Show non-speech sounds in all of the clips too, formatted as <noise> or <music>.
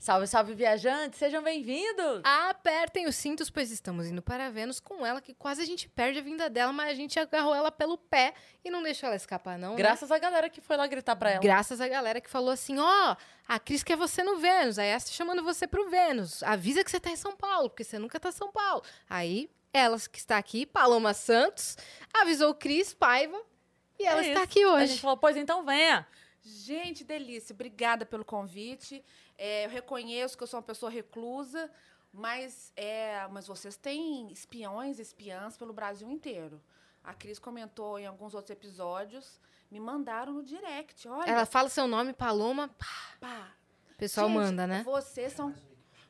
Salve, salve, viajantes! Sejam bem-vindos! Apertem os cintos, pois estamos indo para Vênus com ela, que quase a gente perde a vinda dela, mas a gente agarrou ela pelo pé e não deixou ela escapar, não. né? Graças à galera que foi lá gritar pra ela. Graças à galera que falou assim: ó, a Cris quer você no Vênus, aí ela está chamando você pro Vênus. Avisa que você tá em São Paulo, porque você nunca tá em São Paulo. Aí, ela que está aqui, Paloma Santos, avisou Cris Paiva e ela É está isso. aqui A hoje. gente falou, pois então venha. Gente, delícia. Obrigada pelo convite. É, eu reconheço que eu sou uma pessoa reclusa, mas, é, mas vocês têm espiões, espiãs pelo Brasil inteiro. A Cris comentou em alguns outros episódios, me mandaram no direct. Olha, Ela fala seu nome, Paloma, pá, pá, o pessoal Gente, manda, né? Vocês são,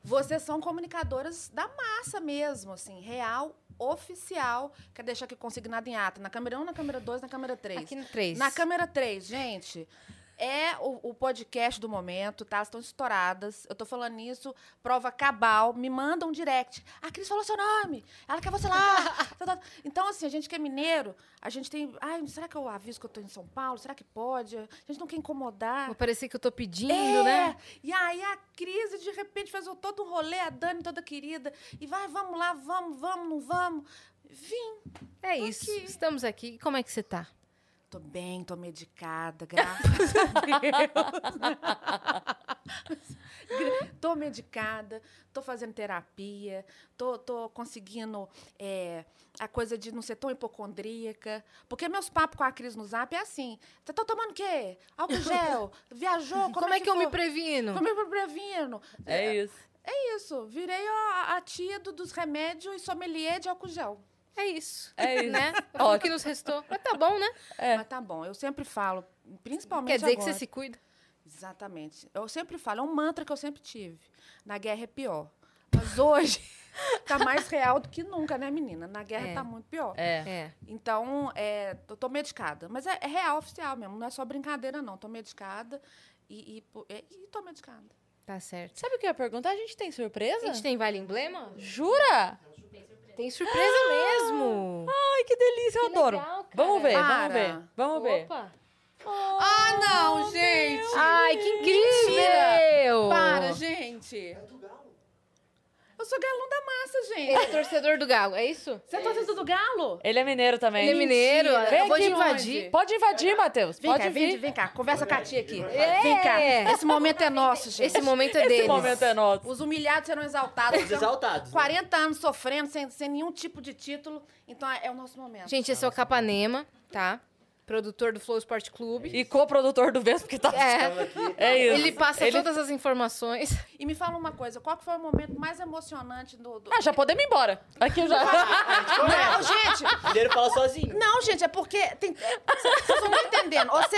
vocês são comunicadoras da massa mesmo, assim, real, oficial. Quero deixar aqui consignado em ata. Na câmera 1, na câmera 2, na câmera 3. Aqui no 3. Na câmera 3, gente. É o, o podcast do momento, tá? Estão estouradas. Eu tô falando isso, prova cabal. Me manda um direct. A Cris falou seu nome. Ela quer você lá. <laughs> então, assim, a gente que é mineiro, a gente tem. Ai, será que eu aviso que eu tô em São Paulo? Será que pode? A gente não quer incomodar. Vou parecer que eu tô pedindo, É, né? E aí a crise, de repente, fez todo um rolê, a Dani toda querida. E vai, vamos lá, vamos, vamos, não vamos. Vim. É isso. aqui. Estamos aqui. E Como é que você tá? Tô bem, tô medicada, graças a <laughs> Deus. tô medicada, tô fazendo terapia, tô, tô conseguindo é, a coisa de não ser tão hipocondríaca. Porque meus papos com a Cris no zap é assim: você tá tomando o quê? Álcool gel? Viajou? <laughs> Como, é que, eu me previno? Como é que eu me previno? É isso. É isso. Virei a, a tia do- dos remédios e sommelier de álcool gel. É isso. É isso. Né? <laughs> Foi o que nos restou. Mas tá bom, né? É. Mas tá bom. Eu sempre falo, principalmente Quer dizer que agora. você se cuida. Exatamente. Eu sempre falo, é um mantra que eu sempre tive. Na guerra é pior. Mas hoje <laughs> tá mais real do que nunca, né, menina? Na guerra É. tá muito pior. É. É. Então, é, eu tô medicada. Mas é, é real, oficial mesmo. Não é só brincadeira, não. Tô medicada e, e, e, e tô medicada. Tá certo. Sabe o que eu ia perguntar? A gente tem surpresa? A gente tem vale emblema? Jura? Tem surpresa mesmo. <gasps> Ai, que delícia, eu Que adoro. legal, cara. vamos ver, vamos Para. ver. Vamos ver. Opa. Ah, não, gente! Ai, que incrível! Para, gente! Eu sou galão da massa, gente. Ele é torcedor do Galo, é isso? Você é torcedor do galo? Ele é mineiro também. Ele é mineiro. Eu vou Vem aqui, invadir. Pode invadir, Matheus. Vem Pode cá, vem, vir. vem cá. Conversa com a tia aqui. É. Vem cá. Esse momento é nosso, gente. Esse momento é Esse deles. momento é nosso. Os humilhados serão exaltados. Os exaltados. né? 40 anos sofrendo, sem, sem nenhum tipo de título. Então é, é o nosso momento. Gente, esse é o Capanema, tá? Produtor do Flow Sport Clube. E co-produtor do Vespo que tá. É, <laughs> É isso. ele passa Ele- todas as informações. E me fala uma coisa, qual que foi o momento mais emocionante do... do... Ah, já podemos ir embora. Aqui eu já. <laughs> Não, gente! Mineiro fala sozinho. Não, gente, é porque... Tem... Vocês não estão entendendo. Você,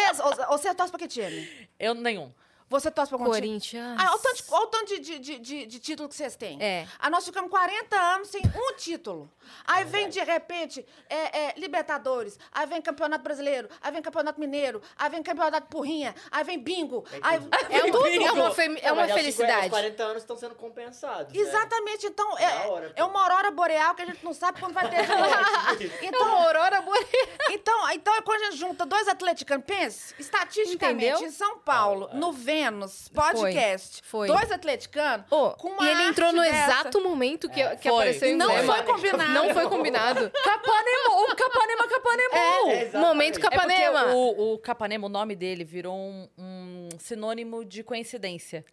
você torce pra que time? Eu nenhum. Você torce pra algum Corinthians. Ah, olha o tanto, olha o tanto de, de, de, de, título que vocês têm. É. Ah, nós ficamos 40 anos sem um título. Aí vem, de repente, é, é, Libertadores, aí vem Campeonato Brasileiro, aí vem Campeonato Mineiro, aí vem Campeonato Porrinha, aí vem Bingo. Aí, é, bingo. é uma, fe, é uma é, felicidade. Os 40 anos estão sendo compensados. Né? Exatamente. Né? Então, é, é hora, é uma aurora boreal que a gente não sabe quando vai ter. <laughs> então, é uma então, aurora boreal. Então, então, quando a gente junta dois atleticanpenses, estatisticamente, Entendeu? em São Paulo, ah, ah. 90 menos podcast. Foi. foi. Dois atleticanos. Oh, com uma e ele entrou no dessa. exato momento que, é, que foi. apareceu Não foi combinado. Não foi combinado. <laughs> Capanema, o Capanema, Capanema. É, é momento é Capanema. É o, o Capanema, o nome dele, virou um, um sinônimo de coincidência.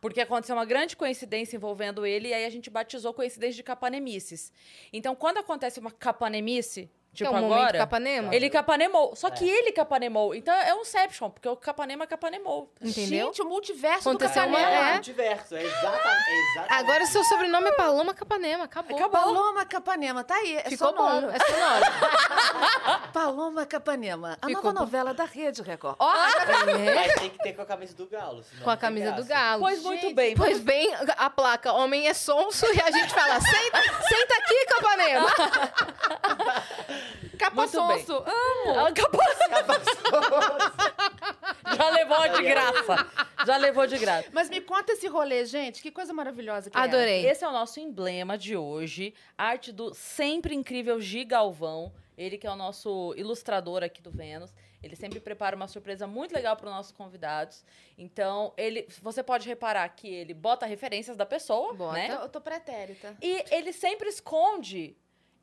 Porque aconteceu uma grande coincidência envolvendo ele e aí a gente batizou coincidência de capanemices. Então, quando acontece uma capanemice, que tipo é momento agora, Capanema. ele capanemou. Só que ele capanemou. Então, é um Inception, porque o Capanema capanemou. Entendeu? Gente, o multiverso Aconteceu do uma- Capanema. é. Multiverso, é exatamente. é exatamente. Agora o seu sobrenome é Paloma Capanema. Acabou. Paloma Capanema, tá aí. É Ficou sonoro. bom. É sonoro. <laughs> Paloma Capanema, a Ficou nova bom. novela da Rede Record. É, Mas tem que ter com a camisa do Galo. senão com a camisa do galo. Pois muito Gente, bem. Pois bem, a placa Homem é sonso e a gente fala, senta, senta aqui, Capanema. <laughs> Capa Muito bem. sonso. Ah, capa- Já levou de graça. Já levou de graça. Mas me conta esse rolê, gente. Que coisa maravilhosa que é. Adorei. Esse é o nosso emblema de hoje. Arte do sempre incrível Gi Galvão. Ele que é o nosso ilustrador aqui do Vênus. Ele sempre prepara uma surpresa muito legal para os nossos convidados. Então, ele, você pode reparar que ele bota referências da pessoa, Bota. né? Eu, eu tô pretérita. E ele sempre esconde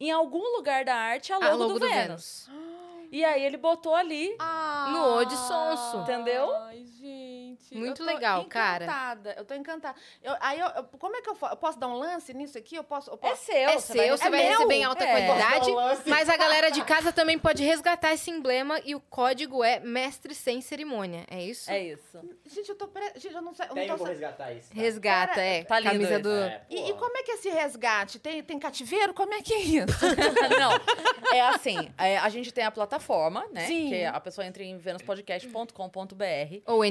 em algum lugar da arte a logo, A logo do, do Vênus. E aí ele botou ali. No O de sonso. Entendeu? Ai, gente. Muito eu tô legal, cara. encantada. Eu tô encantada. Eu, aí, eu, eu- como é que eu, eu posso dar um lance nisso aqui? Eu posso... Eu É posso... seu. É você vai seu, você vai É meu? receber em alta É. qualidade. Lance. Mas a galera de casa também pode resgatar esse emblema e o código é mestre sem cerimônia. É isso? É isso. Gente, eu tô... Pre... Gente, eu não sei... Eu não tô resgatar isso. tá? Resgata, Cara, é. tá lindo Camisa do. É, E, e como é que é esse resgate? Tem, tem cativeiro? Como é que é isso? <laughs> Não, é assim, é, a gente tem a plataforma, né? Sim. Que a pessoa entra em venuspodcast.com.br. Ou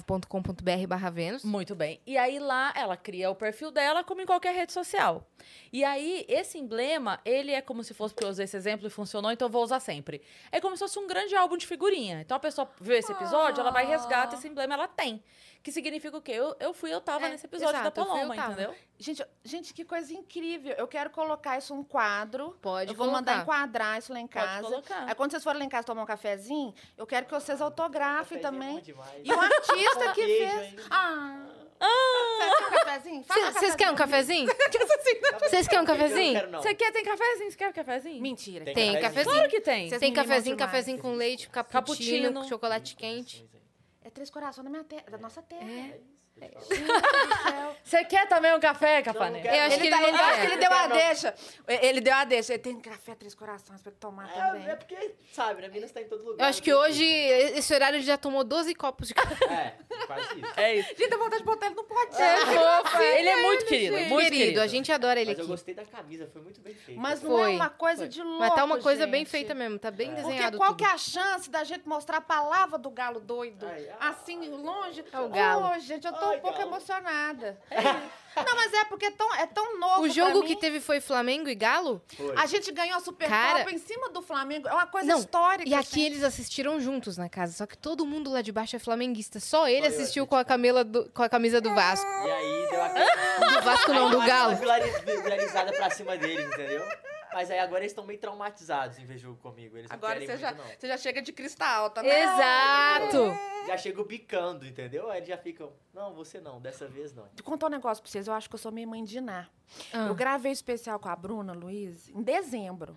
nv99.com.br barra Vênus. Muito bem. E aí lá ela cria o perfil dela como em qualquer rede social. E aí esse emblema, ele é como se fosse, porque eu usei esse exemplo e funcionou, então eu vou usar sempre. É como se fosse um grande álbum de figurinha. Então a pessoa viu esse episódio, ela vai e resgata esse emblema, ela tem. Que significa o quê? Eu, eu fui, eu tava É, nesse episódio exato, da eu fui, eu Paloma, entendeu? Gente, gente, que coisa incrível. Eu quero colocar isso num quadro. Pode eu vou colocar. mandar enquadrar isso lá em Pode casa. colocar. Aí quando vocês forem lá em casa tomar um cafezinho, eu quero que vocês autografem Cafezinho é também. demais. E o artista que fez. ainda. Ah! Vocês querem um cafezinho? Fala Vocês querem um cafezinho? <laughs> Um. Você quer, tem cafezinho? Você quer um cafezinho? Mentira. Tem Tem cafezinho? cafezinho. Claro que tem. Vocês Tem cafezinho, cafezinho com leite, cappuccino, Cappuccino. chocolate quente. É três corações da minha terra, da nossa terra. É. Do céu. <laughs> Você quer também um café, Capané? Eu acho Ele que tá- ele não eu acho que ele deu a deixa. Ele deu a deixa. Ele tem café três corações pra tomar também. É, é porque, sabe, né? Minas tá em todo lugar. Eu acho que hoje, esse horário, ele já tomou 12 copos de café. É, quase isso. <laughs> É isso. Gente, dá vontade de botar ele no pote. É. Ele é muito querido, muito querido, querido. a gente adora ele Mas eu aqui. gostei da camisa, foi muito bem feita. Mas não é Foi. uma coisa Foi. de louco, Mas tá uma coisa bem gente. feita mesmo, tá bem É. Porque desenhado qual tudo. que é a chance da gente mostrar a palavra do galo doido? Ai, ah. assim, longe. É o galo. Ô, gente, eu tô Ai, um pouco galo. emocionada. <laughs> Não, mas é porque é tão, é tão novo O jogo pra que mim. teve foi Flamengo e Galo? Foi. A gente ganhou a Supercopa Cara- em cima do Flamengo. É uma coisa Não, histórica. E aqui gente. eles assistiram juntos na casa, só que todo mundo lá de baixo é flamenguista. Só ele eu assistiu assisti. com a, camisa do, com a camisa do Vasco. E aí deu aquela... <laughs> Do Vasco não, do Galo. Viralizada pra cima deles, entendeu? Mas aí agora eles estão meio traumatizados em ver jogo comigo. Eles Agora não você querem já, muito, não. você já chega de cristal alta, né? Exato! Já chegam bicando, entendeu? Aí eles já ficam, não, você não, dessa vez não. Vou contar um negócio pra vocês. Eu acho que eu sou meio mãe de Ná. Ah. Eu gravei o especial com a Bruna Luiz em dezembro.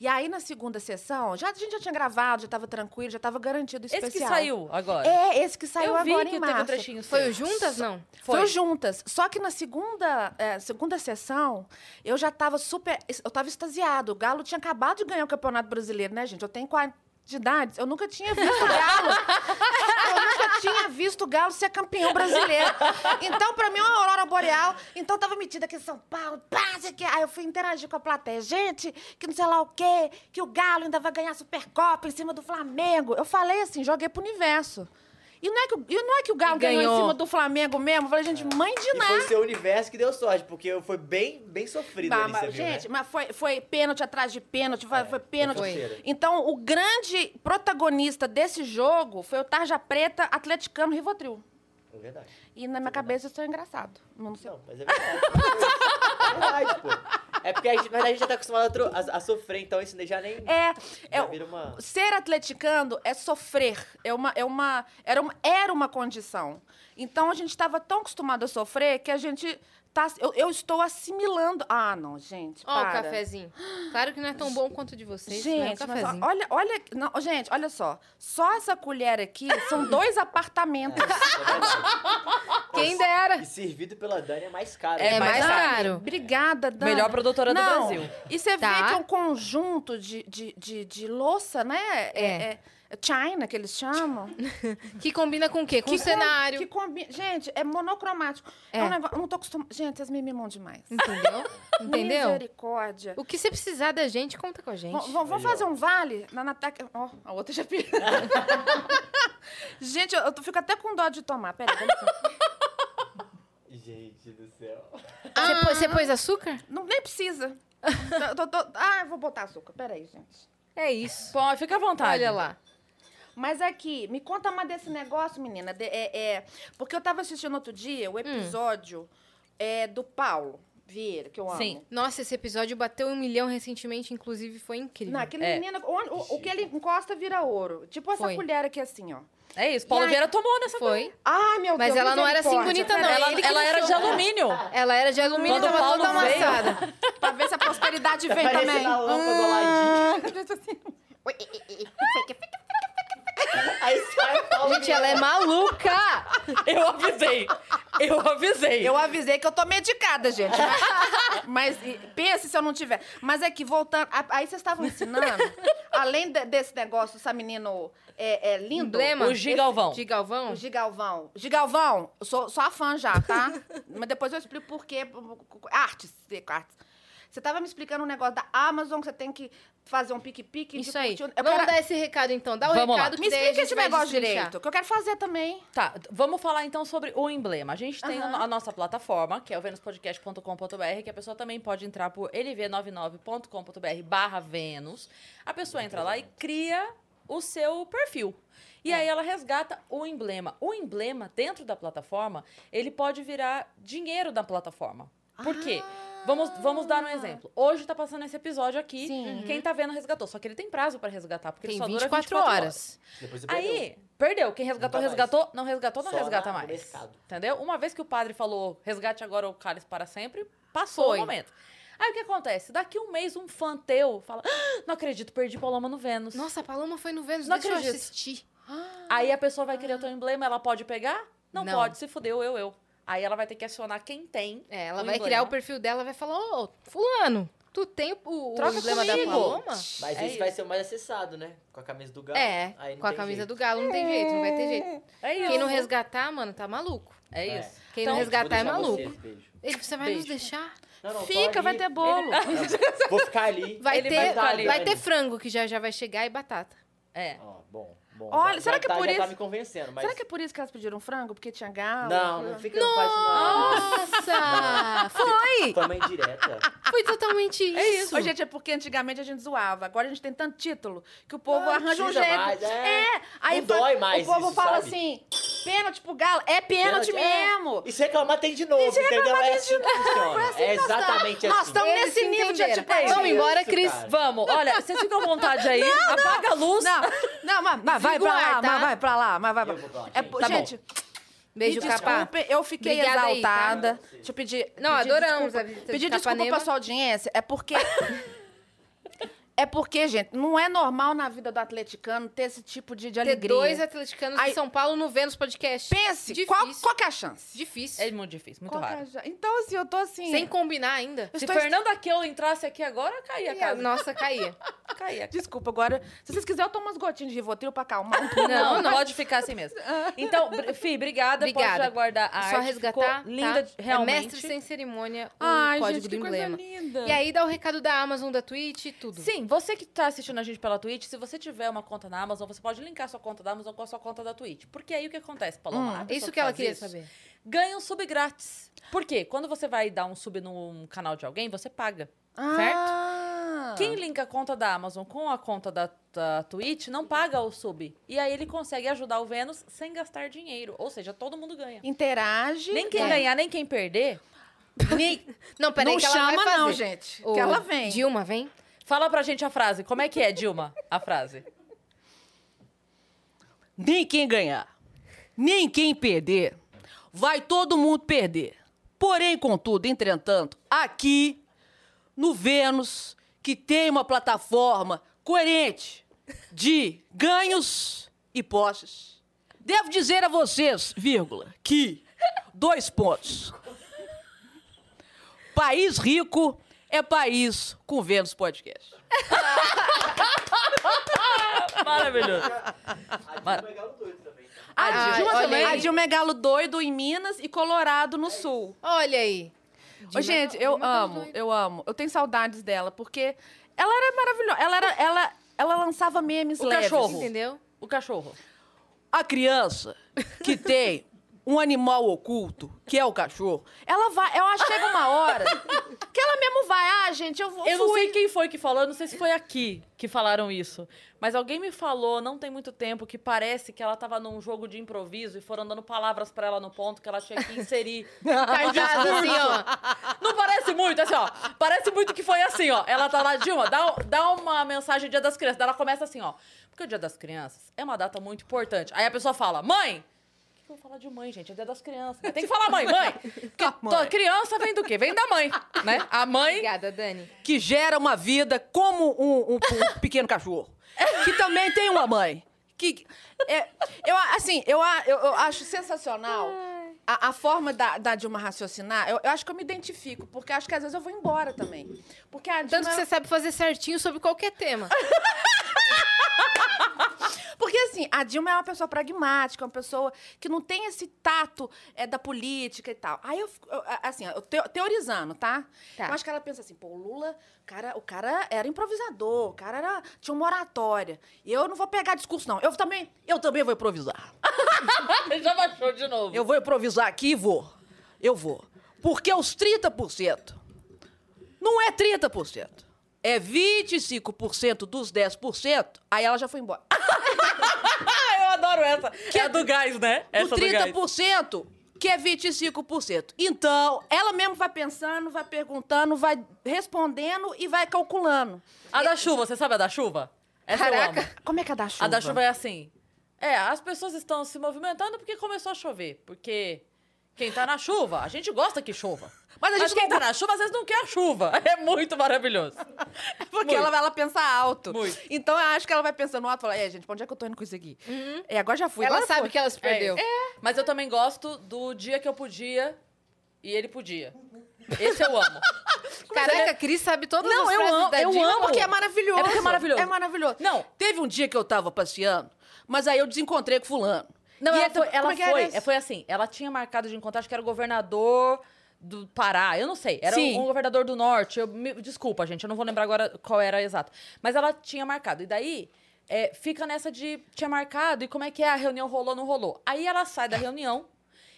E aí, na segunda sessão, já, a gente já tinha gravado, já tava tranquilo, já tava garantido o Esse especial. que saiu agora. É, esse que saiu eu vi agora que em teve um março. trechinho Foi o Juntas, não? Foi. Foi. juntas. Só que na segunda, é, segunda sessão, eu já tava super. Eu tava extasiado. O Galo tinha acabado de ganhar o Campeonato Brasileiro, né, gente? Eu tenho 40 de idade. Eu nunca tinha visto Galo. <laughs> eu nunca tinha visto o Galo ser campeão brasileiro. Então, pra mim, é uma aurora boreal. Então, eu tava metida aqui em São Paulo. Pá, que. Aí eu fui interagir com a plateia. Gente, que não sei lá o quê, que o Galo ainda vai ganhar Supercopa em cima do Flamengo. Eu falei assim, joguei pro universo. E não é que, o- e não é que o Galo E ganhou. ganhou. em cima do Flamengo mesmo. Eu falei, gente, mãe de E nada. foi o seu universo que deu sorte, porque foi bem, bem sofrido Bah, ali, mas, viu, gente, né? mas foi, foi pênalti atrás de pênalti, foi, É, foi pênalti. foi. Então, o grande protagonista desse jogo foi o Tarja Preta atleticano Rivotril. É verdade. E na minha cabeça isso é engraçado. Não sei. Não, mas é verdade. <laughs> é verdade, pô. É porque a gente, mas a gente já tá acostumado a, a- sofrer, então isso já nem... É, é, já uma... ser atleticano é sofrer. É uma, é uma, era, uma, era uma condição. Então a gente estava tão acostumado a sofrer que a gente tá. Eu, eu estou assimilando. Ah, não, gente. Ó, o para. cafezinho. Claro que não é tão bom <gasps> quanto o de vocês, Gente, né? O mas olha, olha, não, gente, olha só. Só essa colher aqui são dois apartamentos. É verdade. Quem dera. E servido pela Dani é mais caro. É né? mais Dani, caro. Obrigada, Dani. Melhor produtora do Não, Brasil. E você Tá. vê que é um conjunto de, de, de, de louça, né? É. é China, que eles chamam. <laughs> Que combina com o quê? Com que o cenário. Com, que combi... Gente, é monocromático. É, É. um negócio. Eu não tô acostumada. Gente, vocês me mimam demais. Entendeu? <laughs> Entendeu? Misericórdia. O que você precisar da gente, conta com a gente. Vamos Aí, fazer um vale na Nataca. Ó, a outra já pira. <laughs> Gente, eu, eu tô- fico até com dó de tomar. Peraí, dá licença. Gente do céu. Você, pôs, você pôs açúcar? Não, nem precisa. Eu tô- tô- Ah, eu vou botar açúcar. Peraí, gente. É isso. Bom, fica à vontade. Olha lá. Mas aqui, me conta mais desse negócio, menina. de- é, é, porque eu tava assistindo outro dia o episódio é, do Paulo Vieira, que eu amo. Sim. Nossa, esse episódio bateu um milhão recentemente, inclusive foi incrível. Não, aquele É. menino, o, o- o que ele encosta vira ouro. Tipo essa Foi. colher aqui assim, ó. É isso. Paula aí- Vieira tomou nessa Foi. Ai, meu Mas Deus. ela não era assim bonita, não. Ela, ela era de alumínio. Ela era de alumínio e Quando o tava Paulo toda veio- amassada. <laughs> Pra ver se a prosperidade vem também. a lâmpada do Aí sai a Paula Gente, ela é maluca! Eu avisei. Eu avisei. Eu avisei que eu tô medicada, gente. Mas, mas pense se eu não tiver. Mas é que, voltando... a- Aí vocês estavam ensinando, além de- desse negócio, esse menino é, é lindo... Emblema. O Gigalvão. De Galvão? O Gigalvão. Gigalvão, eu sou, sou a fã já, tá? Mas depois eu explico por quê. Artes, artes. Você tava me explicando um negócio da Amazon, que você tem que fazer um pique-pique. Isso de aí. curtir- Eu Vamos quero- dar esse recado então. Dá o Vamos lá. recado que Me a explica esse negócio direito, que eu quero fazer também. Tá, vamos falar então sobre o emblema. A gente tem Aham. a nossa plataforma, que é o venuspodcast.com.br, que a pessoa também pode entrar por lv99.com.br barra Vênus. A pessoa entra lá e cria o seu perfil. E aí ela resgata o emblema. O emblema, dentro da plataforma, ele pode virar dinheiro da plataforma. Por quê? Vamos, vamos dar um exemplo. Hoje tá passando esse episódio aqui. Sim. Quem tá vendo resgatou. Só que ele tem prazo pra resgatar, porque Tem ele só dura 24, 24 horas. Depois perdeu. Aí, perdeu. Quem resgatou, Nunca mais. resgatou. Não resgatou, não Só resgata mais. mercado. Entendeu? Uma vez que o padre falou, resgate agora o cálice para sempre, passou Foi. o momento. Aí o que acontece? Daqui um mês, um fã teu fala: "Ah, não acredito, perdi Paloma no Vênus. Nossa, a Paloma foi no Vênus, Não deixa eu acredito. assistir. Aí a pessoa vai querer o teu emblema, ela pode pegar? Não, Não. pode, se fudeu, eu, eu. Aí ela vai ter que acionar quem tem. É, ela o vai emblema. criar o perfil dela, vai falar, ô, fulano, tu tem o, o Troca emblema da comigo. Paloma? Mas É esse isso. vai ser o mais acessado, né? Com a camisa do Galo. É, Aí não com a camisa jeito. do Galo não tem jeito, não vai ter jeito. É isso. Quem não resgatar, mano, tá maluco. É É. isso. Quem Então, não resgatar é maluco. vocês, beijo. Ele, você vai nos Beijo. deixar? Não, não, Fica, vai ter bolo. Vou ficar ali. Vai Ele ter, vai vai, ficar ali, ter frango, que já já vai chegar, e batata. É. Ó, bom, bom. Olha, Já- será já que é tá, por já tá isso- me convencendo, mas... Será que é por isso que elas pediram frango? Porque tinha galo? Não, não fica, faz isso não. Nossa! <laughs> foi! Foi uma indireta. Foi totalmente isso. É isso. Ô, gente, é porque antigamente a gente zoava. Agora a gente tem tanto título que o povo Não arranja um jeito. mais, é. aí Não fa- dói mais O povo isso, fala sabe? assim: pênalti pro galo. É pênalti, Pênalti, é. mesmo. E se reclamar, tem de novo, entendeu? É assim que funciona. <laughs> É exatamente Nós assim. estamos Eles nesse nível de antipatia. Vamos embora, Cris. cara. Vamos, olha, vocês ficam à vontade aí, apaga a luz. Não, não, mas, mas vai pra lá, tá? mas vai pra lá, mas vai pra lá, É, gente. Tá bom. gente, Beijo, me capa. desculpe, eu fiquei Obrigada aí, tá? exaltada. Deixa eu pedir. Não, pedir adoramos desculpa- a visita de Pedir desculpa pra sua audiência. É porque. <laughs> É porque, gente, não é normal na vida do atleticano ter esse tipo de, de Ter alegria. dois atleticanos Aí- de São Paulo no Vênus Podcast. Pense, Difícil. qual, qual que é a chance? Difícil. É muito difícil, muito Qual é raro. a chance? Então, assim, eu tô assim... Sem combinar ainda. Eu Se estou- Fernanda Aquilo entrasse aqui agora, caía a casa. Nossa, caía. <laughs> Caía. Desculpa, agora... Se vocês quiserem, eu tomo umas gotinhas de Rivotril pra acalmar um pouco. Não, Não, pode ficar assim mesmo. Então, Br- Fi, obrigada. Obrigada. Pode aguardar a Só arte. resgatar, Ficou linda, tá? realmente. É mestre sem cerimônia o Ai, código gente, do que coisa emblema. linda. E aí dá o recado da Amazon, da Twitch e tudo. Sim, você que tá assistindo a gente pela Twitch, se você tiver uma conta na Amazon, você pode linkar sua conta da Amazon com a sua conta da Twitch. Porque aí o que acontece, Paloma? A pessoa Isso que ela faz queria isso, saber. Ganha um sub grátis. Por quê? Quando você vai dar um sub num canal de alguém, você paga. Ah. Quem linka a conta da Amazon com a conta da, da Twitch não paga o sub. E aí ele consegue ajudar o Vênus sem gastar dinheiro. Ou seja, todo mundo ganha. Interage. Nem quem É. ganhar, nem quem perder. Nem... Não, peraí Não que ela vai chama, fazer. não, gente. Ô, Que ela vem. Dilma, vem. Fala pra gente a frase. Como é que é, Dilma? A frase. Nem quem ganhar, nem quem perder, vai todo mundo perder. Porém, contudo, entretanto, aqui no Vênus, que tem uma plataforma coerente de ganhos e posses, devo dizer a vocês, vírgula, que dois pontos. País rico é país com Vênus Podcast. <laughs> Maravilhoso. A Dilma é galo doido também. tá? A Ah, Dilma, olha também. aí. a Dilma é galo doido em Minas e Colorado no Sul. Olha aí. Ô, gente, eu Dilma amo, eu amo. Eu tenho saudades dela, porque ela era maravilhosa. Ela, era, ela, ela lançava memes O leves. cachorro. Entendeu? O cachorro. A criança que tem um animal oculto, que é o cachorro, ela vai. Eu acho que chega uma hora Que ela mesmo vai, ah, gente, eu vou. Eu não sei quem foi que falou, eu não sei se foi aqui que falaram isso. Mas alguém me falou, não tem muito tempo, que parece que ela tava num jogo de improviso e foram dando palavras pra ela no ponto que ela tinha que inserir. <laughs> Assim, ó. Não parece muito, assim, ó. Parece muito que foi assim, ó. Ela tá lá, Dilma, dá, dá uma mensagem Dia das Crianças. Daí Ela começa assim, ó. Porque o Dia das Crianças é uma data muito importante. Aí a pessoa fala, mãe! Eu vou falar de mãe, gente? É Dia das Crianças. Tem que falar mãe, mãe! <laughs> Porque Mãe. criança vem do quê? Vem da mãe, né? A mãe Obrigada, Dani. que gera uma vida como um, um- um pequeno cachorro. Que também tem uma mãe. Que, é, eu, assim, eu, a- eu, eu acho sensacional a, a forma da, da Dilma raciocinar. Eu, eu acho que eu me identifico, porque acho que às vezes eu vou embora também. Porque a Dilma. Tanto que você sabe fazer certinho sobre qualquer tema. <laughs> Porque assim, a Dilma é uma pessoa pragmática, uma pessoa que não tem esse tato é, da política e tal. Aí eu, fico- eu, assim, eu teo- teorizando, tá? Tá. Eu acho que ela pensa assim, pô, o Lula, o cara, o cara era improvisador, o cara era, tinha uma oratória. E eu não vou pegar discurso, não. Eu também, Eu também vou improvisar. <laughs> já baixou de novo. Eu vou improvisar aqui e vou. Eu vou. Porque os 30% não é 30%. É 25% dos 10%. Aí ela já foi embora. <laughs> <laughs> Eu adoro essa. Que é a do gás, né? O Essa do gás. 30% que é 25%. Então, Ela mesmo vai pensando, vai perguntando, vai respondendo e vai calculando. A da chuva, você sabe a da chuva? Essa Caraca. Como é que é da chuva? A da chuva é assim. É, as pessoas estão se movimentando porque começou a chover. Porque quem tá na chuva, a gente gosta que chova. Mas a Mas gente quem não tá na chuva, às vezes não quer a chuva. <laughs> É muito maravilhoso. Porque Muito. ela, ela pensa alto. Muito. Então eu acho que ela vai pensando alto e fala: É, gente, pra onde é que eu tô indo com isso aqui? É, agora já fui. Ela agora sabe foi. que ela se perdeu. É, mas eu também gosto do dia que eu podia e ele podia. Esse eu amo. <laughs> Caraca, a Cris sabe todas Não, as eu frases amo, da eu amo porque é maravilhoso. É porque é maravilhoso. É maravilhoso. Não, Teve um dia que eu tava passeando, mas aí eu desencontrei com fulano. Não, E ela, é- foi, ela é foi, é, foi assim, ela tinha marcado de encontrar, acho que era o governador do Pará, eu não sei, era Sim. um, um governador do norte, eu, me- desculpa, gente, eu não vou lembrar agora qual era exato, mas ela tinha marcado, e daí é, fica nessa de, tinha marcado, e como é que é, a reunião rolou, não rolou. Aí ela sai da reunião,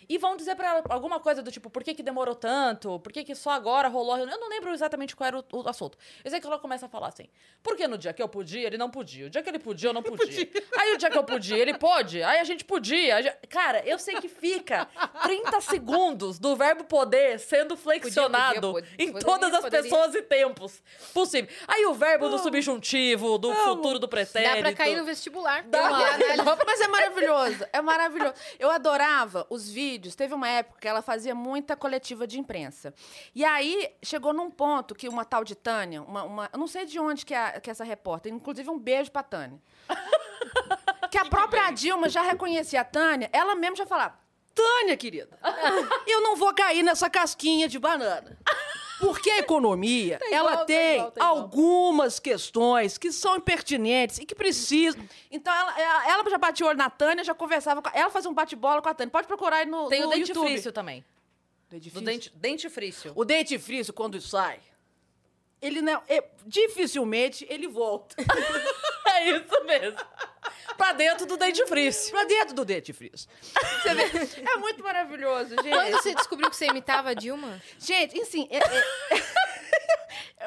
e vão dizer pra ela alguma coisa do tipo, por que que demorou tanto? Por que que só agora rolou? Eu não lembro exatamente qual era o, o assunto. Eu sei que ela começa a falar assim, porque no dia que eu podia, ele não podia. O dia que ele podia, eu não podia. <laughs> Aí o dia que eu podia, ele pôde. Aí a gente podia. A gente- Cara, eu sei que fica 30 <laughs> segundos do verbo poder sendo flexionado podia, em poderia, todas as poderia. pessoas e tempos possível. Aí o verbo do subjuntivo, do futuro do pretérito. Dá pra cair no vestibular. Dá. Uma análise- Mas é maravilhoso, é maravilhoso. Eu adorava os vídeos. Teve uma época que ela fazia muita coletiva de imprensa. E aí chegou num ponto que uma tal de Tânia, uma, uma- eu não sei de onde que é, que é essa repórter, inclusive um beijo pra Tânia. <laughs> que a própria Dilma já reconhecia a Tânia, ela mesma já falava. Tânia, querida, eu não vou cair nessa casquinha de banana. Porque a economia, <laughs> ela igual, tá tem igual, tá igual. algumas questões que são impertinentes e que precisam. Então ela, ela, ela já batia o olho na Tânia, já conversava com Ela fazia um bate-bola com a Tânia. Pode procurar aí no, Tem no o dente YouTube. frício também. Do Difícil. dente, dente frício. O dente frício, quando sai, ele não, é- dificilmente ele volta <laughs> É isso mesmo. pra dentro do dente frício. pra dentro do dente vê? É muito maravilhoso, gente. Quando você descobriu que você imitava a Dilma? Gente, assim, é- é-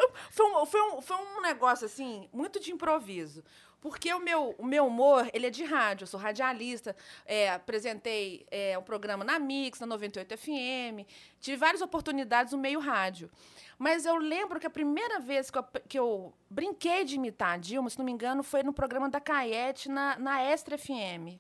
<laughs> foi, um, foi, um, foi um negócio, assim, muito de improviso. Porque o meu, o meu humor, ele é de rádio, eu sou radialista, é, apresentei é, um programa na Mix, na 98 FM, tive várias oportunidades no meio rádio. Mas eu lembro que a primeira vez que eu, que eu brinquei de imitar a Dilma, se não me engano, foi no programa da Caete, na, na Extra FM.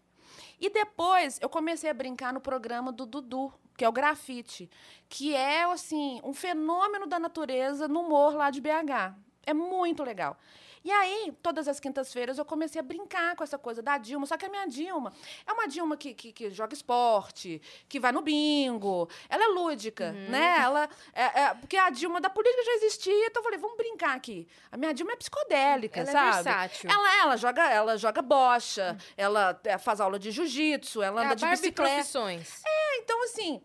E depois eu comecei a brincar no programa do Dudu, que é o grafite, que é assim, um fenômeno da natureza no humor lá de BH. É muito legal. E aí, todas as quintas-feiras, eu comecei a brincar com essa coisa da Dilma. Só que a minha Dilma é uma Dilma que, que, que joga esporte, que vai no bingo. Ela é lúdica, né? Ela, é, é- porque a Dilma da política já existia, então eu falei, vamos brincar aqui. A minha Dilma é psicodélica, Ela é sabe? versátil. Ela, ela, joga, ela joga bocha, ela é, faz aula de jiu-jitsu, ela É anda a de bicicleta. Profissões. Então, assim,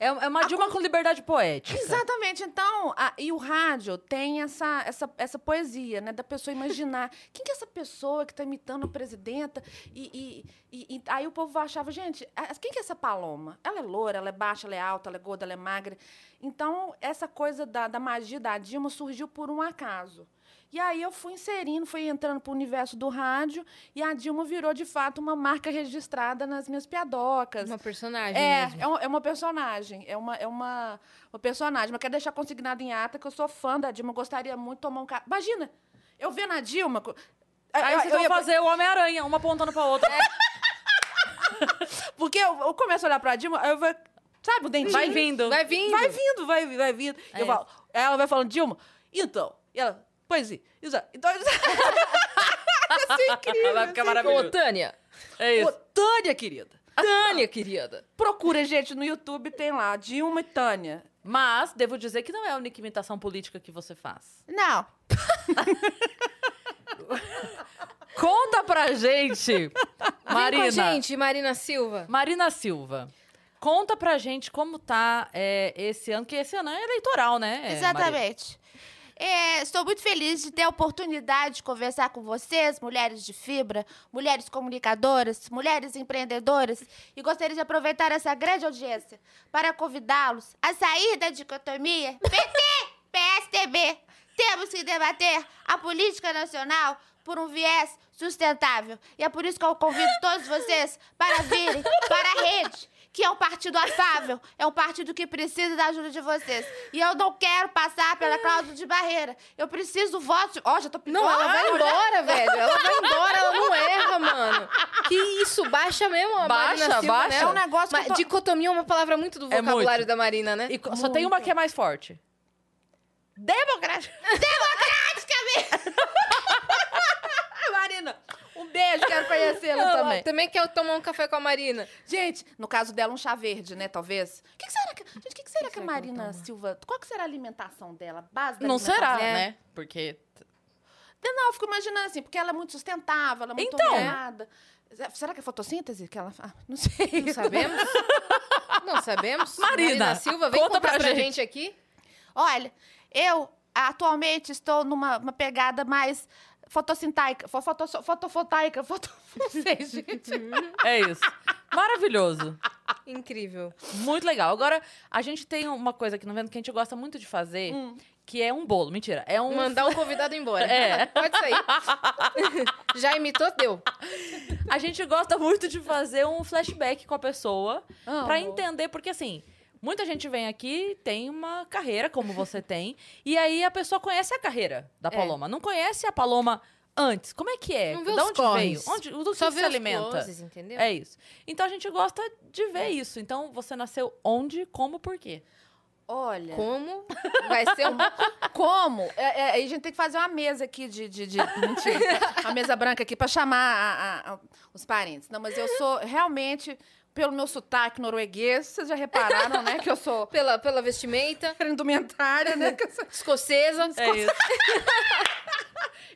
É, é uma Dilma com liberdade poética. Exatamente. Então, a- e o rádio tem essa, essa, essa poesia, né? Da pessoa imaginar <laughs> quem que é essa pessoa que está imitando a presidenta. E, e, e- e aí o povo achava, gente, a- quem que é essa Paloma? Ela é loura, ela é baixa, ela é alta, ela é gorda, ela é magra. Então, essa coisa da, da magia da Dilma surgiu por um acaso. E aí eu fui inserindo, fui entrando para o universo do rádio e a Dilma virou, de fato, uma marca registrada nas minhas piadocas. Uma personagem É, mesmo. é uma, é uma personagem. É uma, é uma, uma personagem. Mas quero deixar consignado em ata que eu sou fã da Dilma. Gostaria muito de tomar um café. Imagina, eu vendo a Dilma. Aí vocês eu vão ia- fazer o Homem-Aranha, uma apontando pra outra. <laughs> Porque eu, eu começo a olhar pra Dilma, aí eu vou. Sabe o dentinho? Vai vindo. Vai vindo. Vai vindo, vai, vai vindo. É Eu falo, ela vai falando, Dilma, então. E ela, pois é. Isa- Então, <laughs> isso é incrível. Vai ficar isso é maravilhoso. Ô, Tânia. É Ô, isso. Tânia, querida. Tânia, <laughs> querida. Procura, gente, no YouTube tem lá, Dilma e Tânia. Mas devo dizer que não é a única imitação política que você faz. Não. <laughs> Conta pra gente, Marina. Vem com a gente, Marina Silva. Marina Silva. Conta pra gente como tá é, esse ano, que esse ano é eleitoral, né? Marina? É, estou muito feliz de ter a oportunidade de conversar com vocês, mulheres de fibra, mulheres comunicadoras, mulheres empreendedoras, e gostaria de aproveitar essa grande audiência para convidá-los a sair da dicotomia PT, PSDB. Temos que debater a política nacional por um viés sustentável. E é por isso que eu convido todos vocês para virem para a rede que é um partido afável, é um partido que precisa da ajuda de vocês. E eu não quero passar pela cláusula de barreira. Eu preciso do voto. Ó, já tô pedindo. Não, ela vai embora, velho. Ela vai embora, ela não erra, mano. Que isso, baixa mesmo a Baixa, Marina Silva, baixa. né? É um negócio Mas tô- dicotomia é uma palavra muito do É vocabulário muito. da Marina, né? E co- só tem uma que é mais forte. Democrática. Democraticamente. <laughs> Marina, um beijo, quero conhecê-la <laughs> Ela também. Também quer tomar um café com a Marina. Gente, no caso dela, um chá verde, né, talvez. O que, que será que, gente, que, que será que, a que ela Marina? Silva... Qual que será a alimentação dela? A Base da Não será, alimentação? né? Porque Não, eu fico imaginando assim, porque ela é muito sustentável, ela é muito Então. Será que é fotossíntese que ela faz? Não sei. Não sabemos? <laughs> Não sabemos? Marina, Silva, vem conta contar pra pra, gente. gente. aqui. Olha, eu atualmente estou numa uma pegada mais fotossintaica. Fo- Foto, fotovoltaica, foto... <laughs> Não sei, gente. é isso. Maravilhoso. Incrível. Muito legal. Agora, a gente tem uma coisa aqui no Vendo que a gente gosta muito de fazer, que é um bolo. Mentira, é um... Mandar o convidado embora. <laughs> É. Pode sair. <laughs> Já imitou, deu. A gente gosta muito de fazer um flashback com a pessoa Amo. pra entender, porque assim, muita gente vem aqui, tem uma carreira como você <laughs> tem, e aí a pessoa conhece a carreira da É. Paloma, não conhece a Paloma antes. Como é que é? Não vê de os onde corres. veio? Onde, do que Só se vê os alimenta? closes, entendeu? É isso. Então a gente gosta de ver isso. Então você nasceu onde, como, por quê? Olha, Como vai ser um... <laughs> como? É, é, aí a gente tem que fazer uma mesa aqui de... de, de <laughs> mentira. Uma mesa branca aqui pra chamar a- a- a- os parentes. Não, mas eu sou realmente... Pelo meu sotaque norueguês, vocês já repararam, né? Que eu sou <laughs> Pela, pela vestimenta, indumentária, né? Sou- escocesa. É isso. <laughs>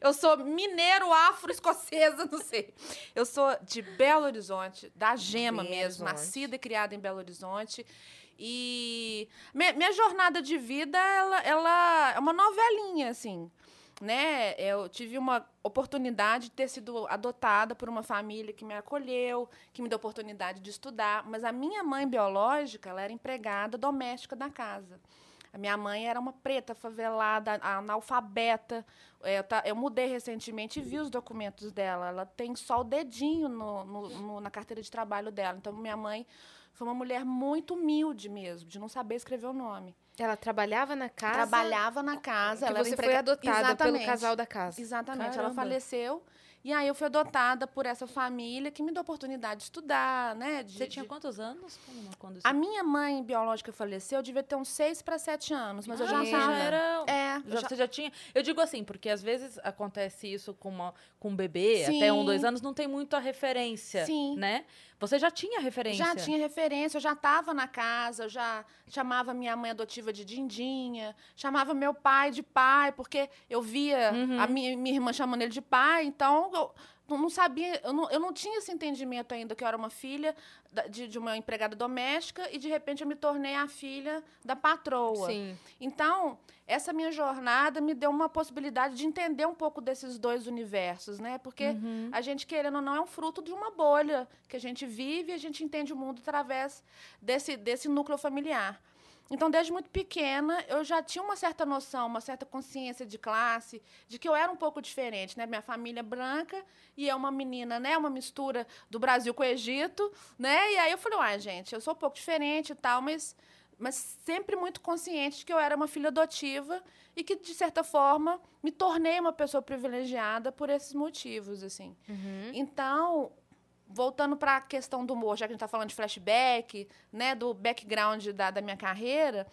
Eu sou mineiro afro-escocesa, não sei. Eu sou de Belo Horizonte, da Gema Belo mesmo, Horizonte. nascida e criada em Belo Horizonte. E minha, minha jornada de vida, ela, ela é uma novelinha, assim. Né? Eu tive uma oportunidade de ter sido adotada por uma família que me acolheu, que me deu oportunidade de estudar, mas a minha mãe biológica, ela era empregada doméstica da casa. A minha mãe era uma preta favelada, analfabeta. É, Eu, tá- eu mudei recentemente e vi os documentos dela. Ela tem só o dedinho no- no- no- na carteira de trabalho dela. Então, minha mãe foi uma mulher muito humilde mesmo, de não saber escrever o nome. Ela trabalhava na casa. Trabalhava na casa. que ela você foi emprega- adotada pelo Exatamente. casal da casa. Exatamente. Caramba. Ela faleceu. E aí eu fui adotada por essa família que me deu a oportunidade de estudar, né? de- Você tinha de- quantos anos? Quando isso A minha mãe biológica faleceu, eu devia ter uns seis para sete anos, mas eu já Ah, estava. era. É, Já- já- Você já tinha. Eu digo assim, porque às vezes acontece isso com, uma, com um bebê, Sim. até um, dois anos, não tem muita referência. Sim. Né? Você já tinha referência. Já tinha referência, eu já estava na casa, eu já chamava minha mãe adotiva de Dindinha, chamava meu pai de pai, porque eu via Uhum. a minha, minha irmã chamando ele de pai, então eu- não, não sabia, eu não, eu não tinha esse entendimento ainda que eu era uma filha da- de, de uma empregada doméstica e de repente eu me tornei a filha da patroa. Sim. Então, essa minha jornada me deu uma possibilidade de entender um pouco desses dois universos, né? Porque Uhum. a gente, querendo ou não, é um fruto de uma bolha que a gente vive e a gente entende o mundo através desse, desse núcleo familiar. Então, desde muito pequena, eu já tinha uma certa noção, uma certa consciência de classe, de que eu era um pouco diferente, né? Minha família é branca e é uma menina, né? Uma mistura do Brasil com o Egito, né? E aí eu falei, uai, gente, eu sou um pouco diferente e tal, mas, mas sempre muito consciente de que eu era uma filha adotiva e que, de certa forma, me tornei uma pessoa privilegiada por esses motivos, assim. Então, voltando para a questão do humor, já que a gente está falando de flashback, né, do background da, da minha carreira,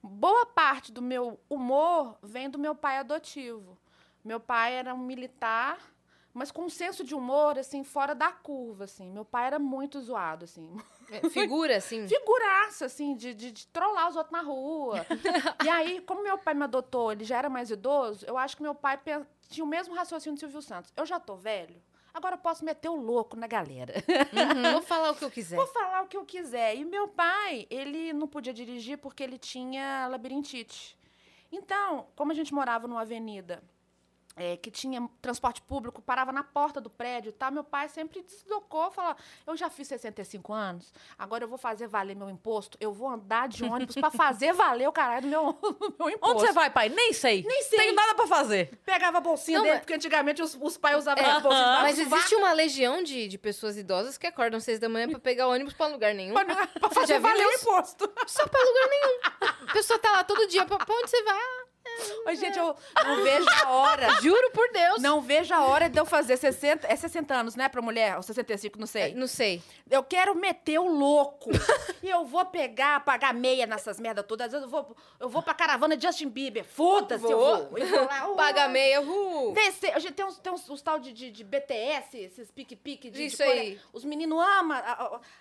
boa parte do meu humor vem do meu pai adotivo. Meu pai era um militar, mas com um senso de humor, assim, fora da curva, assim. Meu pai era muito zoado, assim. É, Figura, assim. <laughs> Figuraça, assim, de, de, de trollar os outros na rua. <laughs> e aí, como meu pai me adotou, ele já era mais idoso, eu acho que meu pai tinha o mesmo raciocínio do Silvio Santos. Eu já tô velho, agora eu posso meter o louco na galera. Vou <laughs> falar o que eu quiser. Vou falar o que eu quiser. E meu pai, ele não podia dirigir porque ele tinha labirintite. Então, como a gente morava numa avenida é, que tinha transporte público, parava na porta do prédio e tal, meu pai sempre deslocou, falou, eu já fiz 65 anos, agora eu vou fazer valer meu imposto, eu vou andar de ônibus para fazer valer o caralho do meu, <laughs> do meu imposto. Onde você vai, pai? Nem sei. Nem sei. Tenho nada pra fazer. Pegava a bolsinha Não, dele, mas- porque antigamente os, os pais usavam É, a bolsinha Mas existe uma legião de, de pessoas idosas que acordam às seis da manhã pra pegar ônibus pra lugar nenhum. Pra, pra fazer valer o imposto. Só pra lugar nenhum. A pessoa tá lá todo dia. Pra, pra onde você vai? Mas, gente, eu não vejo a hora. Juro por Deus. Não vejo a hora de eu fazer 60... É 60 anos, né, pra mulher? Ou 65, não sei. É, Não sei. Eu quero meter o louco. <laughs> e eu vou pegar, pagar meia nessas merdas todas. Às vezes eu vou, eu vou pra caravana de Justin Bieber. Foda-se, eu Vou. Eu vou lá, <laughs> uh, Paga meia. Uh. Descer. Gente tem uns, tem uns, uns tal de, de, de BTS, esses pique-pique. De, Isso de aí. Os meninos amam.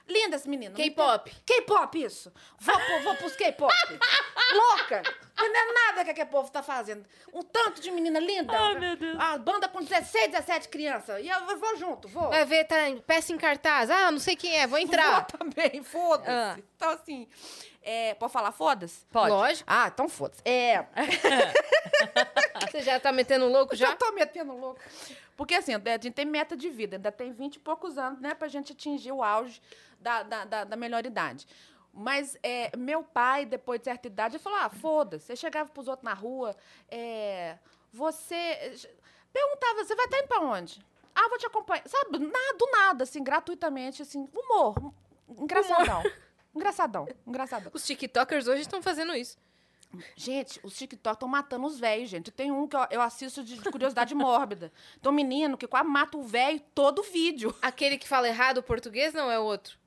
Lindas meninas. K-pop. K-pop, isso. Vou, vou pros K-pop. <laughs> Louca. Entendendo nada que aquele povo tá fazendo. Um tanto de menina linda. Ai, meu Deus. A banda com 16, 17 crianças. E eu, eu vou junto, vou. Vai ver, tá em- peça em cartaz. Ah, não sei quem é, vou entrar. Vou também, foda-se. Ah. Então, assim, é, pode falar foda-se? Pode. Lógico. Ah, então foda-se. É, Você já tá metendo louco já já? tô metendo louco. Porque, assim, a gente tem meta de vida, ainda tem 20 e poucos anos, né, pra gente atingir o auge da, da, da, da melhor idade. Mas é, meu pai, depois de certa idade, ele falou: ah, foda-se. Eu chegava pros outros na rua, é, você. Perguntava, você vai estar indo pra onde? Ah, vou te acompanhar. Sabe, nada, do nada, assim, gratuitamente, assim, humor. Engraçadão. Engraçadão, engraçadão. Os TikTokers hoje estão fazendo isso. Gente, os TikTok estão matando os velhos, gente. Tem um que eu, eu assisto de curiosidade mórbida. Tem um menino que quase mata o velho todo vídeo. Aquele que fala errado o português não é o outro.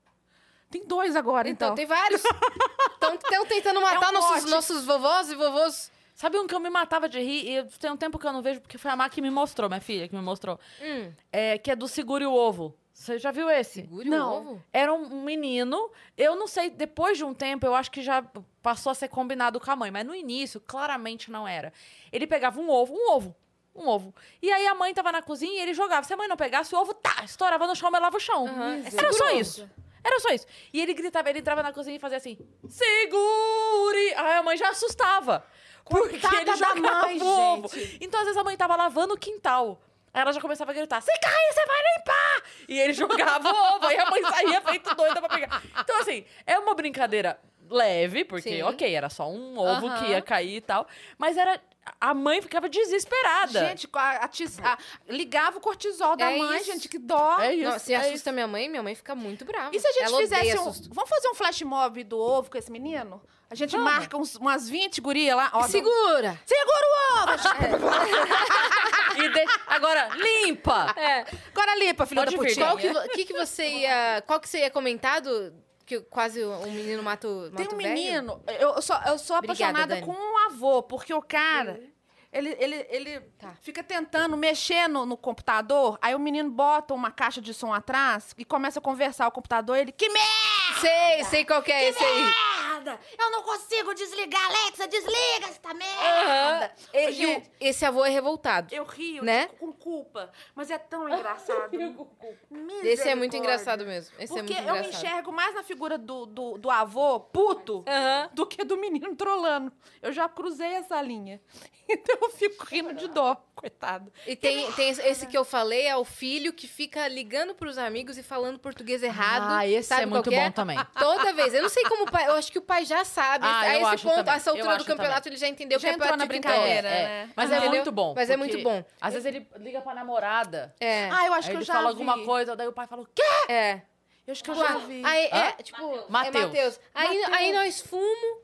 Tem dois agora, Então, então. tem vários. Estão tentando <laughs> matar um nossos, nossos vovós e vovôs. Sabe um que eu me matava de rir? E tem um tempo que eu não vejo, porque foi a Má que me mostrou, minha filha que me mostrou. Hum, É, que é do Segure o Ovo. Você já viu esse? segure Não. o ovo. Era um menino, eu não sei, depois de um tempo, eu acho que já passou a ser combinado com a mãe, mas no início, claramente não era. Ele pegava um ovo, um ovo, um ovo. E aí a mãe tava na cozinha e ele jogava. Se a mãe não pegasse o ovo, tá, estourava no chão, melava o chão. É Era só isso. Era só isso. E ele gritava, ele entrava na cozinha e fazia assim: segure! Aí a mãe já assustava. Porque Coitada ele jogava mãe, <laughs> ovo. gente. Então, às vezes, a mãe tava lavando o quintal. Aí ela já começava a gritar: se cair, você vai limpar! E ele jogava o ovo, aí a mãe saía feito doida pra pegar. Então, assim, é uma brincadeira leve, porque, Sim. ok, era só um ovo Aham. que ia cair e tal. Mas era. A mãe ficava desesperada. Gente, a- a a- ligava o cortisol da É mãe, isso. gente, que dó. É isso. Não, se é assusta minha mãe, minha mãe fica muito brava. E se a gente Ela fizesse um. Vamos fazer um flash mob do ovo com esse menino? A gente Vamos. marca uns- umas 20 guria lá. Ó, Segura! Segura o ovo! <laughs> E de- Agora, limpa! É. Agora limpa, filho Pode da vir. putinha. Qual que, que, que você ia. Qual que você ia comentar do. Que quase um menino mata o. Tem um o menino, eu sou, eu sou Obrigada, apaixonada Dani. com um avô, porque o cara, ele, ele, ele Tá. fica tentando mexer no, no computador, aí o menino bota uma caixa de som atrás e começa a conversar o computador, ele, que merda! Sei, sei qual que é esse aí. Merda! Eu não consigo desligar, Alexa, desliga esta merda! E- e gente. esse avô é revoltado. Eu rio Né? com culpa, mas é tão engraçado. <laughs> Esse é muito engraçado mesmo. Esse Porque é muito eu me engraçado. enxergo mais na figura do, do, do avô puto do que do menino trolando. Eu já cruzei essa linha. <laughs> Então eu fico rindo de dó, coitado. E tem, tem esse- que eu falei, é o filho que fica ligando pros amigos e falando português errado. Ah, esse Sabe é muito que bom também. Toda vez. Eu não sei como o pai. Eu acho que o pai já sabe. Ah, a esse ponto, também, essa altura do campeonato, ele já entendeu Já que é entrou pra na brincadeira. É, né? Mas é Entendeu? muito bom. Mas é muito bom. Às vezes ele liga pra namorada. É. Ah, eu acho que eu ele já fala vi. alguma coisa, daí o pai fala, o quê? É. Eu acho que eu já vi. Aí, é, tipo, é Mateus. Matheus. Aí, aí nós fumo.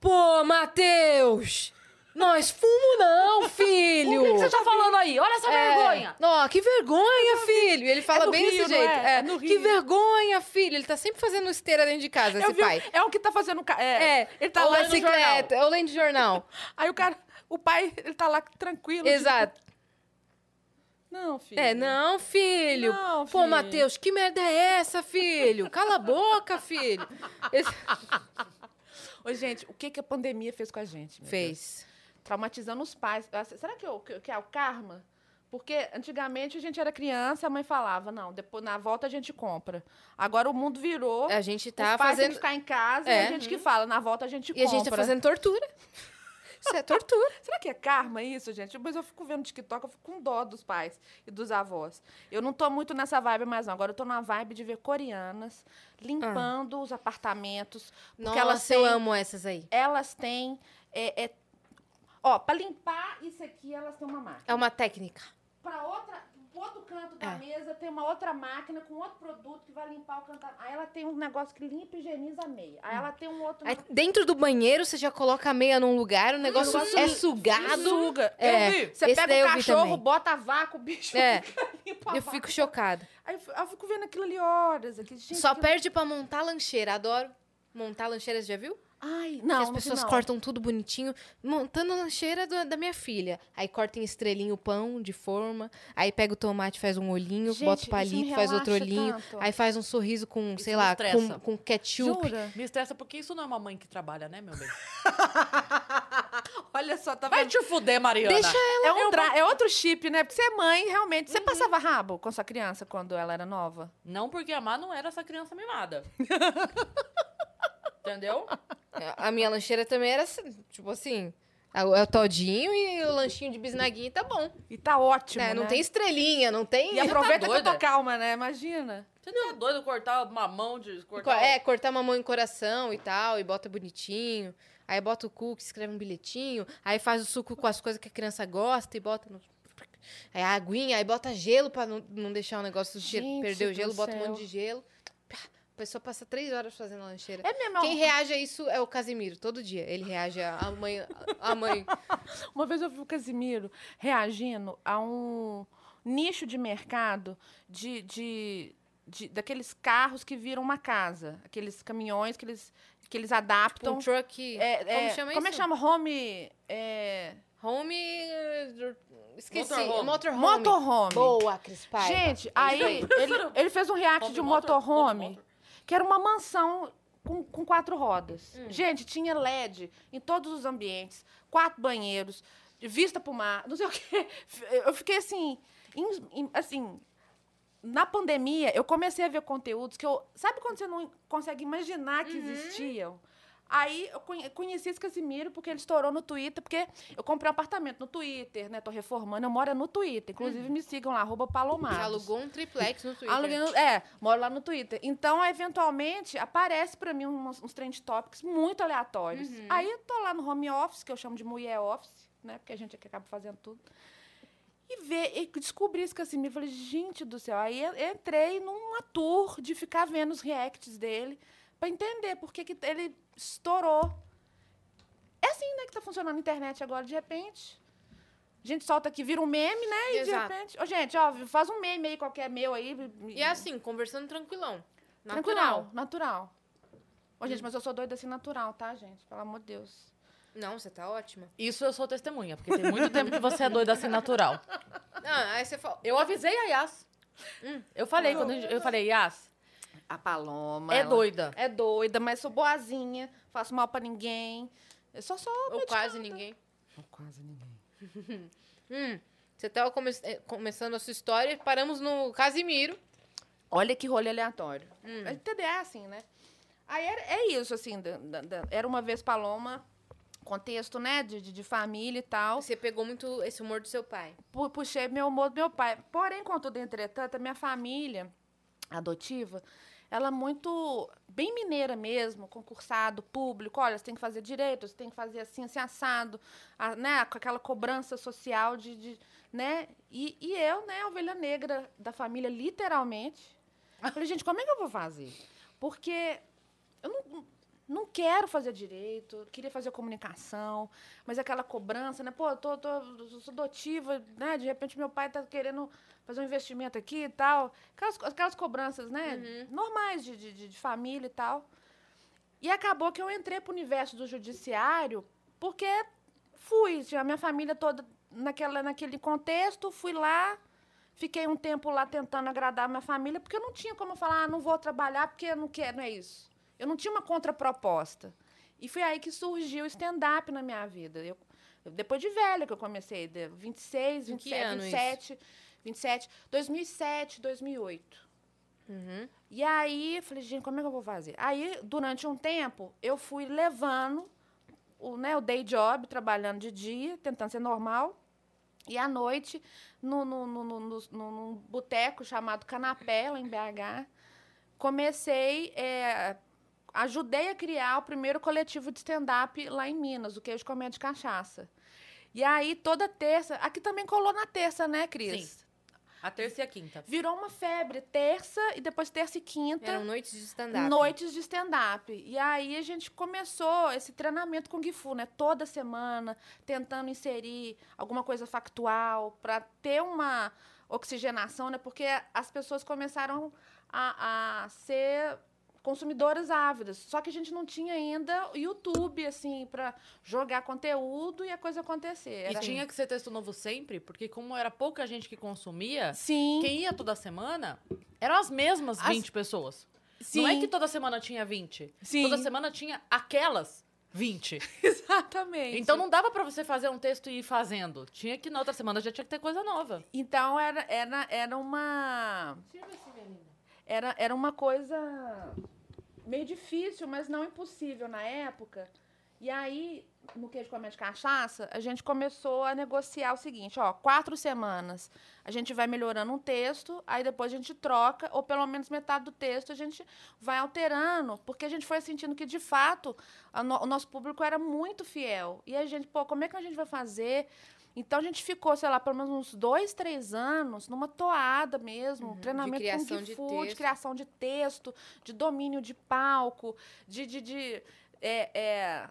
Pô, Matheus! Nós fumo não, <laughs> filho! O que, que você tá falando aí? Olha essa É. vergonha. Ó, que vergonha, filho! E ele fala no bem Rio, desse não jeito. é? É, É que vergonha, filho! Ele tá sempre fazendo esteira dentro de casa, esse vi- pai. É o que tá fazendo. É, É, ele tá ou lá no jornal. bicicleta, ou lendo de jornal. <laughs> Aí o cara, o pai, ele tá lá tranquilo. Exato. tipo, não, filho. É, não, filho. Não, Pô, filho. Matheus, que merda é essa, filho? Cala a boca, filho. Esse- <laughs> Ô, gente, o que, que a pandemia fez com a gente? meu Deus? Traumatizando os pais. Ah, Será que, eu- que, que é o karma? Porque antigamente a gente era criança, a mãe falava, não, depois na volta a gente compra. Agora o mundo virou. A gente os tá pais têm fazendo. que ficar em casa e É. a gente que fala, na volta a gente E compra. a gente tá fazendo tortura. <laughs> Isso é tortura. Será que é karma isso, gente? Depois eu fico vendo TikTok, eu fico com dó dos pais e dos avós. Eu não tô muito nessa vibe mais, não. Agora eu tô na vibe de ver coreanas limpando os apartamentos. Porque Nossa, elas eu têm, amo essas aí. elas têm. é, é- ó, pra limpar isso aqui, elas têm uma máquina. É uma técnica. Pra outra, pro outro canto da É. mesa tem uma outra máquina com outro produto que vai limpar o canto. da- Aí ela tem um negócio que limpa e higieniza a meia. Aí ela tem um outro. Aí, dentro do banheiro, você já coloca a meia num lugar, o negócio negócio é su- sugado. Suga. É, Eu vi. Você esse pega o cachorro, bota a vaca, o bicho É. limpa Eu fico chocada. Aí eu fico vendo aquilo ali horas. Aqui, gente, Só perde pra montar lancheira. Adoro. Montar lancheira, você já viu? Ai, Que não, as pessoas não. cortam tudo bonitinho, montando a lancheira do- da minha filha. Aí corta em estrelinho o pão de forma, aí pega o tomate, faz um olhinho, Gente, bota o palito, faz outro olhinho, tanto. aí faz um sorriso com, Isso sei lá, com, com ketchup. Jura? Me estressa porque isso não é uma mãe que trabalha, né, meu bem? <laughs> Olha só, tá Vai vendo? te fuder, Mariana. Deixa É, um dra- é outro chip, né? Porque você é mãe, realmente. Você passava rabo com sua criança quando ela era nova? Não porque a Má não era essa criança mimada. <laughs> Entendeu? <laughs> A minha lancheira também era assim, tipo assim, é o é todinho e o lanchinho de bisnaguinha tá bom. E tá ótimo, né? Não né? tem estrelinha, não tem... E aproveita que eu tô calma, né? Imagina. Você tá doido cortar mamão de cortar. É, cortar mamão em coração e tal, e bota bonitinho. Aí bota o cookie, escreve um bilhetinho. Aí faz o suco com as coisas que a criança gosta e bota no... Aí a aguinha, aí bota gelo pra não, não deixar o negócio perder o gelo, bota um monte de gelo. Pessoa passa três horas fazendo a lancheira. É mesmo. Quem reage a isso é o Casimiro, todo dia. Ele reage a mãe. A mãe. <laughs> Uma vez eu vi o Casimiro reagindo a um nicho de mercado de, de, de- daqueles carros que viram uma casa. Aqueles caminhões que eles, que eles adaptam. um truck. É, como é, chama como é isso? que chama? Home. É, Home. Esqueci. Motorhome. Motorhome. motorhome. Boa, Cris Paiva. Gente, aí ele, ele fez um react Home de um motor? motorhome Home motor? Que era uma mansão com, com quatro rodas. Hum. Gente, tinha LED em todos os ambientes, quatro banheiros, vista pro mar, não sei o quê. <laughs> Eu fiquei assim, em- em- assim, na pandemia, eu comecei a ver conteúdos que eu. Sabe quando você não consegue imaginar que Uhum. existiam? Aí eu conhe- conheci esse Casimiro porque ele estourou no Twitter, porque eu comprei um apartamento no Twitter, né? Tô reformando, eu moro no Twitter. Inclusive, me sigam lá, arroba Você Palomados. alugou um triplex no Twitter. Aluguei no- é, moro lá no Twitter. Então, eventualmente, aparece pra mim uns, uns trend topics muito aleatórios. Uhum. Aí eu tô lá no home office, que eu chamo de mulher office, né? Porque a gente aqui acaba fazendo tudo. E, ver, e descobri esse Casimiro. Falei, gente do céu. Aí eu entrei numa tour de ficar vendo os reacts dele pra entender por que, que ele estourou. É assim, né, que tá funcionando a internet agora, de repente. A gente solta aqui, vira um meme, né? E Exato. de repente. Ô, gente, ó, faz um meme aí, qualquer meu aí. E é assim, conversando tranquilão. Natural, natural. Ô, gente, mas eu sou doida assim natural, tá, gente? Pelo amor de Deus. Não, você tá ótima. Isso eu sou testemunha, porque tem muito tempo que você é doida assim natural. Ah, aí você fala. Eu avisei a Yas. Eu falei, quando a gente- eu falei, Yas, A Paloma. É ela- doida. É doida, mas sou boazinha, faço mal pra ninguém. Eu só sou Ou quase ninguém. quase <laughs> ninguém. Hum, você tava come- eh, começando a sua história e paramos no Casimiro. Olha que rolê aleatório. Hum. A TDA é assim, né? Aí era- é isso, assim, da- da- da- era uma vez Paloma, contexto, né, de, de, de família e tal. Você pegou muito esse humor do seu pai. pu- puxei meu humor do meu pai. Porém, contudo, entretanto, a minha família adotiva, ela é muito bem mineira mesmo, concursado, público. Olha, você tem que fazer direito, você tem que fazer assim, assim, assado, a- né, com aquela cobrança social de, de- né? E, e eu, né, a ovelha negra da família, literalmente. Eu falei, gente, como é que eu vou fazer? Porque eu não, não quero fazer direito, queria fazer comunicação, mas aquela cobrança, né? Pô, eu tô, tô, sou adotiva, né? De repente meu pai tá querendo fazer um investimento aqui e tal. Aquelas, aquelas cobranças, né? Normais de, de, de- família e tal. E acabou que eu entrei pro universo do judiciário porque fui, tinha a minha família toda naquela, naquele contexto, fui lá, fiquei um tempo lá tentando agradar a minha família, porque eu não tinha como falar, ah, não vou trabalhar porque eu não quero, não é isso. Eu não tinha uma contraproposta. E foi aí que surgiu o stand-up na minha vida. Eu, depois de velha que eu comecei, de 26, Em que 27, ano isso? 27, 27, 2007, 2008. Uhum. E aí, eu falei, gente, como é que eu vou fazer? Aí, durante um tempo, eu fui levando o, né, o day job, trabalhando de dia, tentando ser normal. E à noite, no, no, no, no, no- no- num boteco chamado Canapé, lá em BH, comecei, é, ajudei a criar o primeiro coletivo de stand-up lá em Minas, o Queijo Comédia de Cachaça. E aí, toda terça, aqui também colou na terça, né, Cris? A terça e a quinta. Virou uma febre, terça e depois terça e quinta. Eram noites de stand-up. Noites de stand-up. E aí a gente começou esse treinamento com o Gifu, né? Toda semana, tentando inserir alguma coisa factual para ter uma oxigenação, né? Porque as pessoas começaram a, a ser consumidoras ávidas. Só que a gente não tinha ainda YouTube, assim, para jogar conteúdo e a coisa acontecer. E Era- tinha que ser texto novo sempre, porque como era pouca gente que consumia, Sim. quem ia toda semana eram as mesmas As- 20 pessoas. Sim. Não é que toda semana tinha 20. Sim. Toda semana tinha aquelas 20. <laughs> Exatamente. Então não dava pra você fazer um texto e ir fazendo. Tinha que na outra semana já tinha que ter coisa nova. Então era, era, era uma. Era, era uma coisa meio difícil, mas não impossível na época. E aí, no Queijo Comédia de Cachaça, a gente começou a negociar o seguinte: ó, quatro semanas a gente vai melhorando um texto, aí depois a gente troca, ou pelo menos metade do texto a gente vai alterando, porque a gente foi sentindo que, de fato, no- o nosso público era muito fiel. E a gente, pô, como é que a gente vai fazer? Então a gente ficou, sei lá, pelo menos uns dois, três anos numa toada mesmo, treinamento de criação com de Gifu, de criação de texto, de domínio de palco, de, de, de, é, é,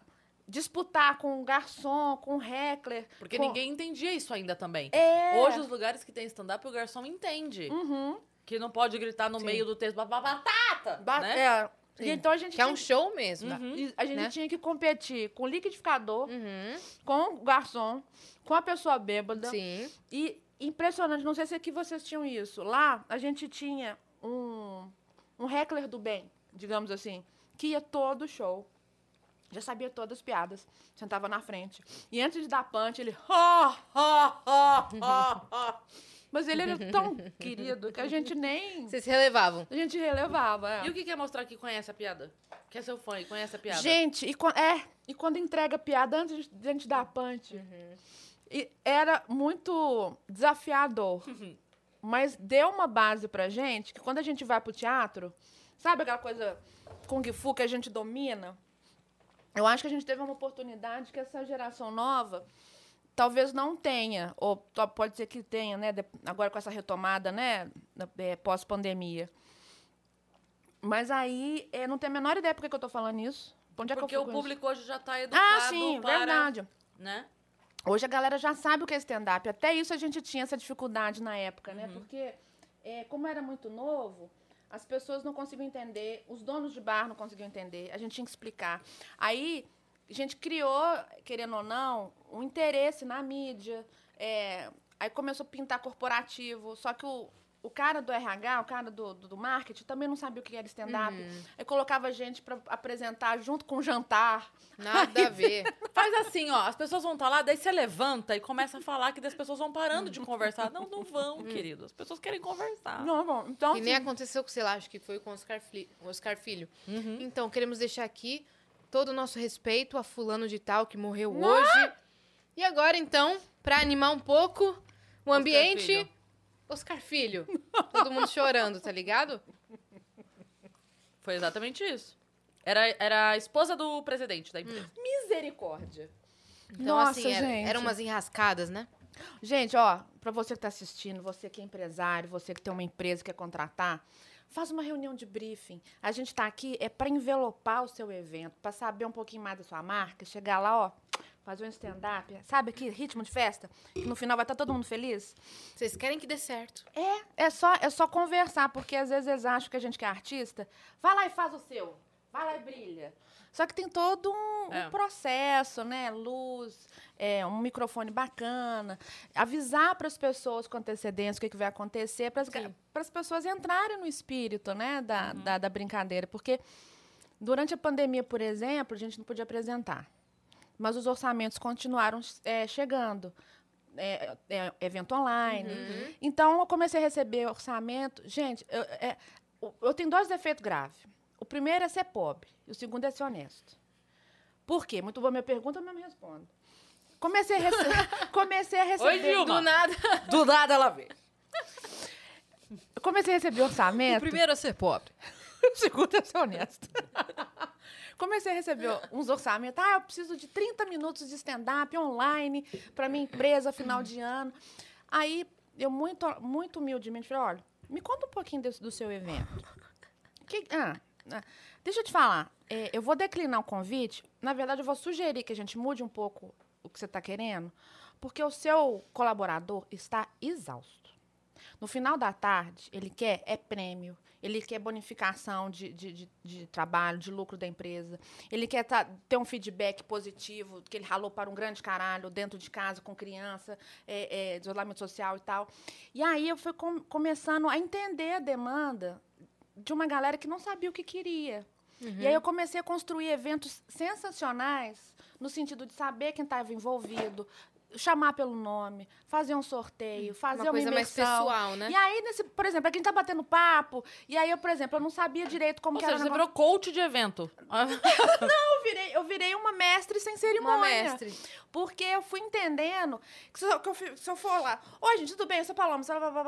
disputar com o garçom, com o heckler. Porque com- ninguém entendia isso ainda também. É. Hoje, os lugares que tem stand-up, o garçom entende. Uhum. Que não pode gritar no Sim. meio do texto, "Ba- ba- batata! Ba- né? é. E então a gente Que é tinha, um show mesmo. Uhum. e a gente né? tinha que competir com o liquidificador, Uhum. com o garçom, com a pessoa bêbada. Sim. E impressionante, não sei se aqui vocês tinham isso. Lá a gente tinha um, um heckler do bem, digamos assim, que ia todo show. Já sabia todas as piadas. Sentava na frente. E antes de dar punch, ele. "Ha, ha, ha, ha, ha." Mas ele era tão <laughs> querido que a gente nem. Vocês se relevavam. A gente relevava. é. E o que quer mostrar que conhece a piada? Que é seu fã e conhece a piada? Gente, e, é, e quando entrega piada antes de a gente dar punch. E era muito desafiador. Mas deu uma base pra gente que quando a gente vai pro teatro, sabe aquela coisa Kung Fu que a gente domina? Eu acho que a gente teve uma oportunidade que essa geração nova talvez não tenha, ou pode ser que tenha, né? Agora com essa retomada, né? é, Pós-pandemia. Mas aí, é, não tenho a menor ideia por que eu tô falando isso. Onde é que eu Porque o público hoje já tá educado Ah, sim, para... verdade. Né? Hoje a galera já sabe o que é stand-up. Até isso a gente tinha essa dificuldade na época, né? Porque, é, como era muito novo, as pessoas não conseguiam entender, os donos de bar não conseguiam entender, a gente tinha que explicar. Aí, a gente criou, querendo ou não, um interesse na mídia. é, aí começou a pintar corporativo, só que o, o cara do RH, o cara do, do, do marketing, também não sabia o que era stand-up. Uhum. Aí colocava a gente pra apresentar junto com o jantar. Nada a ver. <laughs> Faz assim, ó, as pessoas vão estar lá, daí você levanta e começa a falar que as pessoas vão parando de conversar. Não, não vão, querido. As pessoas querem conversar. Não, bom, então. Nem assim, aconteceu com, sei lá, acho que foi com o Oscar, Fli- o Oscar Filho. Uhum. Então, queremos deixar aqui todo o nosso respeito a fulano de tal que morreu hoje. E agora, então, pra animar um pouco o ambiente, Filho. Oscar Filho. Todo mundo chorando, tá ligado? Foi exatamente isso. Era, era a esposa do presidente da empresa. misericórdia. Então, Nossa, assim, era- gente. eram umas enrascadas, né? Gente, ó, pra você que tá assistindo, você que é empresário, você que tem uma empresa que quer contratar, faz uma reunião de briefing. A gente tá aqui é para envelopar o seu evento, para saber um pouquinho mais da sua marca, chegar lá, ó, fazer um stand-up, sabe aqui, ritmo de festa, que no final vai estar todo mundo feliz. Vocês querem que dê certo. É, é só, é só conversar, porque às vezes eles acham que a gente que é artista, vai lá e faz o seu, vai lá e brilha. Só que tem todo um, um É. processo, né? Luz, é, um microfone bacana, avisar para as pessoas com antecedência o que, que vai acontecer, para as pessoas entrarem no espírito, né? Da, da, da brincadeira. Porque durante a pandemia, por exemplo, a gente não podia apresentar. Mas os orçamentos continuaram é, chegando. É, é, evento online. Então, eu comecei a receber orçamento. Gente, eu, é, eu tenho dois defeitos graves. O primeiro é ser pobre. E o segundo é ser honesto. Por quê? Muito boa minha pergunta, eu mesmo respondo. Comecei a, rece <laughs> comecei a receber... Oi, Dilma. Do nada. <laughs> Do nada ela vem. Eu comecei a receber orçamento... Primeiro é ser pobre. <laughs> O segundo é ser honesto. Comecei a receber uns orçamentos. Ah, eu preciso de 30 minutos de stand-up online para minha empresa final de ano. Aí eu, muito, muito humildemente, falei: olha, me conta um pouquinho desse- do seu evento. Que- ah, deixa eu te falar. é, eu vou declinar o convite. Na verdade, eu vou sugerir que a gente mude um pouco o que você está querendo, porque o seu colaborador está exausto. No final da tarde, ele quer é prêmio, ele quer bonificação de, de, de, de trabalho, de lucro da empresa, ele quer tá- ter um feedback positivo, que ele ralou para um grande caralho dentro de casa, com criança, é, é, isolamento social e tal. E aí eu fui com- começando a entender a demanda de uma galera que não sabia o que queria. E aí eu comecei a construir eventos sensacionais, no sentido de saber quem estava envolvido, chamar pelo nome, fazer um sorteio, fazer uma, Uma coisa mais pessoal, né? E aí, nesse, por exemplo, aqui a gente tá batendo papo, e aí eu, por exemplo, eu não sabia direito como Ou que seja, era você negócio. virou coach de evento. <laughs> Eu virei, eu virei uma mestre sem cerimônia. Uma mestre. Porque eu fui entendendo que se eu, que eu se eu for lá, oi, gente, tudo bem, eu sou Paloma,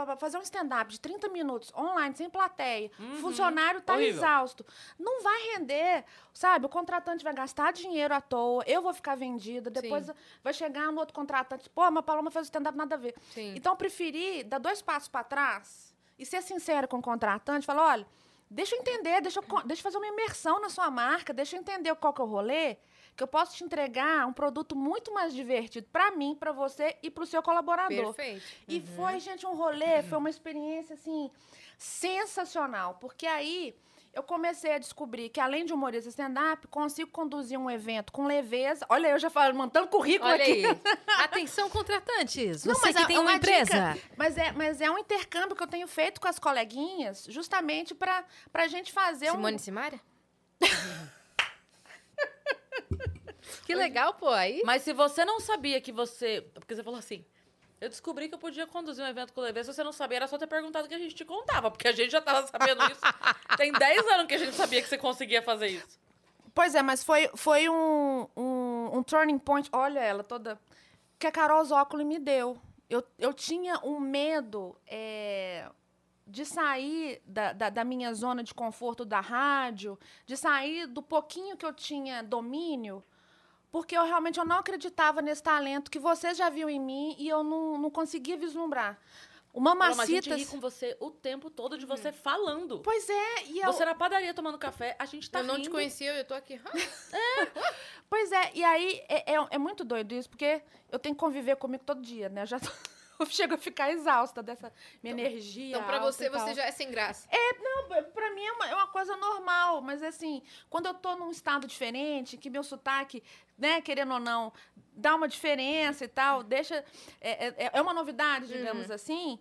vai fazer um stand-up de 30 minutos online, sem plateia, o funcionário tá Horrível. exausto. Não vai render, sabe? O contratante vai gastar dinheiro à toa, eu vou ficar vendida, depois Sim. vai chegar no outro contratante, pô, mas a Paloma fez o stand-up, nada a ver. Sim. Então, eu preferi dar dois passos para trás e ser sincera com o contratante, falar, olha, deixa eu entender, deixa eu, deixa eu fazer uma imersão na sua marca, deixa eu entender qual que é o rolê, que eu posso te entregar um produto muito mais divertido para mim, para você e para o seu colaborador. Perfeito. E foi, gente, um rolê, foi uma experiência, assim, sensacional. Porque aí eu comecei a descobrir que, além de humorista stand-up, consigo conduzir um evento com leveza. Olha, eu já falo, montando currículo Olha aqui. aí. <laughs> Atenção, contratantes. Não, Você mas que tem é uma, dica. empresa. Mas é, mas é um intercâmbio que eu tenho feito com as coleguinhas, justamente para a gente fazer Simone um. Simaria? <laughs> <laughs> que legal, pô. Aí. Mas se você não sabia que você. Porque você falou assim. Eu descobri que eu podia conduzir um evento com leveza. Se você não sabia, era só ter perguntado que a gente te contava. Porque a gente já tava sabendo isso. <laughs> Tem 10 anos que a gente sabia que você conseguia fazer isso. Pois é, mas foi, foi um, um, um turning point. Olha ela toda. Que a Carol Zócoli me deu. Eu, eu tinha um medo é, de sair da, da, da minha zona de conforto da rádio, de sair do pouquinho que eu tinha domínio, porque eu realmente eu não acreditava nesse talento que vocês já viram em mim e eu não, não conseguia vislumbrar. Não, mas a gente com você o tempo todo de você falando. Pois é, e eu... Você na padaria tomando café, a gente tá eu não te rindo. conhecia, eu tô aqui. <laughs> Pois é, e aí é, é, é muito doido isso, porque eu tenho que conviver comigo todo dia, né? Eu já tô- <laughs> eu chego a ficar exausta dessa minha energia. Então, pra alta você, você já é sem graça. Não, pra mim é uma, é uma coisa normal, mas assim, quando eu tô num estado diferente, que meu sotaque, né, querendo ou não, dá uma diferença e tal, deixa. É, é, é uma novidade, digamos assim.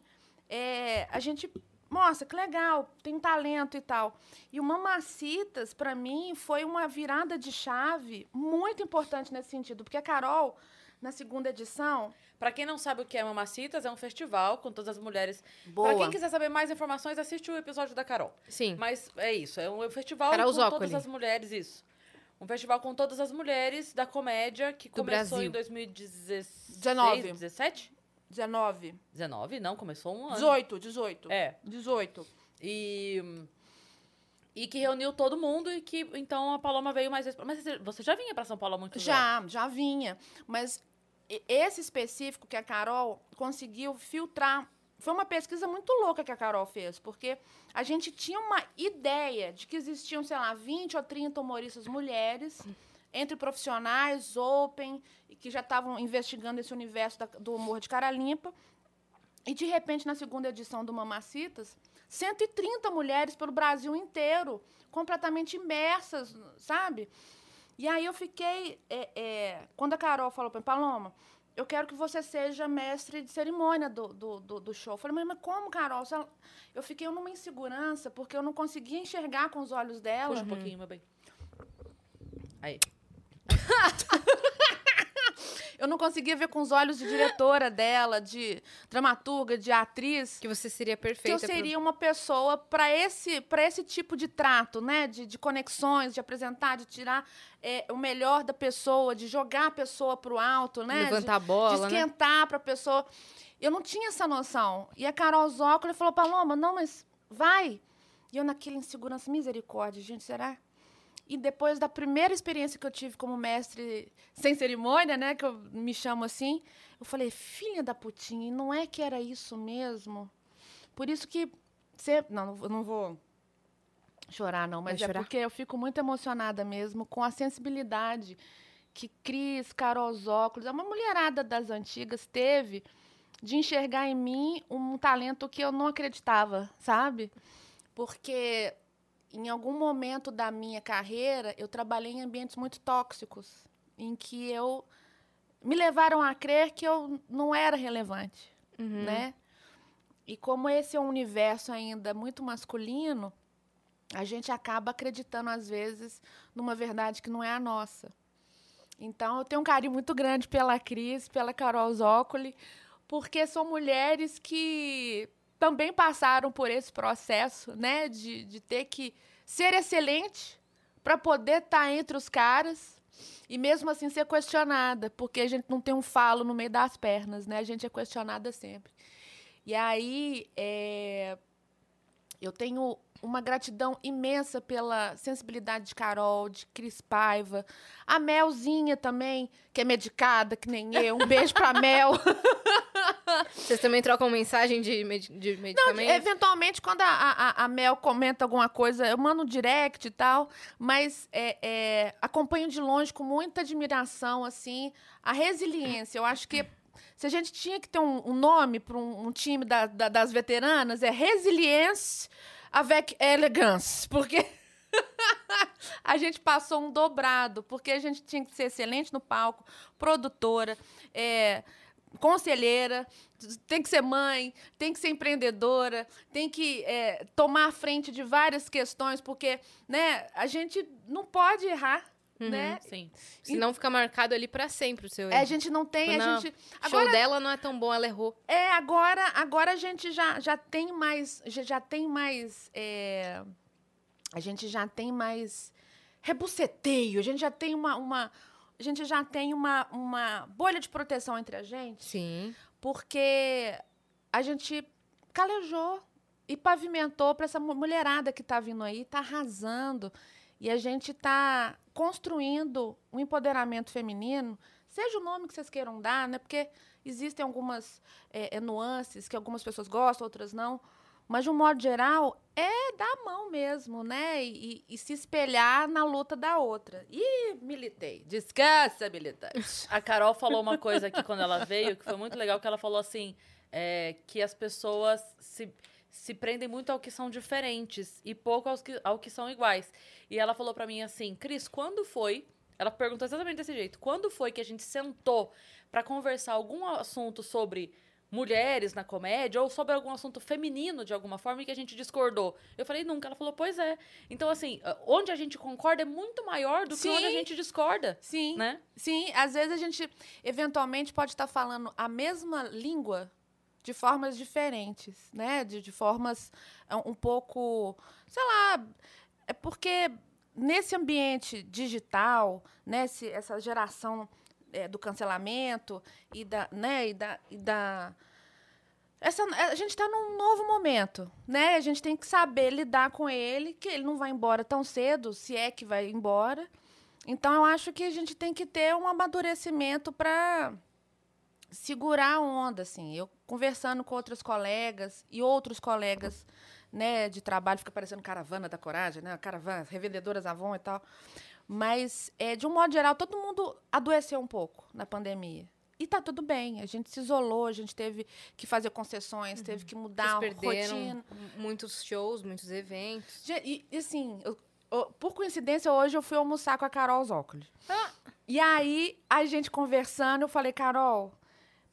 é, a gente mostra que legal, tem talento e tal. E o Mamacitas, para mim, foi uma virada de chave muito importante nesse sentido, porque a Carol, na segunda edição, Pra quem não sabe o que é Mamacitas, é um festival com todas as mulheres. Boa. Pra quem quiser saber mais informações, assiste o episódio da Carol. Sim. Mas é isso, é um festival Carol com Zócoli. todas as mulheres, isso. Um festival com todas as mulheres da comédia que Do começou Brasil. em 2016. 19. 17? 19, 19? Não, começou um ano. 18, 18. É. 18. E. E que reuniu todo mundo e que então a Paloma veio mais vezes. Mas você- já vinha pra São Paulo há muito tempo? Já, já vinha. Mas esse específico que a Carol conseguiu filtrar. Foi uma pesquisa muito louca que a Carol fez, porque a gente tinha uma ideia de que existiam, sei lá, 20 ou 30 humoristas mulheres, entre profissionais, open, que já estavam investigando esse universo da- do humor de cara limpa. E, de repente, na segunda edição do Mamacitas, 130 mulheres pelo Brasil inteiro, completamente imersas, sabe? E aí eu fiquei. é, é, quando a Carol falou para mim, Paloma, eu quero que você seja mestre de cerimônia do, do, do, do show. Eu falei, mas, mas como, Carol? Eu fiquei numa insegurança, porque eu não conseguia enxergar com os olhos dela. Puxa um pouquinho, meu bem. Aí. <laughs> Eu não conseguia ver com os olhos de diretora dela, de dramaturga, de atriz. Que você seria que eu perfeita. pro- seria uma pessoa para esse, pra esse tipo de trato, né? De, de conexões, de apresentar, de tirar é, o melhor da pessoa, de jogar a pessoa pro alto, né? Levantar a de, bola, de né? esquentar pra pessoa. Eu não tinha essa noção. E a Carol Zócoli falou, Paloma, não, mas vai. E eu naquela insegurança, misericórdia, gente, será? E depois da primeira experiência que eu tive como mestre sem cerimônia, né, que eu me chamo assim, eu falei, filha da putinha, e não é que era isso mesmo? Por isso que você, não, eu não vou chorar não, mas Vai é chorar? porque eu fico muito emocionada mesmo com a sensibilidade que Cris, Carol Zóculos, é uma mulherada das antigas teve de enxergar em mim um talento que eu não acreditava, sabe? Porque em algum momento da minha carreira, eu trabalhei em ambientes muito tóxicos, em que eu me levaram a crer que eu não era relevante, Uhum. né? E como esse é um universo ainda muito masculino, a gente acaba acreditando às vezes numa verdade que não é a nossa. Então, eu tenho um carinho muito grande pela Cris, pela Carol Zócoli, porque são mulheres que também passaram por esse processo, né, de, de ter que ser excelente para poder estar entre os caras e mesmo assim ser questionada, porque a gente não tem um falo no meio das pernas, né? A gente é questionada sempre. E aí, é, eu tenho uma gratidão imensa pela sensibilidade de Carol, de Cris Paiva, a Melzinha também, que é medicada, que nem eu. Um beijo pra Mel. <laughs> Vocês também trocam mensagem de, med de Não, medicamento? eventualmente, quando a, a, a Mel comenta alguma coisa, eu mando um direct e tal, mas é, é, acompanho de longe com muita admiração, assim, a resiliência. Eu acho que se a gente tinha que ter um, um nome para um, um time da- da- das veteranas, é Resilience avec Elegance, porque <laughs> a gente passou um dobrado, porque a gente tinha que ser excelente no palco, produtora, é, conselheira, tem que ser mãe, tem que ser empreendedora, tem que é, tomar a frente de várias questões, porque né, a gente não pode errar, né? Sim. Senão fica marcado ali pra sempre o seu É, a erro. gente não tem, a Não, gente... O show Agora, dela não é tão bom, ela errou. é, agora, agora a gente já, já tem mais, já, já tem mais, é, a gente já tem mais rebuceteio, a gente já tem uma, uma a gente já tem uma, uma bolha de proteção entre a gente, Sim. porque a gente calejou e pavimentou para essa mu- mulherada que está vindo aí, está arrasando. E a gente está construindo um empoderamento feminino, seja o nome que vocês queiram dar, né? Porque existem algumas é, nuances que algumas pessoas gostam, outras não. Mas, de um modo geral, é dar a mão mesmo, né? E, e- e se espelhar na luta da outra. Ih, militei. Descansa, militante. <laughs> A Carol falou uma coisa aqui quando ela veio, que foi muito legal, que ela falou assim, é, que as pessoas se, se prendem muito ao que são diferentes e pouco aos que, ao que são iguais. E ela falou pra mim assim, Cris, quando foi... Ela perguntou exatamente desse jeito. Quando foi que a gente sentou pra conversar algum assunto sobre mulheres na comédia ou sobre algum assunto feminino de alguma forma e que a gente discordou. Eu falei, nunca. Ela falou, pois é. Então, assim, ah, onde a gente concorda é muito maior do que onde a gente discorda, Sim, né? sim. Às vezes a gente, eventualmente, pode estar falando a mesma língua de formas diferentes, né? De, de formas ah, um pouco, sei lá, é porque nesse ambiente digital, nesse, essa geração é, do cancelamento e da, né, e da, e da essa, a gente está num novo momento, né? A gente tem que saber lidar com ele, que ele não vai embora tão cedo, se é que vai embora. Então, eu acho que a gente tem que ter um amadurecimento para segurar a onda, assim. Eu conversando com outros colegas e outros colegas, né, de trabalho, fica parecendo caravana da coragem, né? Caravana, revendedoras Avon e tal. Mas, é, de um modo geral, todo mundo adoeceu um pouco na pandemia. E tá tudo bem. A gente se isolou, a gente teve que fazer concessões, teve que mudar Vocês perderam rotina. muitos shows, muitos eventos. E, e assim, eu- eu- por coincidência, hoje eu fui almoçar com a Carol Zócoli. E aí, a gente conversando, eu falei, Carol,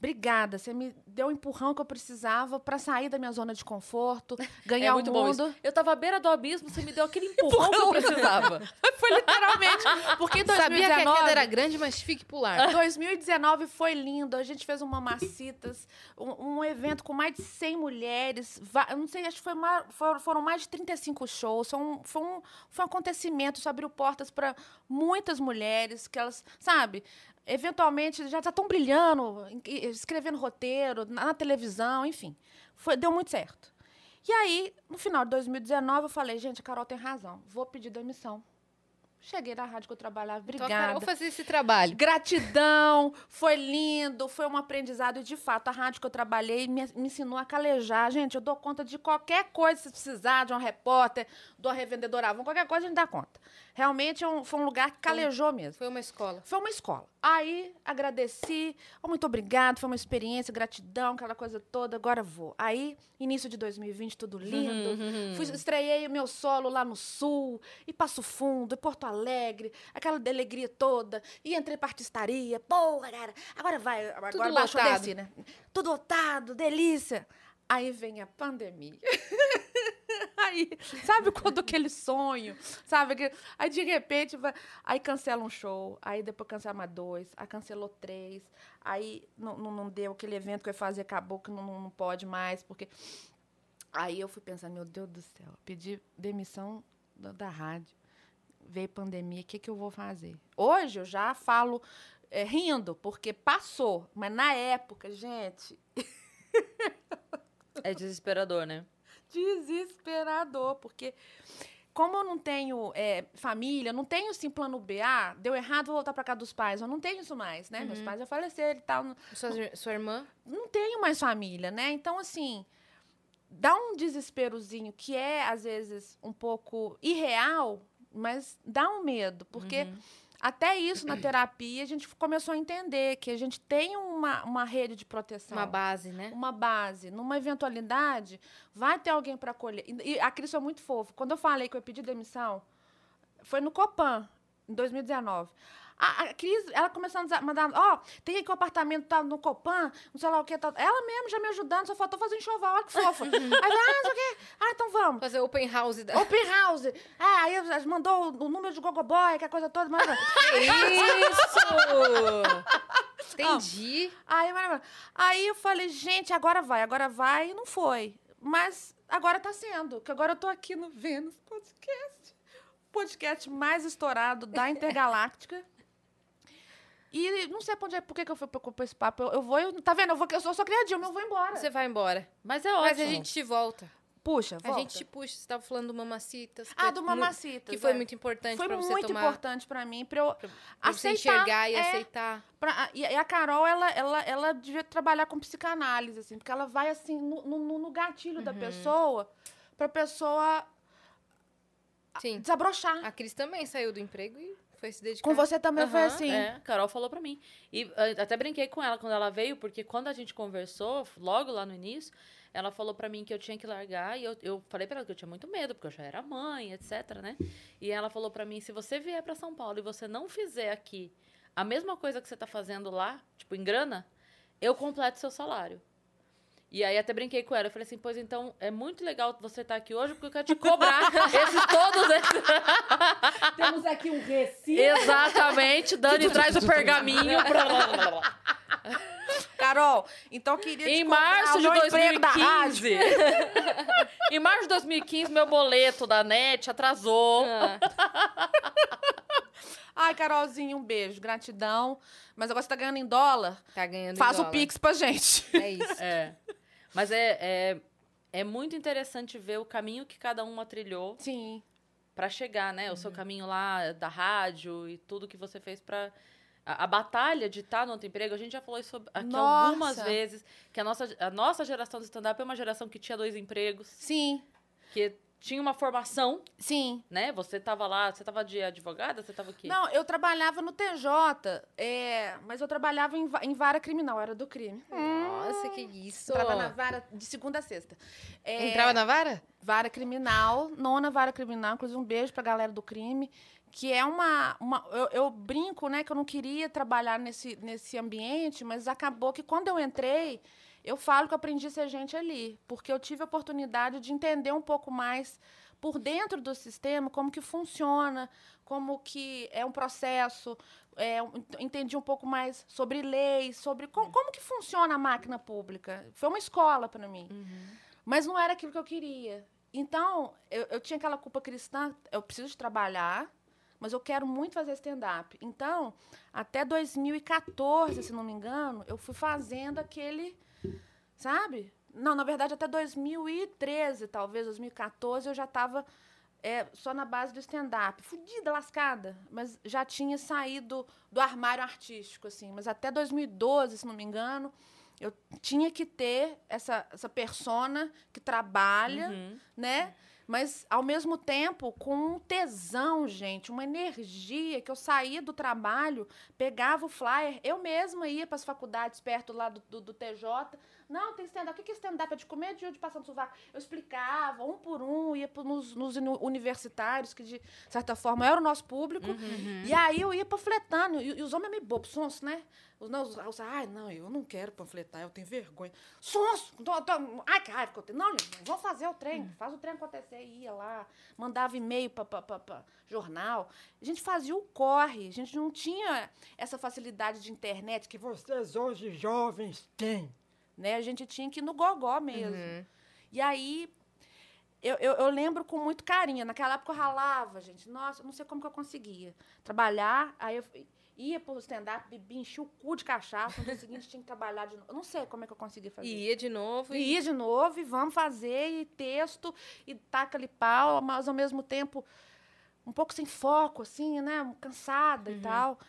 obrigada. Você me deu o empurrão que eu precisava para sair da minha zona de conforto, <laughs> ganhar é o muito bom mundo. isso. Eu tava à beira do abismo, você me deu aquele <laughs> empurrão que eu precisava. <laughs> Foi literalmente. Porque em Sabia que a 2019... queda era grande, mas fique pular. 2019 foi lindo. A gente fez uma Mamacitas, um, um evento com mais de 100 mulheres. Eu não sei, acho que foi uma- for- foram mais de 35 shows. Foi um, foi um, foi um acontecimento. Isso abriu portas para muitas mulheres que elas, sabe? Eventualmente já estão brilhando, em- e- escrevendo roteiro, na, televisão, enfim. Foi, deu muito certo. E aí, no final de 2019, eu falei, gente, a Carol tem razão. Vou pedir demissão. Cheguei na rádio que eu trabalhava, Então, obrigada. a Carol fazia esse trabalho. Gratidão, foi lindo, foi um aprendizado. E, de fato, a rádio que eu trabalhei me, me ensinou a calejar. Gente, eu dou conta de qualquer coisa, se precisar de um repórter, de uma revendedora qualquer coisa a gente dá conta. Realmente é um- foi um lugar que calejou mesmo. Foi uma escola. Foi uma escola. Aí, agradeci, oh, muito obrigado, foi uma experiência, gratidão, aquela coisa toda, agora vou. Aí, início de 2020, tudo lindo. Fui, estreiei o meu solo lá no Sul, e Passo Fundo, e Porto Alegre, aquela alegria toda, e entrei pra artistaria, porra, cara, agora vai, agora Tudo baixou desci, né? Tudo lotado, delícia. Aí vem a pandemia. <laughs> <laughs> Aí, sabe quando aquele sonho, sabe? Aí de repente, vai, aí cancela um show, aí depois cancela mais dois, aí cancelou três, aí não, não, não deu aquele evento que eu ia fazer, acabou que não não pode mais, porque. Aí eu fui pensando, meu Deus do céu, pedi demissão da, da rádio, veio pandemia, o que, que eu vou fazer? Hoje eu já falo é, rindo, porque passou, mas na época, gente, É desesperador, né? Desesperador, porque como eu não tenho é, família, não tenho assim plano B, ah, deu errado, vou voltar para casa dos pais. Eu não tenho isso mais, né? Meus pais já faleceram e tal. Sua, sua irmã? não tenho mais família, né? Então, assim, dá um desesperozinho que é, às vezes, um pouco irreal, mas dá um medo, porque Uhum. Até isso na terapia a gente começou a entender que a gente tem uma, uma rede de proteção Uma base, né? uma base, numa eventualidade, vai ter alguém para acolher. E a Cris foi muito fofa. Quando eu falei que eu pedi demissão, foi no Copan, em 2019. A, a Cris, ela começando a mandar, ó, tem aqui o apartamento tá no Copan, não sei lá o que, tá. Ela mesmo já me ajudando, só faltou fazer enxoval, olha que fofa. <laughs> aí, eu, ah, não sei o quê. Ah, então vamos. Fazer open house. Da... Open house. Ah, aí ela mandou o número de Gogoboy, que a coisa toda. Mas... Isso! <laughs> Entendi. Aí, maravilha. aí eu falei, gente, agora vai, agora vai, e não foi. Mas agora tá sendo, que agora eu tô aqui no Vênus Podcast. o Podcast mais estourado da <laughs> Intergaláctica. E não sei pra onde é, por que, que eu fui pra, pra esse papo. Eu, eu vou, eu- tá vendo? Eu, vou, eu sou, sou criativa, mas eu vou embora. Você vai embora. Mas é ótimo. Mas a gente te volta. Puxa, A volta. gente te puxa. Você tava falando do Mamacitas. Ah, é do Mamacitas. Que foi é. muito importante Foi pra você muito tomar. importante pra mim, pra eu Pra você aceitar. enxergar e é, aceitar. Pra- e, e a Carol, ela, ela, ela devia trabalhar com psicanálise, assim, porque ela vai, assim, no, no, no gatilho Uhum. da pessoa, pra pessoa Sim. desabrochar. A Cris também saiu do emprego e foi se dedicar. Com você também foi Aham, assim. É, Carol falou pra mim. E eh, até brinquei com ela quando ela veio, porque quando a gente conversou, logo lá no início, ela falou pra mim que eu tinha que largar. E eu, eu falei pra ela que eu tinha muito medo, porque eu já era mãe, etc, né? E ela falou pra mim, se você vier pra São Paulo e você não fizer aqui a mesma coisa que você tá fazendo lá, tipo, em grana, eu completo seu salário. E aí até brinquei com ela. Eu falei assim, pois então, é muito legal você estar aqui hoje, porque eu quero te cobrar <laughs> esses todos esses... <laughs> Temos aqui um recibo. Exatamente. <laughs> Dani traz o pergaminho. Carol, então eu queria Em março de meu emprego da rádio. 2015. em março de 2015, meu boleto da NET atrasou. Ah, Ai, Carolzinha, um beijo, gratidão. Mas agora você tá ganhando em dólar. tá ganhando em Faz o dólar. Pix pra gente. É isso. É. Mas é, é, é muito interessante ver o caminho que cada uma trilhou Sim. pra chegar, né? O seu Uhum. caminho lá da rádio e tudo que você fez pra. A, a batalha de estar no outro emprego, a gente já falou isso aqui Nossa! algumas vezes, que a nossa, a nossa geração do stand-up é uma geração que tinha dois empregos, Sim, que tinha uma formação, sim. né? Você tava lá, você tava de advogada, você tava aqui? Não, eu trabalhava no TJ, é, mas eu trabalhava em, em vara criminal, era do crime. Nossa, que isso. Entrava na vara de segunda a sexta. É, Entrava na vara? Vara criminal, nona vara criminal, inclusive um beijo pra galera do crime, que é uma. uma eu, eu brinco, né, que eu não queria trabalhar nesse, nesse ambiente, mas acabou que quando eu entrei, eu falo que eu aprendi a ser gente ali, porque eu tive a oportunidade de entender um pouco mais por dentro do sistema como que funciona, como que é um processo, é, entendi um pouco mais sobre leis, sobre como, como que funciona a máquina pública. Foi uma escola para mim. Mas não era aquilo que eu queria. Então, eu, eu tinha aquela culpa cristã, eu preciso trabalhar, mas eu quero muito fazer stand-up. Então, até 2014, se não me engano, eu fui fazendo aquele, sabe? Não, na verdade, até 2013, talvez, 2014, eu já estava só na base do stand-up. Fudida, lascada. Mas já tinha saído do armário artístico, assim. Mas até 2012, se não me engano, eu tinha que ter essa, essa persona que trabalha, Uhum. né? Mas, ao mesmo tempo, com um tesão, gente, uma energia, que eu saía do trabalho, pegava o flyer, eu mesma ia para as faculdades perto lá do, do, do TJ. Não, tem stand-up. O que que é stand-up? É de comer de de passar no sovaco. Eu explicava, um por um, ia nos, nos uni- universitários, que de certa forma era o nosso público. E aí eu ia panfletando. E, e os homens me bobos, sonso, né? Os, não, os, os, ai, não, eu não quero panfletar, eu tenho vergonha. Sonso! Tô, tô, ai, que raiva que eu tenho. Não, vamos fazer o trem. Faz o trem acontecer. Ia lá, mandava e-mail para jornal. A gente fazia o corre. A gente não tinha essa facilidade de internet que vocês hoje jovens têm. Né? A gente tinha que ir no gogó mesmo. E aí, eu, eu, eu lembro com muito carinho. Naquela época eu ralava, gente. Nossa, eu não sei como que eu conseguia. Trabalhar, aí eu ia pro stand-up, bebia, enchia o cu de cachaça. No dia seguinte tinha que trabalhar de novo. Eu não sei como é que eu conseguia fazer. E ia de novo. E ia de novo, e vamos fazer, e texto, e taca ali pau, mas ao mesmo tempo um pouco sem foco, assim, né? Cansada e tal.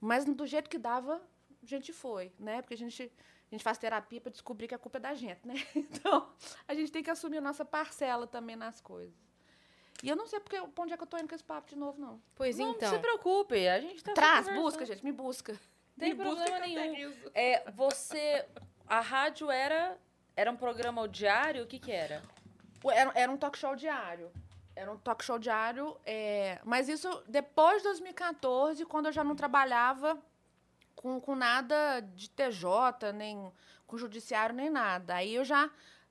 Mas do jeito que dava, a gente foi, né? Porque a gente, a gente faz terapia para descobrir que a culpa é da gente, né? <laughs> Então, a gente tem que assumir a nossa parcela também nas coisas. E eu não sei porque, pra onde é que eu tô indo com esse papo de novo, não. Pois Não então. se preocupe, a gente tá Traz, busca, gente, me busca. Tem Me busca problema tenho nenhum. É, você. A rádio era. Era um programa diário? O que que era? Era, era um talk show diário. Era um talk show diário. é, mas isso depois de 2014, quando eu já não trabalhava com, com nada de TJ, nem com judiciário, nem nada. Aí eu já.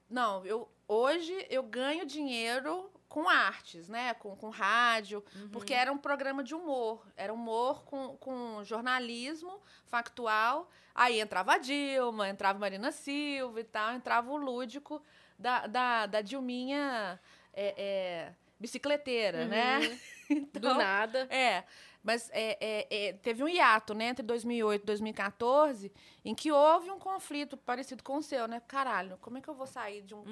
Não, eu, hoje eu ganho dinheiro com artes, né? Com, com rádio, porque era um programa de humor. Era humor com, com jornalismo factual. Aí entrava a Dilma, entrava Marina Silva e tal, entrava o lúdico da, da, da Dilminha é, é, bicicleteira, né? <laughs> Do Então, nada. é, mas é, é, é, teve um hiato, né, entre 2008 e 2014, em que houve um conflito parecido com o seu, né? Caralho, como é que eu vou sair de um,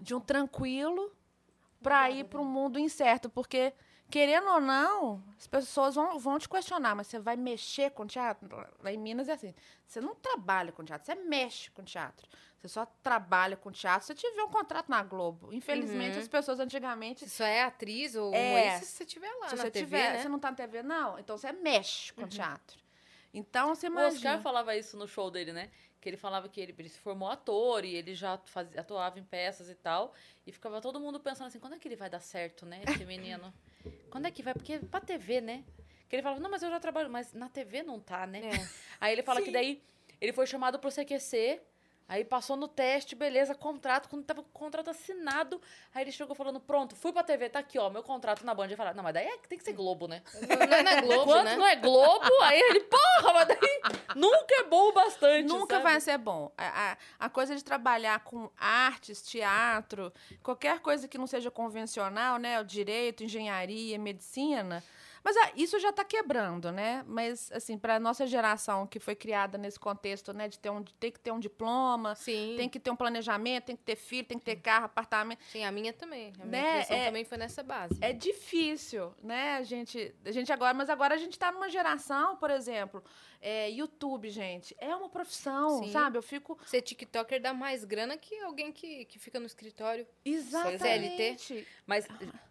de um tranquilo para ir para um mundo incerto? Porque, querendo ou não, as pessoas vão, vão te questionar, mas você vai mexer com teatro? Lá em Minas é assim, você não trabalha com teatro, você mexe com teatro. Você só trabalha com teatro se tiver um contrato na Globo. Infelizmente, Uhum. as pessoas antigamente Se só é atriz ou É. se você estiver lá se na você TV, tiver, né? você não tá na TV, não. Então você mexe com teatro. Então você O Oscar imagina. falava isso no show dele, né? Que ele falava que ele, ele se formou ator e ele já fazia, atuava em peças e tal. E ficava todo mundo pensando assim, quando é que ele vai dar certo, né? Esse menino. <laughs> quando é que vai? Porque pra TV, né? Que ele falava, não, mas eu já trabalho, mas na TV não tá, né? <laughs> Aí ele fala que daí ele foi chamado pro CQC Aí passou no teste, beleza, contrato. Quando tava com o contrato assinado, aí ele chegou falando: pronto, fui pra TV, tá aqui, ó, meu contrato na Band. Eu falei: não, mas daí é, tem que ser Globo, né? Não, não é na <laughs> Globo, Quando né? não é Globo, aí ele, porra, mas daí nunca é bom o bastante. Nunca sabe? vai ser bom. A, a, a coisa de trabalhar com artes, teatro, qualquer coisa que não seja convencional, né? O direito, engenharia, medicina. Mas ah, isso já está quebrando, né? Mas, assim, para nossa geração que foi criada nesse contexto, né? De ter, um, de ter que ter um diploma, Sim, tem que ter um planejamento, tem que ter filho, tem que ter carro, apartamento. sim, a minha também. A minha Né, é- também foi nessa base. É difícil, né? A gente, a gente agora, mas agora a gente está numa geração, por exemplo, é, YouTube, gente, é uma profissão, Sim. sabe? Eu fico Ser TikToker dá mais grana que alguém que, que fica no escritório. exatamente. Mas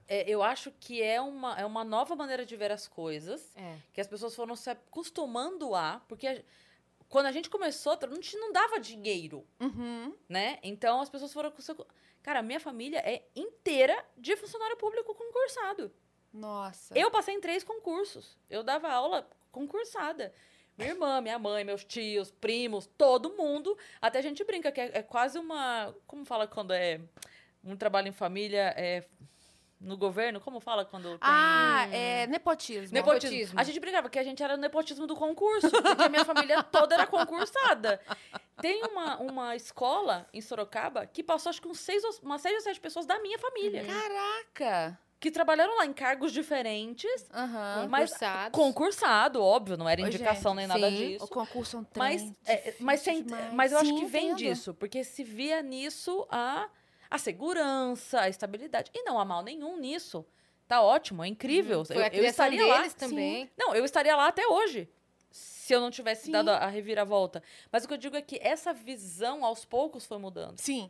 é, eu acho que é uma, é uma nova maneira de ver as coisas. É. que as pessoas foram se acostumando a, porque a- quando a gente começou, a gente não dava dinheiro, Uhum. né? Então as pessoas foram Cara, a minha família é inteira de funcionário público concursado. Nossa. Eu passei em três concursos. Eu dava aula concursada. Minha irmã, minha mãe, meus tios, primos, todo mundo. Até a gente brinca que é, é quase uma. Como fala quando é um trabalho em família? É, no governo? Como fala quando tem. Ah, é nepotismo. Nepotismo. Nepotismo. A gente brincava que a gente era o nepotismo do concurso, porque a minha família toda era concursada. Tem uma, uma escola em Sorocaba que passou, acho que uns seis, umas seis ou sete pessoas da minha família. Caraca. Que trabalharam lá em cargos diferentes, Aham. mas Concursados. concursado, óbvio, não era Ô, indicação nem nada sim. disso. O concurso é um trem Mas, é, mas, sem- demais. mas eu acho Sim, que vem entendo. disso, porque se via nisso a, a segurança, a estabilidade. E não há mal nenhum nisso. Tá ótimo, é incrível. Foi eu, eu estaria lá. também. Não, eu estaria lá até hoje. Se eu não tivesse Sim. dado a, a reviravolta. Mas o que eu digo é que essa visão, aos poucos, foi mudando, Sim.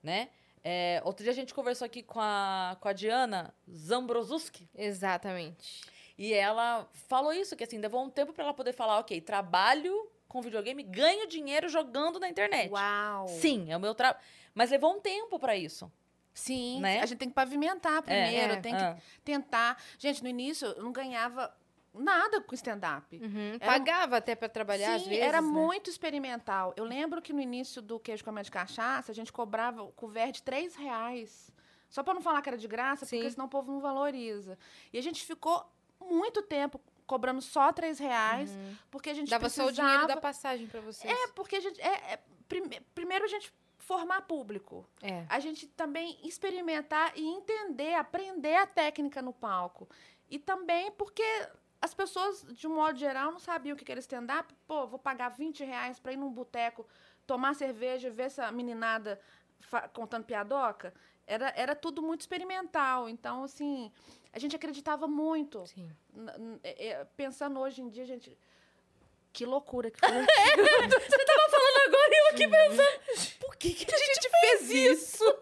né? É, outro dia a gente conversou aqui com a, com a Diana Zambrosuski. Exatamente. E ela falou isso, que assim, levou um tempo pra ela poder falar, ok, trabalho com videogame, ganho dinheiro jogando na internet. Uau. Sim, é o meu trabalho. Mas levou um tempo pra isso. Sim. Né? A gente tem que pavimentar primeiro, é. tem que Ah. tentar. Gente, no início eu não ganhava nada com stand-up. Uhum. Pagava até pra trabalhar às Sim, vezes. era né? muito experimental. Eu lembro que no início do queijo com de cachaça, a gente cobrava o couvert de três reais. Só para não falar que era de graça, porque Sim. senão o povo não valoriza. E a gente ficou muito tempo cobrando só três reais, porque a gente Dava só precisava... o dinheiro da passagem pra vocês. É, porque a gente... É, é, prime- primeiro a gente formar público. É. A gente também experimentar e entender, aprender a técnica no palco. E também porque as pessoas, de um modo geral, não sabiam o que era stand-up. Pô, vou pagar 20 reais pra ir num boteco, tomar cerveja, ver essa meninada contando piadoca. Era, era tudo muito experimental. Então, assim, a gente acreditava muito. Sim. É- é, pensando hoje em dia, gente... Que loucura que foi. <laughs> <laughs> Agora eu aqui pensando, por que, que a gente fez isso? <laughs>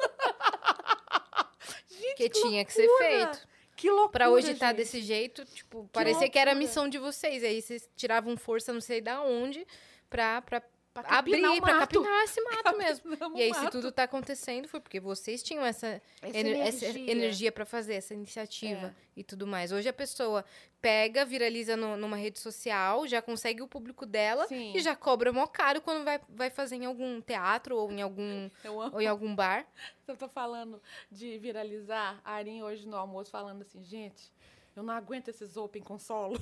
Que tinha que ser feito. Que loucura, Pra hoje estar gente. desse jeito, tipo, parecia que era a loucura. missão de vocês. Aí vocês tiravam força não sei da onde pra, pra Pra abrir, capinar o pra mato. capinar esse <laughs> mato mesmo. Capinamos E aí, se tudo tá acontecendo, foi porque vocês tinham essa, Essa ener- energia. energia pra fazer, essa iniciativa É. e tudo mais. Hoje a pessoa pega, viraliza no- numa rede social, já consegue o público dela Sim. e já cobra mó caro quando vai, vai fazer em algum teatro ou em algum, <laughs> ou em algum bar. <laughs> Eu tô falando de viralizar. A Arin hoje no almoço falando assim, gente, eu não aguento esses open com solo.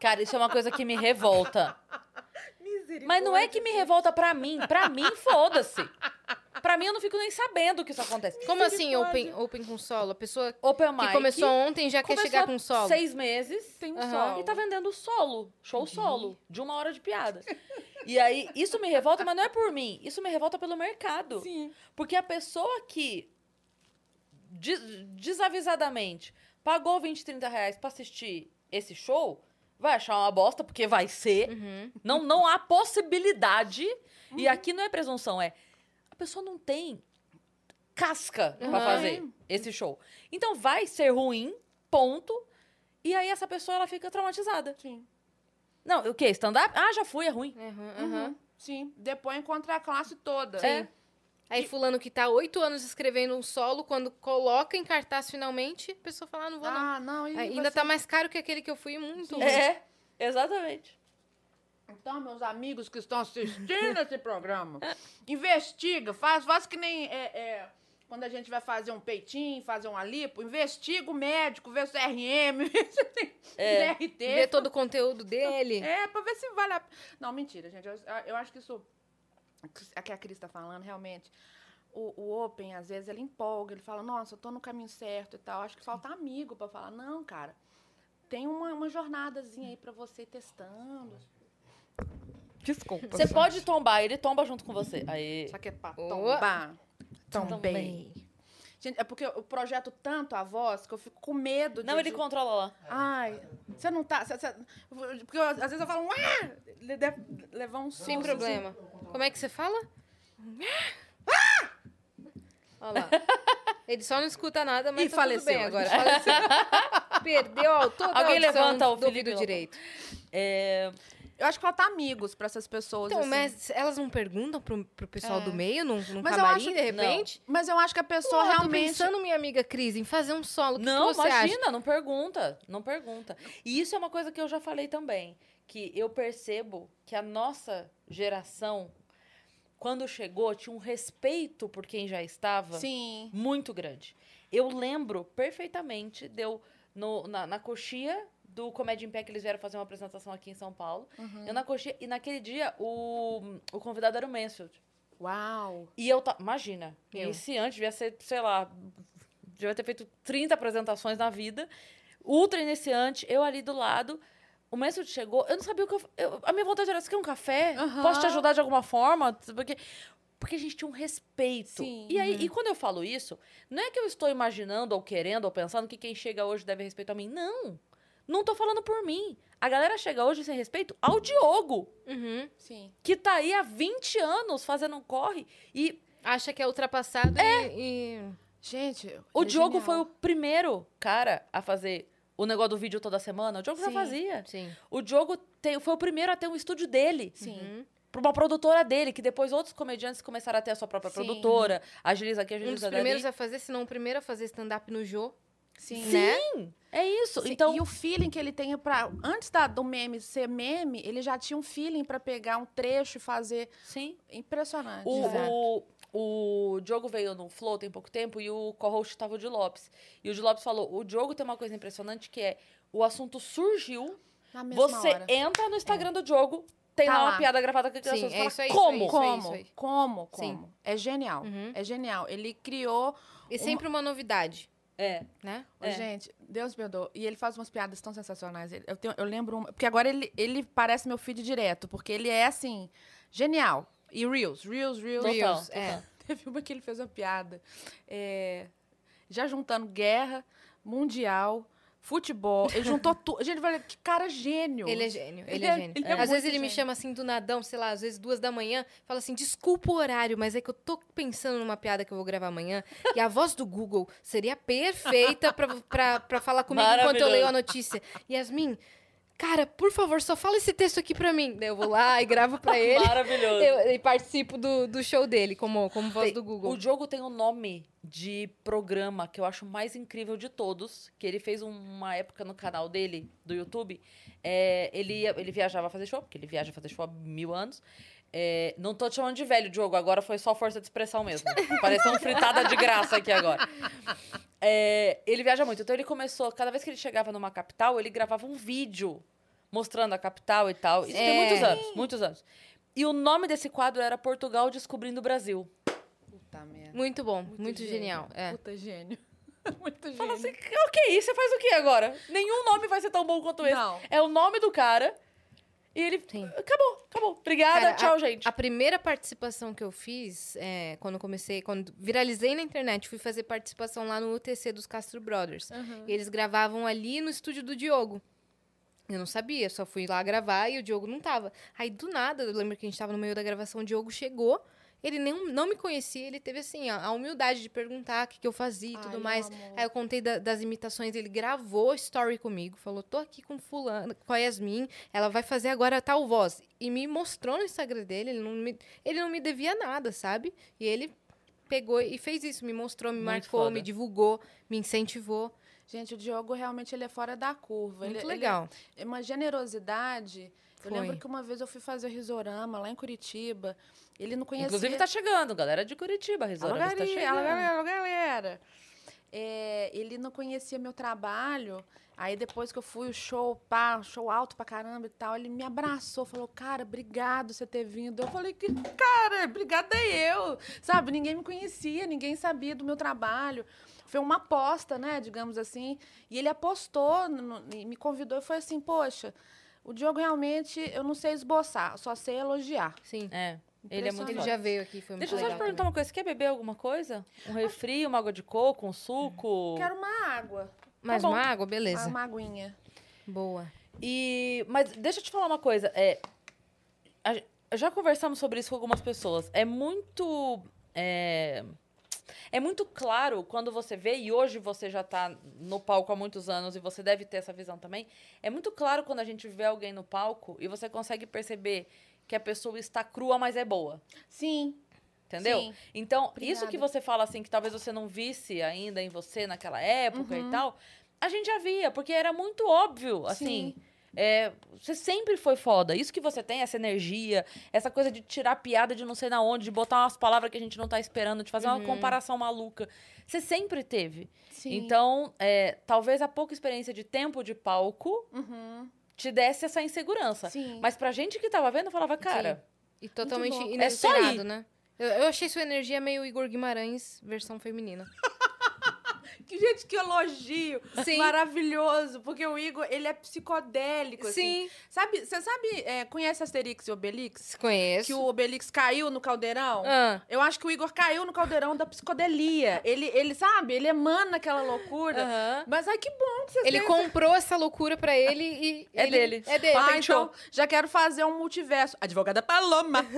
Cara, isso é uma coisa que me revolta. Mas não é que me revolta pra mim. Pra mim, <laughs> foda-se. Pra mim, eu não fico nem sabendo que isso acontece. Como assim, open, open com solo? A pessoa Open que mic. começou ontem já quer começou chegar com solo. seis meses. Tem um Aham. solo. E tá vendendo solo. Show solo. De uma hora de piada. E aí, isso me revolta, mas não é por mim. Isso me revolta pelo mercado. Sim. Porque a pessoa que des- desavisadamente pagou 20, 30 reais pra assistir esse show, vai achar uma bosta, porque vai ser. Uhum. Não, não há possibilidade. E aqui não é presunção, é. A pessoa não tem casca pra Uhum. fazer esse show. Então vai ser ruim, ponto. E aí essa pessoa ela fica traumatizada. Sim. Não, o quê? Stand-up? Ah, já fui, é ruim. Uhum, uhum. Uhum. Sim. Depois contra a classe toda. É. Aí fulano que tá oito anos escrevendo um solo, quando coloca em cartaz finalmente, a pessoa fala, ah, não vou não. Ah, não. e Ainda você- tá mais caro que aquele que eu fui muito. Sim. É, exatamente. Então, meus amigos que estão assistindo esse programa, <laughs> investiga, faz, faz que nem é, é, quando a gente vai fazer um peitinho, fazer um lipo, investiga o médico, vê o CRM, <laughs> vê se tem É. Ver todo o conteúdo dele. É, pra ver se vale a Não, mentira, gente. Eu, eu acho que isso. A que a Cris tá falando, realmente. O, o Open, às vezes, ele empolga, ele fala, nossa, eu tô no caminho certo e tal. Acho que falta amigo pra falar, não, cara. Tem uma, uma jornadazinha aí pra você ir testando. Desculpa. Você pode tombar, ele tomba junto com você. Aí. Só que é pra tombar. Tombei. Também. Gente, é porque eu projeto tanto a voz que eu fico com medo de. Não, ele de- controla lá. Ai, você não tá. Você, você- porque eu, às vezes eu falo, um ah! Ele deve levar um Sem susto, problema. Como é que você fala? Olha lá. Ele só não escuta nada, mas Ih, tá faleceu. tudo bem agora. Faleceu. <laughs> Perdeu ó, toda Alguém a levanta o do ouvido direito. É, Eu acho que falta amigos pra essas pessoas. Então, assim. mas elas não perguntam pro, pro pessoal É. do meio, num, num Mas camarim, acho- de repente? Mas eu acho que a pessoa Pô, eu tô realmente. pensando, minha amiga Cris, em fazer um solo. Que Não, que imagina, acha? não pergunta, não pergunta. E isso é uma coisa que eu já falei também, que eu percebo que a nossa geração, quando chegou, tinha um respeito por quem já estava Sim. muito grande. Eu lembro perfeitamente, deu no, na, na coxia do Comédia em Pé, que eles vieram fazer uma apresentação aqui em São Paulo. Uhum. Eu na coxia, e naquele dia o, o convidado era o Mansfield. Uau. E eu, ta- imagina, Eu. iniciante, devia ser, sei lá, devia ter feito 30 apresentações na vida, ultra iniciante, eu ali do lado, o Mansfield chegou, eu não sabia o que eu, eu- a minha vontade era, você quer um café? Aham. Posso te ajudar de alguma forma? Porque, porque a gente tinha um respeito. Sim. E aí, e quando eu falo isso, não é que eu estou imaginando ou querendo ou pensando que quem chega hoje deve respeitar a mim, não. Não tô falando por mim. A galera chega hoje sem respeito ao Diogo, Uhum. Sim. que tá aí há 20 anos fazendo um corre e Acha que é ultrapassado e, e- Gente. O é Diogo genial. foi o primeiro cara a fazer o negócio do vídeo toda semana. O Diogo já Sim. fazia. Sim. O Diogo tem- foi o primeiro a ter um estúdio dele. Sim. Uhum. Pra uma produtora dele, que depois outros comediantes começaram a ter a sua própria Sim. produtora. Agiliza aqui, Um dos agiliza primeiros a fazer, se não o primeiro a fazer stand-up no Jô. Sim. Né? É isso. Sim, Então, E o feeling que ele tem pra. Antes da, do meme ser meme, ele já tinha um feeling pra pegar um trecho e fazer. sim. Impressionante. O, o, o Diogo veio no Flow tem pouco tempo e o co-host estava o Di Lopes. E o Di Lopes falou: o Diogo tem uma coisa impressionante que é o assunto surgiu, Na mesma você hora. entra no Instagram do Diogo, tem Tá lá uma lá. piada gravada com a Sim, é fala, isso aí, Como? isso aí, isso Como? Como? Sim. Como? É genial. Uhum. É genial. Ele criou. E sempre uma novidade, É. né? É. Gente, Deus me perdoe. E ele faz umas piadas tão sensacionais. Eu, tenho- eu lembro uma. Porque agora ele, ele parece meu filho direto, porque ele é assim, genial. E Reels, Reels, Reels. Total, Reels, total. é. <laughs> Teve uma que ele fez uma piada. é, já juntando guerra, mundial, futebol. Ele juntou tudo. <laughs> Gente, velho, que cara gênio. Ele é gênio, ele Ele é é- gênio. ele é às vezes ele me gênio. chama assim do nadão, sei lá, às vezes duas da manhã, fala assim, desculpa o horário, mas é que eu tô pensando numa piada que eu vou gravar amanhã, e a voz do Google seria perfeita pra, pra, pra falar comigo enquanto eu leio a notícia. Yasmin, cara, por favor, só fala esse texto aqui pra mim. Daí eu vou lá e gravo pra <laughs> ele. Maravilhoso. Eu, e participo do, do show dele, como, como voz Tem- do Google. O Diogo tem um nome de programa que eu acho mais incrível de todos, que ele fez um- uma época no canal dele, do YouTube. É, ele, ele viajava fazer show, porque ele viaja fazer show há mil anos. É, não tô te chamando de velho, Diogo, agora foi só força de expressão mesmo. Pareceu um fritada de graça aqui agora. É, ele viaja muito, então ele começou, cada vez que ele chegava numa capital, ele gravava um vídeo mostrando a capital e tal. Isso tem É. muitos anos, muitos anos. E o nome desse quadro era Portugal Descobrindo o Brasil. Puta merda. Muito bom, muito, gênio. genial. É. Puta gênio. <laughs> Muito gênio. Fala assim, ok, você faz o que agora? Nenhum nome vai ser tão bom quanto esse. Não. É o nome do cara. E ele. Sim. Acabou, acabou. Obrigada, Cara, tchau, gente. A primeira participação que eu fiz, é, quando comecei, quando viralizei na internet, fui fazer participação lá no UTC dos Castro Brothers. E eles gravavam ali no estúdio do Diogo. Eu não sabia, só fui lá gravar e o Diogo não tava. Aí, do nada, eu lembro que a gente tava no meio da gravação, o Diogo chegou, ele nem, não me conhecia, ele teve, assim, a, a humildade de perguntar o que, que eu fazia e Ai, tudo mais. amor. Aí eu contei da- das imitações, ele gravou story comigo, falou, tô aqui com fulano, com a Yasmin, ela vai fazer agora tal voz. E me mostrou no Instagram dele, ele não me, ele não me devia nada, sabe? E ele pegou e fez isso, me mostrou, me Muito marcou, foda. me divulgou, me incentivou. Gente, o Diogo realmente ele é fora da curva. Muito ele, legal. Ele é uma generosidade Eu lembro que uma vez eu fui fazer risorama lá em Curitiba. Ele não conhecia. Inclusive tá chegando, galera de Curitiba, a Alô, tá chegando. alô, galera, alô, galera. É, ele não conhecia meu trabalho. Aí depois que eu fui, o show, pá, show alto pra caramba e tal, ele me abraçou, falou, cara, obrigado você ter vindo. Eu falei, que cara, obrigada eu. Sabe, ninguém me conhecia, ninguém sabia do meu trabalho. Foi uma aposta, né, digamos assim. E ele apostou, no- e me convidou e foi assim, poxa, o Diogo realmente, eu não sei esboçar, só sei elogiar. Sim. É, ele é muito Ele já veio aqui, foi muito Deixa eu só te perguntar também. uma coisa. Você quer beber alguma coisa? Um refri, uma água de coco, um suco? Quero uma água, Mais bom. uma água? Beleza. uma aguinha. Boa. E, mas deixa eu te falar uma coisa. É, a já conversamos sobre isso com algumas pessoas. É muito. É, é muito claro quando você vê, e hoje você já tá no palco há muitos anos e você deve ter essa visão também. É muito claro quando a gente vê alguém no palco e você consegue perceber que a pessoa está crua, mas é boa. Sim, Entendeu? Sim. Então, isso Obrigada. que você fala assim, que talvez você não visse ainda em você naquela época e tal, a gente já via, porque era muito óbvio, assim. Sim. É, você sempre foi foda. Isso que você tem, essa energia, essa coisa de tirar piada de não sei na onde, de botar umas palavras que a gente não tá esperando, de fazer uma comparação maluca. Você sempre teve. sim. Então, é, talvez a pouca experiência de tempo de palco Uhum. te desse essa insegurança. Sim. Mas pra gente que tava vendo, falava, cara, E totalmente louco. É inesperado, né? Eu, eu achei sua energia meio Igor Guimarães, versão feminina. <laughs> Que gente, que elogio. Sim. Maravilhoso. Porque o Igor, ele é psicodélico, assim. Sim. Sabe, você sabe, é, conhece Asterix e Obelix? Conheço. Que o Obelix caiu no caldeirão? Ah, Eu acho que o Igor caiu no caldeirão da psicodelia. Ele, ele sabe, ele emana aquela loucura. Mas ai, que bom que vocês ele têm comprou essa loucura pra ele e. É ele- dele. É dele. Ah, Patenteou. então já quero fazer um multiverso. Advogada Paloma. <laughs>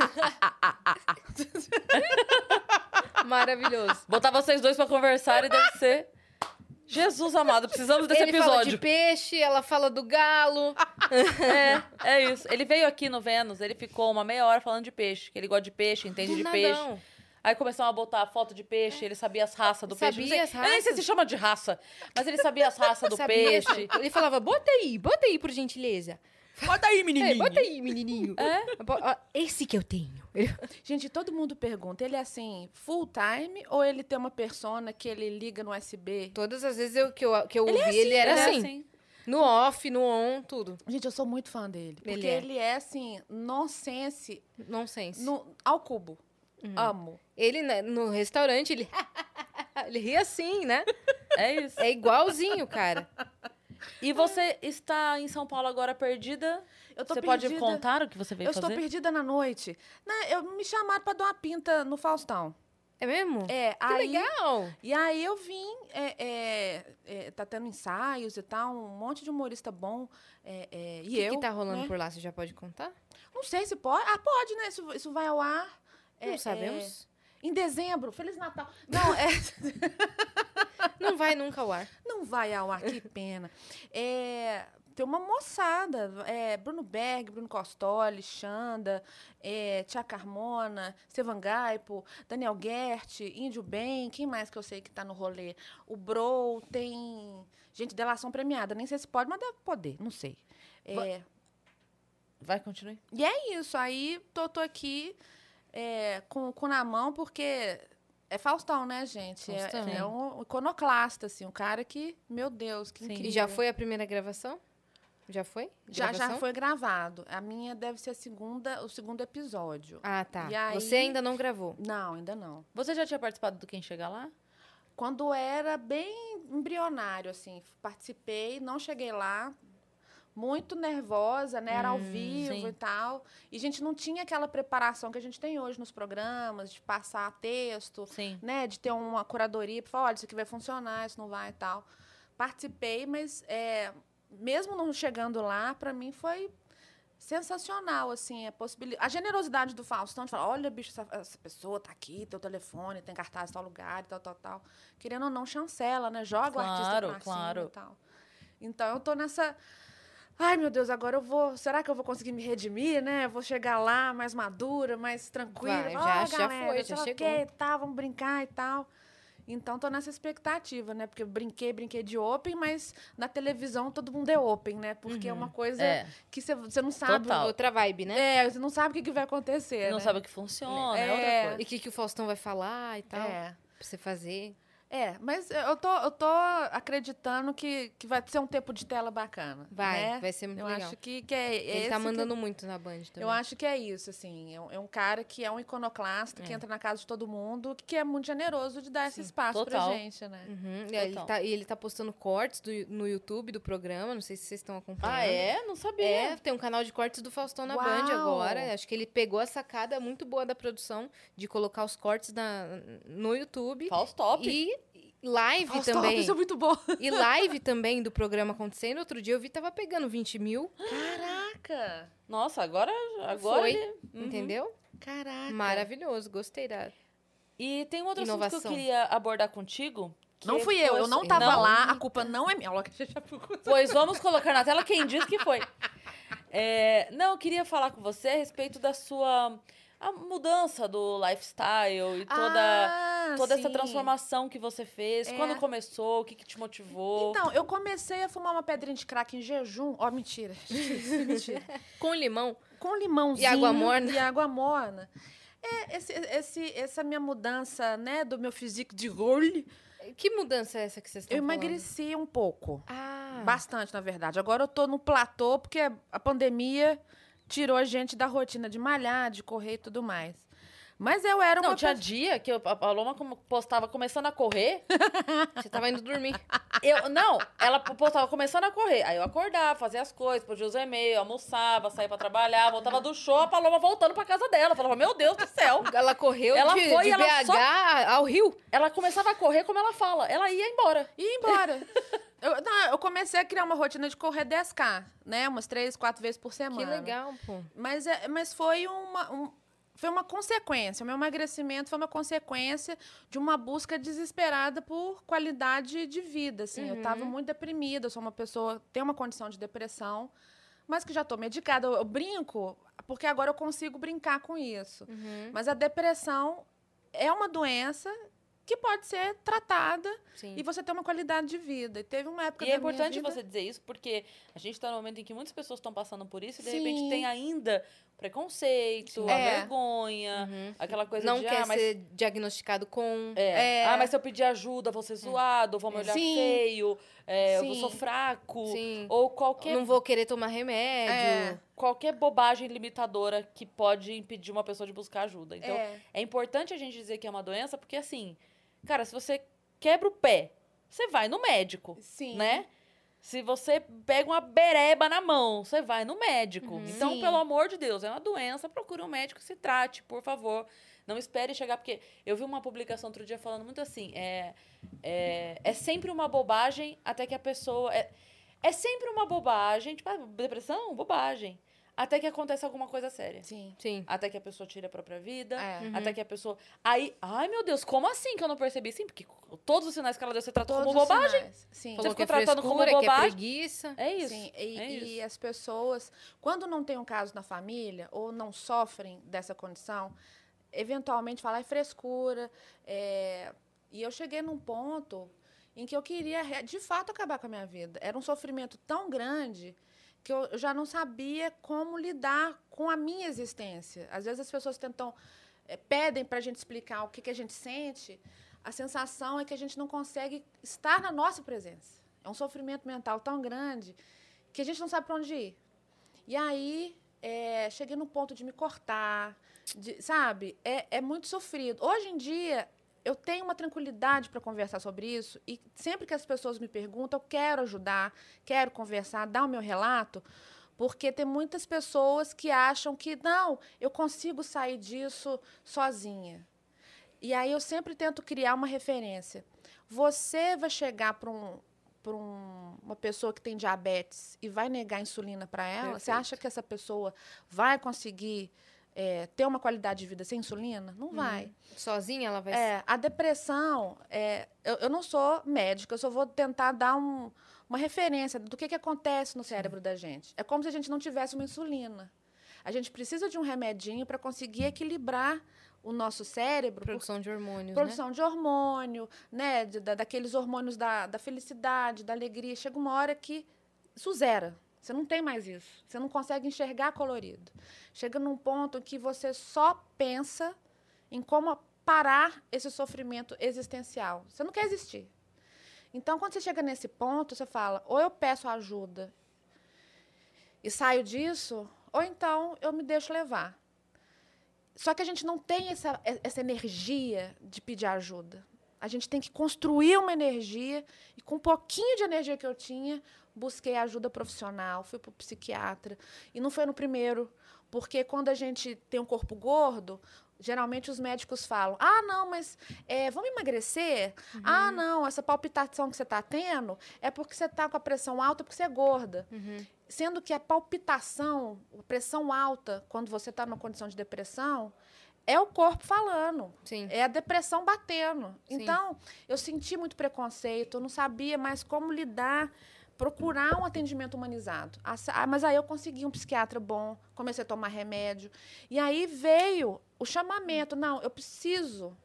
Maravilhoso. Botar vocês dois pra conversar e deve ser. Jesus amado, precisamos desse ele fala de episódio. peixe, ela fala do galo. <laughs> É, é isso. Ele veio aqui no Vênus, ele ficou uma meia hora falando de peixe, que ele gosta de peixe, entende do de peixe. Aí começaram a botar foto de peixe, ele sabia as raças do peixe. Sabia Não sei- as Eu nem sei raças? se chama de raça, mas ele sabia as <laughs> raças do Sabia? peixe. Ele falava, bota aí, bota aí, por gentileza. Bota aí, É, menininho. bota aí, menininho. É? Esse que eu tenho. <laughs> Gente, todo mundo pergunta, ele é assim, full time ou ele tem uma persona que ele liga no USB? Todas as vezes eu- que eu, que eu ouvi, assim, ele era Ele é assim. No off, no on, tudo. Gente, eu sou muito fã dele. Porque Ele ele é. é, assim, nonsense Nonsense. no, ao cubo. Uhum. Amo. Ele, né, no restaurante, ele... <laughs> ele ria assim, né? <laughs> É isso. É igualzinho, cara. E você está em São Paulo agora perdida? Eu tô você perdida. pode contar o que você veio Eu estou fazer? perdida na noite. Né, eu me chamaram pra dar uma pinta no Faustão. É mesmo? É, que aí, legal. E aí eu vim, é, é, é, tá tendo ensaios e tal, um monte de humorista bom. é, é, e O que, eu. que tá rolando né? por lá? Você já pode contar? Não sei se pode. Ah, pode, né? Isso, isso vai ao ar. Não é, sabemos. é, em dezembro. Feliz Natal. Não, é. <laughs> Não vai nunca ao ar. Não vai ao ar, que pena. É, tem uma moçada, é, Bruno Berg, Bruno Costoli, Xanda, é, Tia Carmona, Stevan Gaipo, Daniel Gert, Índio Bem, quem mais que eu sei que tá no rolê? O Bro, tem gente, delação premiada, nem sei se pode, mas deve poder, não sei. É, Vai, continue. e é isso, aí tô, tô aqui é, com o cu na mão, porque é Faustão, né, gente? É- Faustão. É, um iconoclasta, assim, um cara que, meu Deus, que Sim. incrível. E já foi a primeira gravação? Já foi? Já, já foi gravado. A minha deve ser a segunda, o segundo episódio. Ah, tá. E aí- Você ainda não gravou. Não, ainda não. Você já tinha participado do Quem Chega Lá? Quando era bem embrionário, assim, participei, não cheguei lá, muito nervosa, né? Era ao vivo sim. e tal. E a gente não tinha aquela preparação que a gente tem hoje nos programas, de passar texto, Sim. né? De ter uma curadoria para falar, olha, isso aqui vai funcionar, isso não vai e tal. Participei, mas é, mesmo não chegando lá, para mim foi sensacional, assim, a possibilidade. A generosidade do Faustão de falar, olha, bicho, essa, essa pessoa tá aqui, teu telefone, tem cartaz em tal lugar, e tal, tal, tal. Querendo ou não, chancela, né? Joga o artista Claro, pra claro. cima e tal. Então, eu tô nessa... Ai, meu Deus, agora eu vou... Será que eu vou conseguir me redimir, né? Eu vou chegar lá mais madura, mais tranquila. Vai, já- "Ó, já galera, foi, já chegou." quê, e tal, vamos brincar e tal. Então tô nessa expectativa, né? Porque eu brinquei, brinquei de open, mas na televisão todo mundo é open, né? Porque é uma coisa É. que você- você não sabe. Total. Outra vibe, né? É, você não sabe o que, que vai acontecer. Não né? sabe o que funciona, é, É. outra coisa. E o que, que o Faustão vai falar e tal. É. Pra você fazer. É, mas eu tô, eu tô acreditando que, que vai ser um tempo de tela bacana. Vai, né? vai ser muito eu legal. acho que, que é Ele esse tá que- mandando muito na Band também. Eu acho que é isso, assim. É um, é um cara que é um iconoclasta, que entra na casa de todo mundo, que é muito generoso de dar esse espaço total. pra gente, né? Uhum, e, ele tá, e ele tá postando cortes do- no YouTube do programa, não sei se vocês estão acompanhando. Ah, é? Não sabia. É, tem um canal de cortes do Faustão na Band Uau! agora. Acho que ele pegou a sacada muito boa da produção de colocar os cortes na, no YouTube. Faustop. E live Faustop, também. Isso é muito bom. E live também do programa acontecendo. Outro dia eu vi tava pegando 20 mil, Caraca! Nossa, agora, agora Foi. ele- Uhum. entendeu? Caraca! Maravilhoso, gostei da. E tem um outro assunto que Inovação. eu queria abordar contigo. que Não fui eu, eu não tava Não? lá, a culpa não é minha. Olha que já ficou- Pois vamos colocar na tela quem disse que foi. É, não, eu queria falar com você a respeito da sua a mudança do lifestyle e toda, Ah, toda essa transformação que você fez. É. Quando começou? O que, que te motivou? Então, eu comecei a fumar uma pedrinha de crack em jejum. Ó, mentira. <laughs> mentira. Com limão. Com limãozinho. E água morna. E água morna. É, esse, esse, essa minha mudança, né, do meu físico de role, Que mudança é essa que vocês estão eu falando? emagreci um pouco. Ah, Bastante, na verdade. Agora eu tô no platô, porque a pandemia tirou a gente da rotina de malhar, de correr e tudo mais. Mas eu era uma Não, tinha dia que eu- a Paloma postava começando a correr. <laughs> você tava indo dormir. Eu, não, ela postava começando a correr. Aí eu acordava, fazia as coisas, podia usar e-mail, almoçava, saía pra trabalhar, voltava do show, a Paloma voltando pra casa dela. Falava, meu Deus do céu. Ela correu Ela de, foi de ela BH só- ao Rio. Ela Começava a correr como ela fala. Ela ia embora. ia embora. <laughs> eu, não, eu comecei a criar uma rotina de correr 10K, né? Umas três, quatro vezes por semana. Que legal, pô. Mas, é, mas foi uma. um- foi uma consequência. O meu emagrecimento foi uma consequência de uma busca desesperada por qualidade de vida. Assim. Eu estava muito deprimida, eu sou uma pessoa tem uma condição de depressão, mas que já estou medicada. Eu, eu brinco porque agora eu consigo brincar com isso. Uhum. Mas a depressão é uma doença que pode ser tratada Sim. e você ter uma qualidade de vida. E teve uma época E é importante vida- você dizer isso, porque a gente está num momento em que muitas pessoas estão passando por isso e, de Sim. repente, tem ainda preconceito, a É. vergonha, Uhum. aquela coisa Não de, quer ah, mas... ser diagnosticado com. É. É. Ah, mas se eu pedir ajuda, vou ser zoado, vão me olhar Sim. feio, é, eu vou- Sim. sou fraco. Sim. Ou qualquer, Não vou querer tomar remédio. É. qualquer bobagem limitadora que pode impedir uma pessoa de buscar ajuda. Então, É. é importante a gente dizer que é uma doença, porque assim, cara, se você quebra o pé, você vai no médico, Sim. né? Se você pega uma bereba na mão, você vai no médico. Uhum. Então, Sim. pelo amor de Deus, é uma doença, procure um médico, se trate, por favor. Não espere chegar, porque eu vi uma publicação outro dia falando muito assim, é, é, é sempre uma bobagem até que a pessoa... É, é sempre uma bobagem, tipo, ah, depressão, bobagem. Até que acontece alguma coisa séria. Sim. Sim. Até que a pessoa tire a própria vida. É. Uhum. Até que a pessoa. Aí, ai meu Deus, como assim que eu não percebi? Sim, porque todos os sinais que ela deu, você tratou Todos como bobagem. sinais. Sim. Falou ficou que é tratando como frescura, que é bobagem? preguiça. É isso. Sim, e, é e isso. as pessoas, quando não tem um caso na família ou não sofrem dessa condição, eventualmente falar é frescura. é, E eu cheguei num ponto em que eu queria, de fato, acabar com a minha vida. Era um sofrimento tão grande que eu já não sabia como lidar com a minha existência. Às vezes as pessoas tentam, eh, pedem para a gente explicar o que, que a gente sente. A sensação é que a gente não consegue estar na nossa presença. É um sofrimento mental tão grande que a gente não sabe para onde ir. E aí, eh, cheguei no ponto de me cortar, de- sabe? É, é muito sofrido. Hoje em dia, eu tenho uma tranquilidade para conversar sobre isso e sempre que as pessoas me perguntam, eu quero ajudar, quero conversar, dar o meu relato, porque tem muitas pessoas que acham que não, eu consigo sair disso sozinha. E aí eu sempre tento criar uma referência. Você vai chegar para um, pra um- uma pessoa que tem diabetes e vai negar insulina para ela? Você Perfeito. acha que essa pessoa vai conseguir é, ter uma qualidade de vida sem insulina? Não vai. Sozinha ela vai É, a depressão, é, eu, eu não sou médica, eu só vou tentar dar um- uma referência do que, que acontece no cérebro da gente. É como se a gente não tivesse uma insulina. A gente precisa de um remedinho para conseguir equilibrar o nosso cérebro. por- Produção de hormônios, né? produção de hormônio, né? de- da- daqueles hormônios da, da felicidade, da alegria. Chega uma hora que isso zera. Você não tem mais isso. Você não consegue enxergar colorido. Chega num ponto que você só pensa em como parar esse sofrimento existencial. Você não quer existir. Então, quando você chega nesse ponto, você fala: ou eu peço ajuda e saio disso, ou então eu me deixo levar. Só que a gente não tem essa, essa energia de pedir ajuda. A gente tem que construir uma energia e com um pouquinho de energia que eu tinha, busquei ajuda profissional, fui para o psiquiatra. E não foi no primeiro, porque quando a gente tem um corpo gordo, geralmente os médicos falam: ah, não, mas é, vamos emagrecer? Ah, não, essa palpitação que você está tendo é porque você está com a pressão alta porque você é gorda. Sendo que a palpitação, a pressão alta, quando você está numa condição de depressão, é o corpo falando. Sim. É a depressão batendo. Sim. Então, eu senti muito preconceito, eu não sabia mais como lidar, procurar um atendimento humanizado. Mas aí eu consegui um psiquiatra bom, comecei a tomar remédio. E aí veio o chamamento: não, eu preciso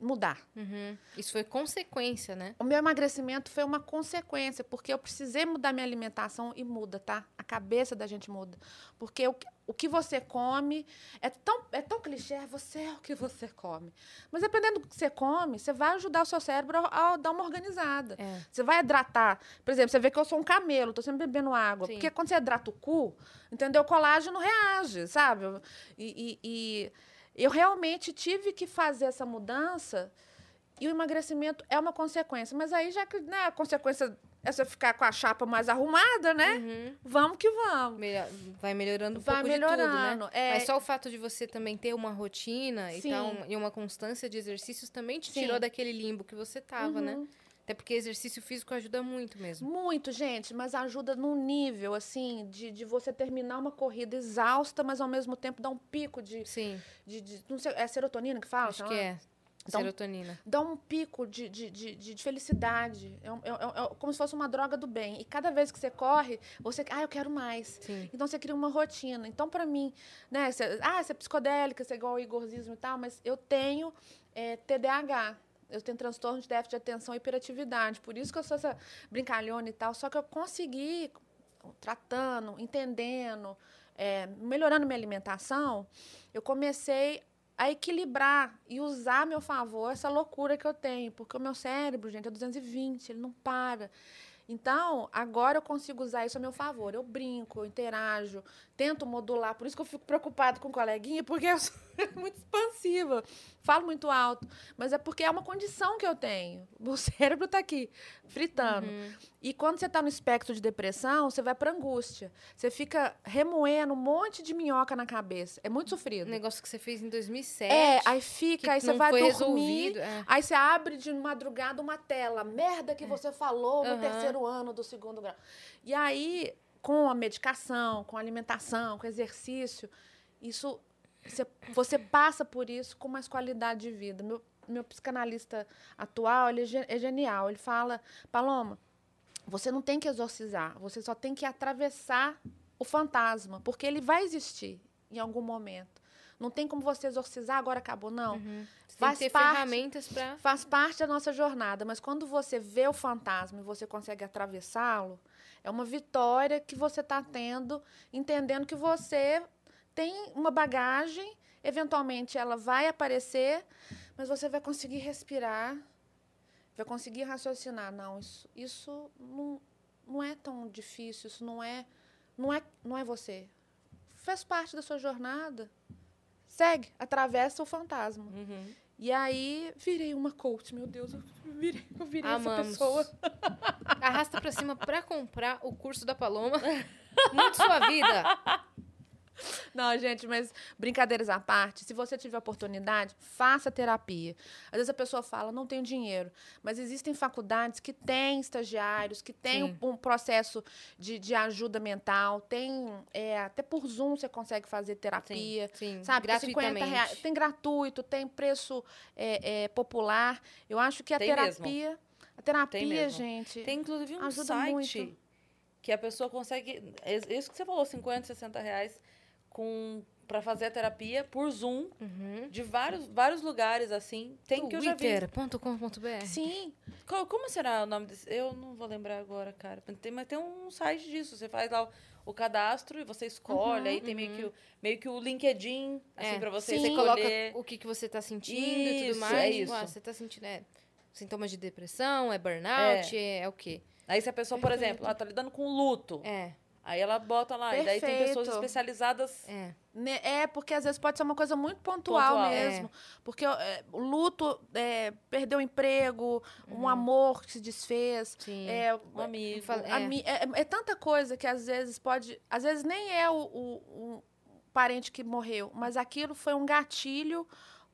mudar. Uhum. Isso foi consequência, né? O meu emagrecimento foi uma consequência, porque eu precisei mudar minha alimentação e muda, tá? A cabeça da gente muda. Porque o, que- o que você come é tão, é tão clichê, é você é o que você come. Mas dependendo do que você come, você vai ajudar o seu cérebro a, a dar uma organizada. É. Você vai hidratar. Por exemplo, você vê que eu sou um camelo, tô sempre bebendo água. Sim. Porque quando você hidrata o cu, entendeu? O colágeno reage, sabe? E, e- e eu realmente tive que fazer essa mudança e o emagrecimento é uma consequência. Mas aí, já que né, a consequência é você ficar com a chapa mais arrumada, né? Uhum. Vamos que vamos. Melhor- vai melhorando um Vai pouco melhorando. de tudo, né? é. Mas só o fato de você também ter uma rotina e, tal, e uma constância de exercícios também te Sim. tirou daquele limbo que você tava, né? Até porque exercício físico ajuda muito mesmo. Muito, gente, mas ajuda num nível, assim, de, de você terminar uma corrida exausta, mas ao mesmo tempo dar um pico de. Sim, de, de- não sei, é serotonina que fala? acho que é. Então- Serotonina. dá um pico de, de, de, de- de felicidade. É, um- é um- é como se fosse uma droga do bem. E cada vez que você corre, você. Ah, eu quero mais. Sim. Então você cria uma rotina. Então, para mim, né? Você, ah, você é psicodélica, você é igual ao Igorzismo e tal, mas eu tenho é, TDAH. Eu tenho transtorno de déficit de atenção e hiperatividade. Por isso que eu sou essa brincalhona e tal. Só que eu consegui, tratando, entendendo, é, melhorando minha alimentação, eu comecei a equilibrar e usar a meu favor essa loucura que eu tenho. Porque o meu cérebro, gente, é 220, ele não para. Então, agora eu consigo usar isso a meu favor. Eu brinco, eu interajo, tento modular. Por isso que eu fico preocupada com o coleguinha, porque eu <laughs> sou muito expansiva. Falo muito alto. Mas é porque é uma condição que eu tenho. O cérebro está aqui, fritando. E quando você está no espectro de depressão, você vai para angústia. Você fica remoendo um monte de minhoca na cabeça. É muito O sofrido. negócio que você fez em 2007. É, aí fica, aí você vai dormir. resolvido. é. Aí você abre de madrugada uma tela. Merda que você falou no Aham. terceiro ano do segundo grau. E aí, com a medicação, com a alimentação, com o exercício, isso você, você passa por isso com mais qualidade de vida. Meu, meu psicanalista atual, ele é, é genial. Ele fala, Paloma, você não tem que exorcizar, você só tem que atravessar o fantasma, porque ele vai existir em algum momento. Não tem como você exorcizar, agora acabou, não. Tem Faz que ter parte- ferramentas pra. Faz parte da nossa jornada, mas quando você vê o fantasma e você consegue atravessá-lo, é uma vitória que você está tendo, entendendo que você tem uma bagagem, eventualmente ela vai aparecer, mas você vai conseguir respirar, vai conseguir raciocinar. Não, isso, isso não, não é tão difícil, isso não é, não é, não é você. Faz parte da sua jornada. Segue, atravessa o fantasma. Uhum. E aí, virei uma coach, meu Deus, eu virei, eu virei essa pessoa. Arrasta pra cima pra comprar o curso da Paloma. Muito sua vida. <laughs> Não, gente, mas brincadeiras à parte, se você tiver oportunidade, faça terapia. Às vezes a pessoa fala, não tenho dinheiro, mas existem faculdades que têm estagiários, que têm Sim. um, um processo de, de ajuda mental, tem, é, até por Zoom você consegue fazer terapia. Sim, Sabe, por 50 gratuitamente. reais. Tem gratuito, tem preço é, é, popular. Eu acho que a Tem mesmo. terapia. A terapia, mesmo. gente. Tem inclusive um site muito. que a pessoa consegue. é Isso que você falou, 50, 60 reais com pra fazer a terapia por Zoom, Uhum. de vários, vários lugares, assim. Tem que eu já vi. Twitter.com.br. Sim. Qual- como será o nome desse? Eu não vou lembrar agora, cara. Mas tem, mas tem um site disso. Você faz lá o, o cadastro e você escolhe. aí tem meio, que o, meio que o LinkedIn, assim, É, pra você sim. Você coloca o que, que você tá sentindo e tudo Isso, mais. é Tipo, ah, isso. você tá sentindo é, sintomas de depressão, é burnout, é, é o quê? Aí se a pessoa, por Perfeito. exemplo, ela tá lidando com luto. É, Aí ela bota lá. E daí tem pessoas Perfeito. especializadas. é. É, porque às vezes pode ser uma coisa muito pontual, Pontual, mesmo. Porque é, o luto, é, perdeu o emprego, Uhum. um amor que se desfez. Sim. É, Um amigo. É. ami- é- é tanta coisa que às vezes pode. Às vezes nem é o, o- o parente que morreu, mas aquilo foi um gatilho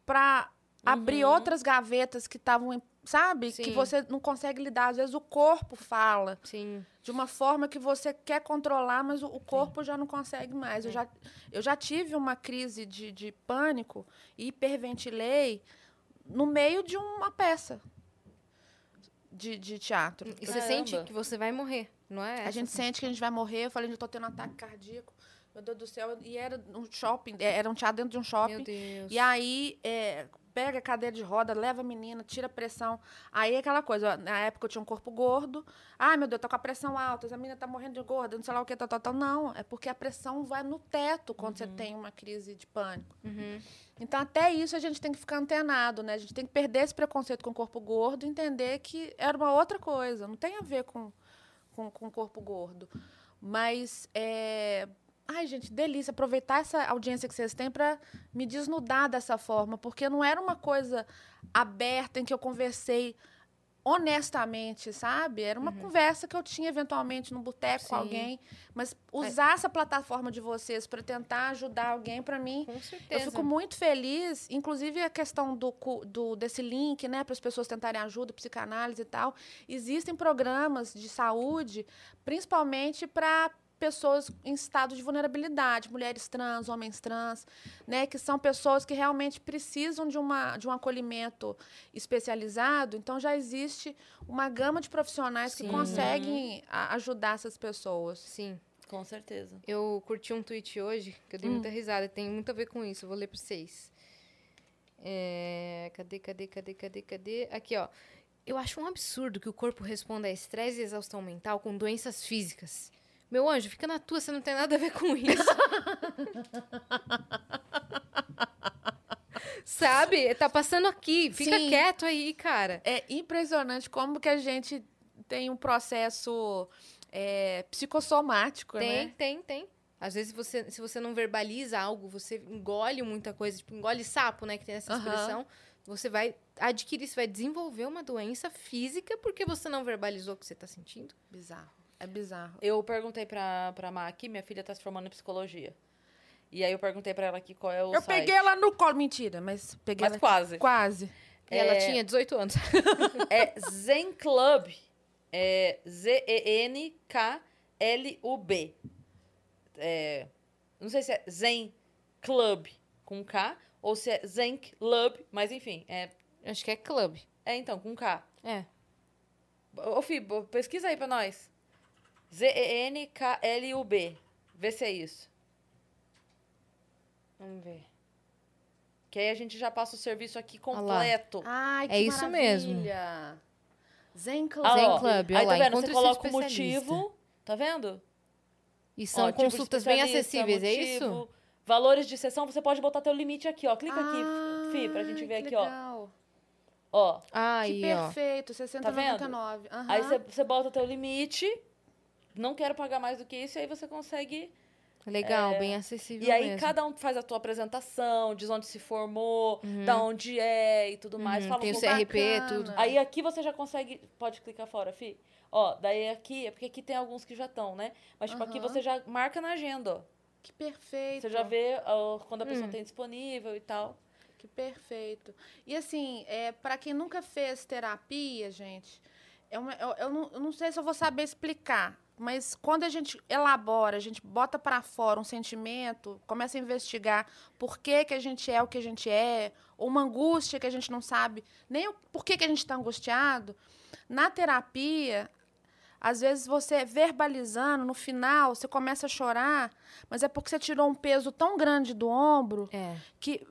para abrir Uhum. outras gavetas que estavam. Sabe? Que Sim. você não consegue lidar. Às vezes o corpo fala Sim. de uma forma que você quer controlar, mas o, o corpo já não consegue mais. Eu, já, eu já tive uma crise de, de pânico e hiperventilei no meio de uma peça de, de teatro. E você sente que você vai morrer, não é? A gente sente que a gente vai morrer. Eu falei, eu tô tendo um ataque cardíaco. Meu Deus do céu. E era um shopping, é, era um teatro dentro de um shopping. Meu Deus. E aí, é, pega a cadeira de roda, leva a menina, tira a pressão. Aí é aquela coisa, ó, na época eu tinha um corpo gordo. Ai, meu Deus, tô com a pressão alta, a menina tá morrendo de gorda, não sei lá o que, tal, tal, tal. Não, é porque a pressão vai no teto quando você tem uma crise de pânico. Uhum. Então, até isso a gente tem que ficar antenado, né? A gente tem que perder esse preconceito com o corpo gordo e entender que era uma outra coisa, não tem a ver com, com, com o corpo gordo. Mas, é... ai, gente, delícia aproveitar essa audiência que vocês têm para me desnudar dessa forma, porque não era uma coisa aberta em que eu conversei honestamente, sabe? Era uma conversa que eu tinha eventualmente no boteco com Uhum. Alguém, mas usar essa plataforma de vocês para tentar ajudar alguém, para mim, Com eu certeza. fico muito feliz, inclusive a questão do, do desse link, né, para as pessoas tentarem ajuda, psicanálise e tal. Existem programas de saúde, principalmente para pessoas em estado de vulnerabilidade, mulheres trans, homens trans, né, que são pessoas que realmente precisam de, uma, de um acolhimento especializado. Então já existe uma gama de profissionais que Sim. conseguem a- ajudar essas pessoas. Sim. Com certeza. Eu curti um tweet hoje, que eu dei muita risada, tem muito a ver com isso, eu vou ler pra vocês. É, cadê, cadê, cadê, cadê, cadê? Aqui, ó. Eu acho um absurdo que o corpo responda a estresse e exaustão mental com doenças físicas. Meu anjo, fica na tua, você não tem nada a ver com isso. <laughs> Sabe? Tá passando aqui. Fica Sim. quieto aí, cara. É impressionante como que a gente tem um processo é, psicossomático, Tem, né? tem, tem. Às vezes, você, se você não verbaliza algo, você engole muita coisa, tipo, engole sapo, né? Que tem essa expressão. Você vai adquirir, você vai desenvolver uma doença física porque você não verbalizou o que você tá sentindo. Bizarro. É bizarro. Eu perguntei pra, pra Má aqui, minha filha tá se formando em psicologia. E aí eu perguntei pra ela aqui qual é o eu site. peguei ela no colo. Mentira, mas peguei Mas ela quase. quase. E ela tinha 18 anos. <laughs> É Zen Club. É Z-E-N-K-L-U-B. É, não sei se é Zen Club com K ou se é Zen Club, mas enfim. É, Acho que é club. é então, com K. É. Ô, Fih, bo- pesquisa aí pra nós. Z-E-N-K-L-U-B. Vê se é isso. Vamos ver. Que aí a gente já passa o serviço aqui completo. Ai, que É isso mesmo. maravilha. Zen Club. Ah, Zen ó, Club, Aí tá vendo? Você coloca o motivo. Tá vendo? E são Ó, tipo consultas bem acessíveis, é isso? motivo, Valores de sessão, você pode botar teu limite aqui, ó. Clica Ah, aqui, Fi, pra gente ver que aqui, ó. legal. Ó. Que Aí, ó. perfeito, Tá 60,99. Aham. Aí você, você bota o teu limite. Não quero pagar mais do que isso, e aí você consegue. Legal, bem acessível E aí mesmo. cada um faz a tua apresentação, diz onde se formou, da onde é e tudo mais. Uhum, Fala tem o. CRP, bacana. tudo. Aí aqui você já consegue. Pode clicar fora, Fi. Ó, daí aqui, é porque aqui tem alguns que já estão, né? Mas, tipo, aqui Aham. você já marca na agenda, ó. Que perfeito. Você já vê ó, quando a pessoa Hum. tem disponível e tal. Que perfeito. E assim, é, para quem nunca fez terapia, gente, é uma- eu, eu não, eu não sei se eu vou saber explicar, mas quando a gente elabora, a gente bota para fora um sentimento, começa a investigar por que, que a gente é o que a gente é, ou uma angústia que a gente não sabe nem o, por que, que a gente está angustiado, na terapia, às vezes você verbalizando, no final, você começa a chorar, mas é porque você tirou um peso tão grande do ombro É. que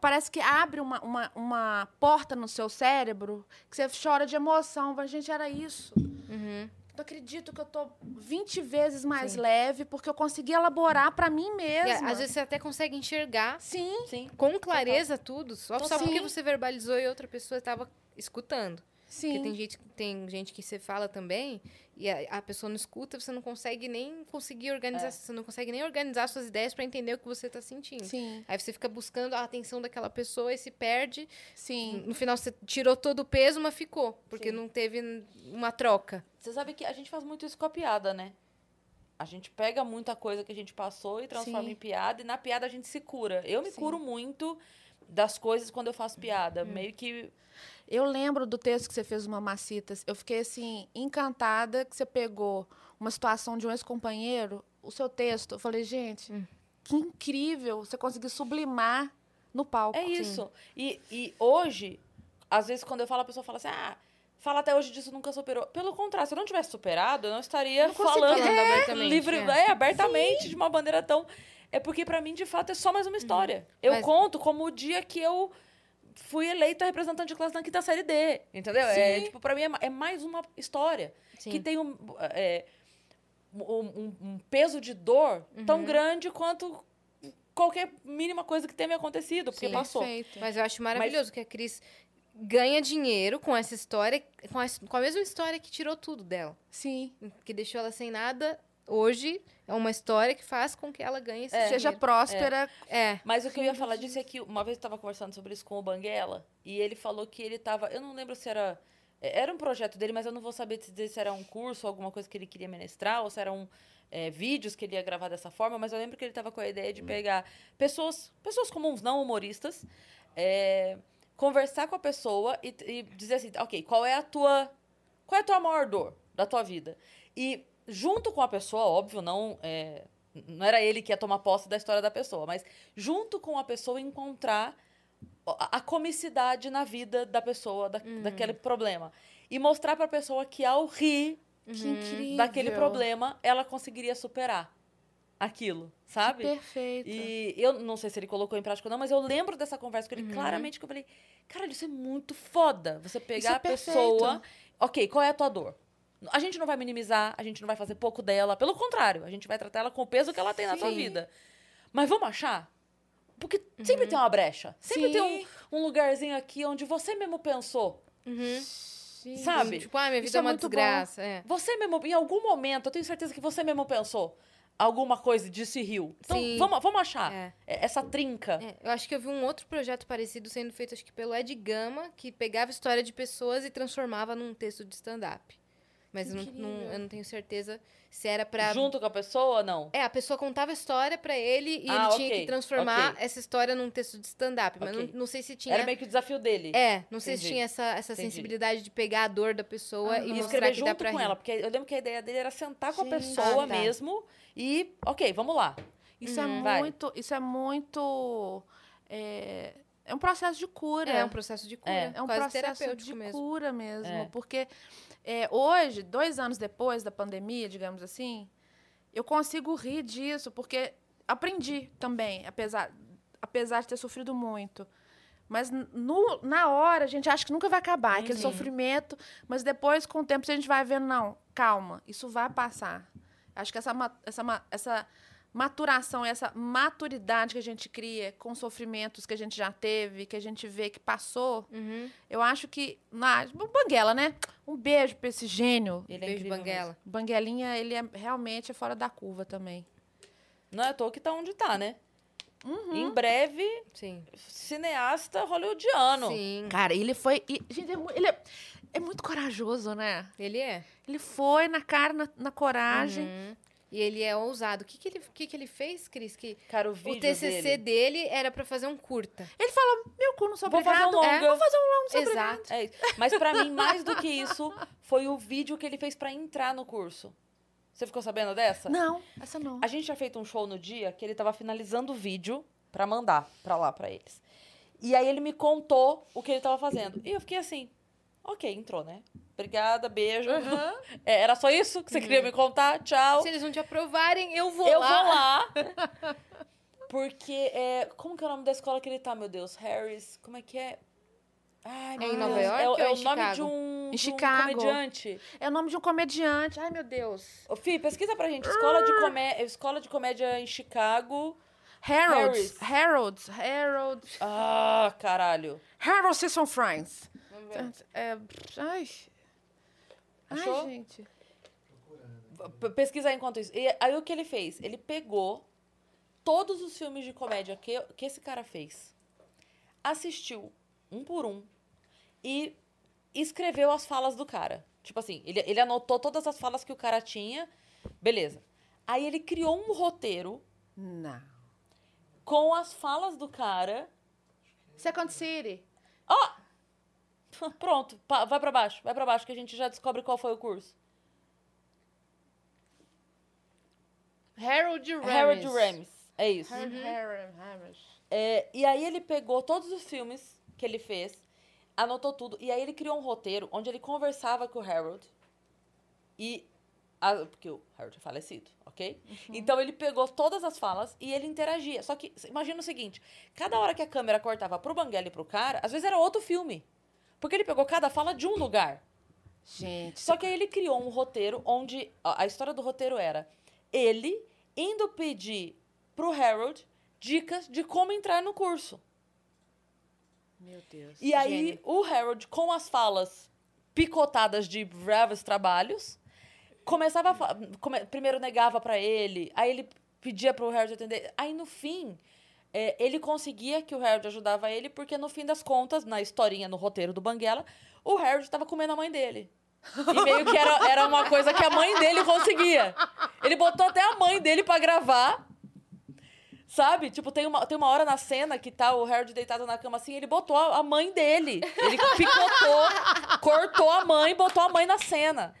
parece que abre uma, uma, uma porta no seu cérebro que você chora de emoção. Mas, gente, era isso. Uhum. Eu acredito que eu tô 20 vezes mais Sim. leve porque eu consegui elaborar pra mim mesma. às vezes você até consegue enxergar Sim. Sim. com clareza tudo, só, só porque você verbalizou e outra pessoa estava escutando. Sim. Porque tem gente, tem gente que você fala também e a, a pessoa não escuta, você não consegue nem conseguir organizar, É. você não consegue nem organizar suas ideias para entender o que você está sentindo. Sim. Aí você fica buscando a atenção daquela pessoa e se perde. Sim. No final você tirou todo o peso, mas ficou, porque Sim. não teve uma troca. Você sabe que a gente faz muito isso com a piada, né? A gente pega muita coisa que a gente passou e transforma Sim. em piada, e na piada a gente se cura. Eu me Sim. curo muito das coisas quando eu faço piada. Hum. Meio que. Eu lembro do texto que você fez, uma Mamacitas. Eu fiquei, assim, encantada que você pegou uma situação de um ex-companheiro, o seu texto. Eu falei, gente, Hum. que incrível você conseguir sublimar no palco. É isso. E, e hoje, às vezes, quando eu falo, a pessoa fala assim: ah, fala até hoje disso, nunca superou. Pelo contrário, se eu não tivesse superado, eu não estaria Não falando é, abertamente, livre, é. é, abertamente de uma bandeira tão. É porque, pra mim, de fato, é só mais uma história. Eu Mas- conto como o dia que eu fui eleita representante de classe na quinta série D. Entendeu? É, tipo, pra mim é, é mais uma história Sim. que tem um, é, um, um- peso de dor tão Uhum. grande quanto qualquer mínima coisa que tenha me acontecido, porque Sim. passou. Perfeito. Mas eu acho maravilhoso que a Cris ganha dinheiro com essa história, com a, com a mesma história que tirou tudo dela. Sim. Que deixou ela sem nada. Hoje é uma história que faz com que ela ganhe É. Seja dinheiro. próspera. É. Mas o que eu ia falar disso é que uma vez eu estava conversando sobre isso com o Banguela e ele falou que ele estava. Eu não lembro se era. é, Era um projeto dele, mas eu não vou saber dizer se era um curso ou alguma coisa que ele queria ministrar ou se eram é, vídeos que ele ia gravar dessa forma. Mas eu lembro que ele estava com a ideia de pegar pessoas, pessoas comuns, não humoristas, é, conversar com a pessoa e, e dizer assim: ok, qual é a tua. Qual é a tua maior dor da tua vida? E junto com a pessoa, óbvio, não. é, não era ele que ia tomar posse da história da pessoa, mas junto com a pessoa encontrar a, a comicidade na vida da pessoa, da, daquele problema. E mostrar pra pessoa que ao rir Que incrível. daquele problema, ela conseguiria superar aquilo, sabe? Perfeito. E eu não sei se ele colocou em prática ou não, mas eu lembro dessa conversa com ele claramente que eu falei, cara, isso é muito foda. Você pegar é a pessoa. Ok, qual é a tua dor? A gente não vai minimizar, a gente não vai fazer pouco dela. Pelo contrário, a gente vai tratar ela com o peso que ela tem na sua vida. Mas vamos achar? Porque sempre tem uma brecha. Sempre tem Sim. um, um lugarzinho aqui onde você mesmo pensou. Uhum. Sabe? Tipo, ah, minha Isso vida é é uma muito bom. desgraça. É. Você mesmo, em algum momento, eu tenho certeza que você mesmo pensou alguma coisa disso e riu. Então, Sim. vamos, vamos achar É. é, essa trinca. É, eu acho que eu vi um outro projeto parecido sendo feito, acho que pelo Ed Gama, que pegava história de pessoas e transformava num texto de stand-up. Mas eu não, não- eu não tenho certeza se era pra. Junto com a pessoa, não. É, a pessoa contava a história pra ele e Ah, ele tinha que transformar ok. essa história num texto de stand-up. Mas Ok. não, não sei se tinha. Era meio que o desafio dele. É, não sei se Entendi. tinha essa, essa Entendi. sensibilidade de pegar a dor da pessoa Aham. e E mostrar escrever que dá junto pra com rir. ela, porque eu lembro que a ideia dele era sentar com a pessoa Ah, tá. mesmo e, ok, vamos lá. Isso Uhum. é Vai. muito. Isso é muito. É, é um processo de cura. É um processo de cura. É. É um quase processo terapêutico de mesmo. cura mesmo. É. Porque é, hoje, dois anos depois da pandemia, digamos assim, eu consigo rir disso, porque aprendi também, apesar, apesar de ter sofrido muito. Mas no, na hora, a gente acha que nunca vai acabar, aquele Uhum. sofrimento. Mas depois, com o tempo, a gente vai vendo, não, calma, isso vai passar. Acho que essa, essa, essa maturação, essa maturidade que a gente cria com sofrimentos que a gente já teve, que a gente vê que passou, Uhum. eu acho que. Na, Banguela, né? Um beijo pra esse gênio. Ele é Beijo, Banguela. O Banguelinha, ele é realmente é fora da curva também. mesmo. Não é à toa que tá onde tá, né? Uhum. Em breve, Sim. cineasta hollywoodiano. Sim. Cara, ele foi. gente, é ele é, é muito corajoso, né? Ele é. Ele foi na cara, na, na coragem. Uhum. E ele é ousado. O que, que, ele, o que, que ele fez, Cris? Que Cara, o o TCC dele... dele era pra fazer um curta. Ele falou: meu cu, não sou Vou fazer um longa. É, vou fazer um longo, não sou Exato. É isso. Mas pra mim, mais do que isso, foi o vídeo que ele fez pra entrar no curso. Você ficou sabendo dessa? Não, essa não. A gente tinha feito um show no dia que ele tava finalizando o vídeo pra mandar pra lá, pra eles. E aí ele me contou o que ele tava fazendo. E eu fiquei assim, ok, entrou, né? Obrigada, beijo. É, era só isso que você queria me contar? Tchau. Se eles não te aprovarem, eu vou Eu lá. vou lá. <laughs> Porque, é, como que é o nome da escola que ele tá, meu Deus? Harris, como é que é? Ai, É meu em Nova Deus. York É, é o nome de Chicago? um, de um Chicago. comediante. É o nome de um comediante. Ai, meu Deus. Ô, Fih, pesquisa pra gente. Escola de, comé escola de comédia em Chicago. Harold's. Harris. Harold's. Harold. Ah, caralho. Harold Sisson Friends. Ver. É, ai. Achou? Ai, gente. P- Pesquisa aí enquanto isso. E aí o que ele fez? Ele pegou todos os filmes de comédia que, que esse cara fez, assistiu um por um e escreveu as falas do cara. Tipo assim, ele, ele anotou todas as falas que o cara tinha, beleza. Aí ele criou um roteiro Não. com as falas do cara. Second City. <laughs> Pronto, pa- vai pra baixo, vai pra baixo que a gente já descobre qual foi o curso. Harold Ramis. Harold Ramis. É isso. Harold, Harold. É, e aí ele pegou todos os filmes que ele fez, anotou tudo, e aí ele criou um roteiro onde ele conversava com o Harold. E. a- porque o Harold é falecido, ok? Então ele pegou todas as falas e ele interagia. Só que, imagina o seguinte: cada hora que a câmera cortava pro Banguela e pro cara, às vezes era outro filme. Porque ele pegou cada fala de um lugar. Gente. Só que aí ele criou um roteiro onde a história do roteiro era ele indo pedir pro Harold dicas de como entrar no curso. Meu Deus. E aí Gênio. o Harold, com as falas picotadas de breves trabalhos, começava a come- primeiro negava pra ele, aí ele pedia pro Harold atender. Aí no fim, é, ele conseguia que o Harold ajudava ele, porque no fim das contas, na historinha, no roteiro do Banguela, o Harold estava comendo a mãe dele. E meio que era, era uma coisa que a mãe dele conseguia. Ele botou até a mãe dele pra gravar. Sabe? Tipo, tem uma, tem uma hora na cena que tá o Harold deitado na cama assim, ele botou a, a mãe dele. Ele picotou, cortou a mãe, botou a mãe na cena.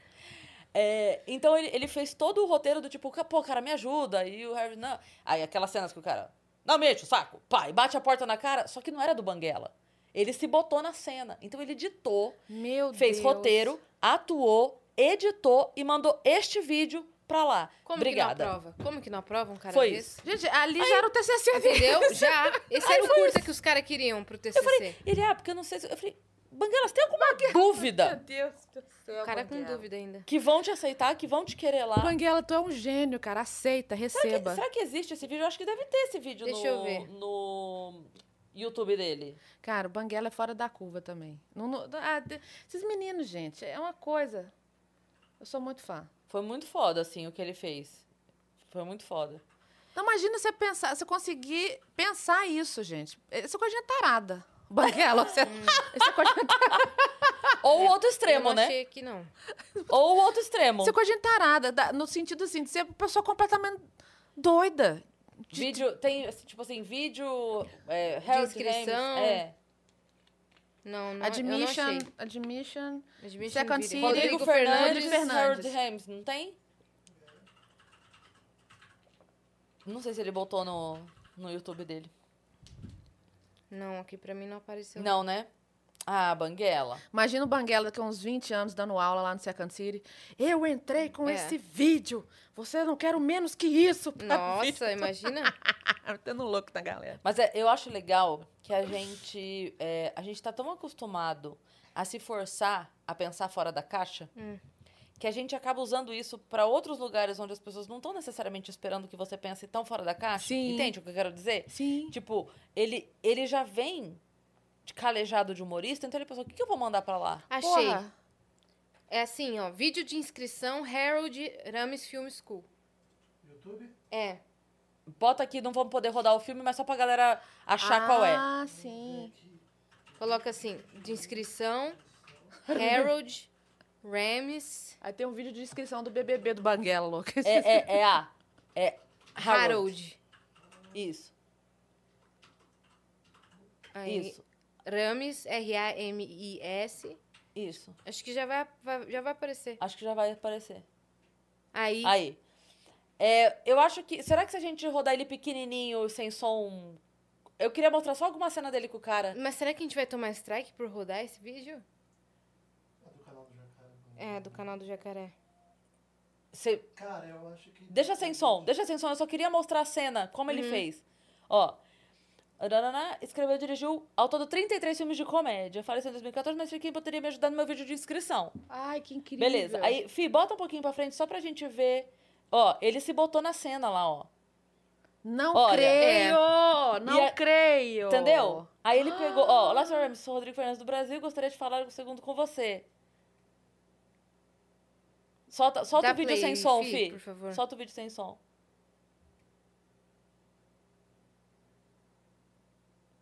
É, então ele, ele fez todo o roteiro do tipo, pô, cara, me ajuda. E o Harold, não. Aí aquelas cenas que o cara, não me enche o saco, pá, e bate a porta na cara. Só que não era do Banguela. Ele se botou na cena. Então ele editou, Meu fez Deus. roteiro, atuou, editou e mandou este vídeo pra lá. Como Obrigada. que não aprova? Como que não aprova um cara Foi desse? Gente, ali já era o TCC. Entendeu? <laughs> Já. Esse era o curso que os caras queriam pro TCC. Ele, ah, porque eu não sei se. Eu falei, Banguela, você tem alguma dúvida Deus do céu. O cara com dúvida ainda. que vão te aceitar, que vão te querer lá? Banguela, tu é um gênio, cara. Aceita, Será receba. que, será que existe esse vídeo? Eu acho que deve ter esse vídeo Deixa no, eu ver. no YouTube dele. Cara, o Banguela é fora da curva também. Não- não- ah, de- esses meninos, gente, é uma coisa. Eu sou muito fã. Foi muito foda, assim, o que ele fez. Foi muito foda. Não, imagina você pensar, você conseguir pensar isso, gente. Essa coisa de tarada. Banguela, você, essa coisa de <laughs> Ou o outro Eu extremo, não né? achei que não. Ou o outro extremo. Essa coisa de tarada, da- no sentido assim, de ser uma pessoa completamente doida. Vídeo, tem, tipo assim, vídeo... É, Harold. Ramis, é. Não, não Admission, eu não achei. admission. Admission Second video. City. Rodrigo, Rodrigo Fernandes, Fernandes. Harold não tem? Não sei se ele botou no, no YouTube dele. Não, aqui pra mim não apareceu. Não, né? Ah, Banguela. Imagina o Banguela daqui a uns 20 anos dando aula lá no Second City. Eu entrei com É. esse vídeo. Você não quero menos que isso. pra vida." Nossa, <laughs> imagina. Tendo louco na galera. Mas é, eu acho legal que a gente, é, a gente tá tão acostumado a se forçar a pensar fora da caixa Hum. Que a gente acaba usando isso para outros lugares onde as pessoas não estão necessariamente esperando que você pense tão fora da caixa. Sim. Entende o que eu quero dizer? Sim. Tipo, ele, ele já vem de calejado de humorista, então ele pensou, o que, que eu vou mandar pra lá? Achei. Porra. É assim, ó. Vídeo de inscrição Harold Ramis Film School. YouTube? É. Bota aqui, não vamos poder rodar o filme, mas só pra galera achar qual é. Ah, sim. Coloca assim, de inscrição Harold Ramis Aí tem um vídeo de inscrição do BBB do Banguela, louco. É, é, é a. É Harold. Harold. Isso, Aí, isso, Ramis, R-A-M-I-S. isso. Acho que já vai, vai- já vai aparecer. Acho que já vai aparecer. Aí, Aí. É, eu acho que. Será que se a gente rodar ele pequenininho, sem som. Eu queria mostrar só alguma cena dele com o cara. mas será que a gente vai tomar strike por rodar esse vídeo? É do canal do Jacaré. Você Cara, eu acho que. Deixa sem som, deixa sem som. Eu só queria mostrar a cena, como ele fez. Ó. Ararana, escreveu e dirigiu ao todo 33 filmes de comédia. Faleceu em 2014, mas quem poderia me ajudar no meu vídeo de inscrição. Ai, que incrível. Beleza. Aí, Fi, bota um pouquinho pra frente só pra gente ver. Ó, ele se botou na cena lá, ó. Não Olha, creio! Não é- creio! Entendeu? Aí ele pegou, ó, Olá, Sr. Ramos, sou Rodrigo Fernandes do Brasil, gostaria de falar um segundo com você. Solta, solta Dá o vídeo play, sem som, Fi, Fi. por favor. Solta o vídeo sem som.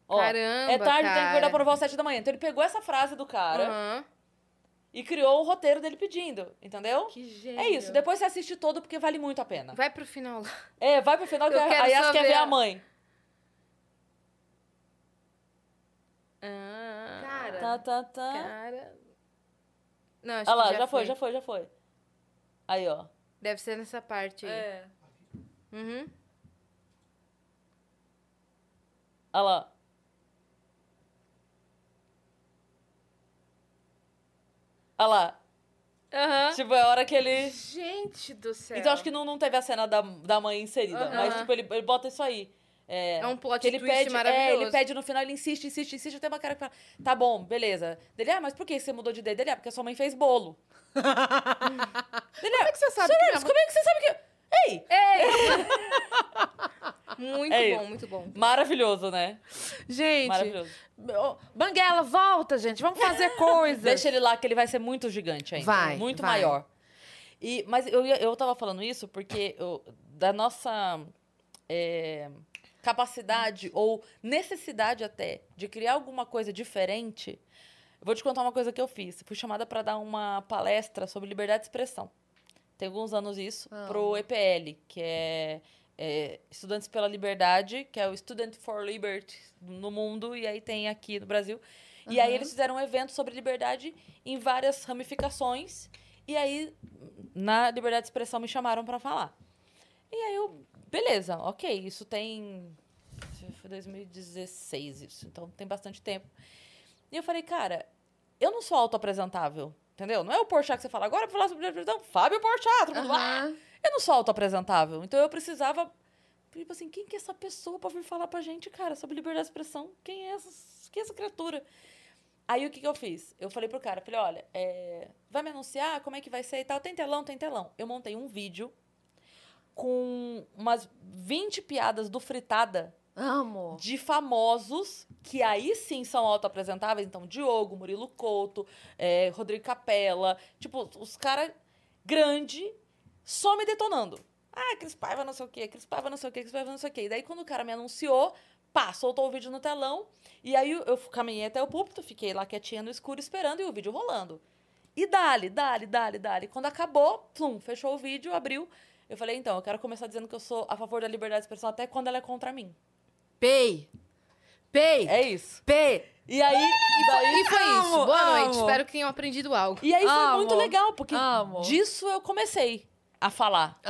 Ó, Caramba, é tarde, tem que cara. acordar pra provar às sete da manhã. Então ele pegou essa frase do cara Aham. e criou o roteiro dele pedindo, entendeu? Que gênio. É isso. Depois você assiste todo porque vale muito a pena. Vai pro final lá. É, vai pro final que Eu a- Yas quer ver a mãe. Ah, Cara, Tá, tá, tá. cara. Não, acho Olha lá, já, já, foi, já foi, já foi. Aí, ó. Deve ser nessa parte aí. É. Uhum. Olha lá. Olha lá. Aham. Tipo, é a hora que ele. Gente do céu. Então acho que não, não teve a cena da, da mãe inserida. Aham. Mas, tipo, ele, ele bota isso aí. É, É um plot que ele twist pede, É, maravilhoso. ele pede no final, ele insiste, insiste, insiste, até uma cara que fala, tá bom, beleza. Dele, ah, mas por que você mudou de ideia? Dele, ah, porque a sua mãe fez bolo. <laughs> Dele, como é que você sabe que minha Como é que você sabe que... Ei! <laughs> Muito É bom, muito bom. Maravilhoso, né? Gente, Maravilhoso. Banguela, volta, gente. Vamos fazer <laughs> coisas. Deixa ele lá, que ele vai ser muito gigante ainda. Vai, Muito vai. maior. E, mas eu, eu tava falando isso porque eu- da nossa é, capacidade ou necessidade até de criar alguma coisa diferente, vou te contar uma coisa que eu fiz. Fui chamada para dar uma palestra sobre liberdade de expressão. Tem alguns anos isso, Amo. pro EPL, que é, é Estudantes pela Liberdade, que é o Student for Liberty no mundo, e aí tem aqui no Brasil. E aí eles fizeram um evento sobre liberdade em várias ramificações. E aí, na liberdade de expressão, me chamaram para falar. E aí eu, beleza, ok, isso tem. Foi 2016 isso, então tem bastante tempo. E eu falei, cara, eu não sou autoapresentável, entendeu? Não é o Porchat que você fala, agora pra falar sobre expressão, Fábio Porchat, todo mundo! Aham. Eu não sou autoapresentável, então eu precisava. Tipo assim, quem que é essa pessoa pra vir falar pra gente, cara, sobre liberdade de expressão? Quem é essa, quem é essa criatura? Aí o que, que eu fiz? Eu falei pro cara, falei, olha, é, vai me anunciar como é que vai ser e tal. Tem telão, tem telão. Eu montei um vídeo com umas 20 piadas do Fritada Amo. de famosos que aí sim são autoapresentáveis. Então, Diogo, Murilo Couto, é, Rodrigo Capella. Tipo, os caras grande só me detonando. Ah, Cris Paiva não sei o quê, Cris Paiva não sei o quê, Cris Paiva não sei o quê. E daí, quando o cara me anunciou, pá, soltou o vídeo no telão. E aí, eu, eu caminhei até o púlpito, fiquei lá quietinha no escuro esperando e o vídeo rolando. E dali, dali, dali, dali. Quando acabou, plum, fechou o vídeo, abriu. Eu falei, então, eu quero começar dizendo que eu sou a favor da liberdade de expressão até quando ela é contra mim. Pei. Pei. É isso. Pei. E aí, daí, E foi isso. Amo, Boa noite. amo. Espero que tenham aprendido algo. e aí foi Amo. muito legal, porque Amo. disso eu comecei a falar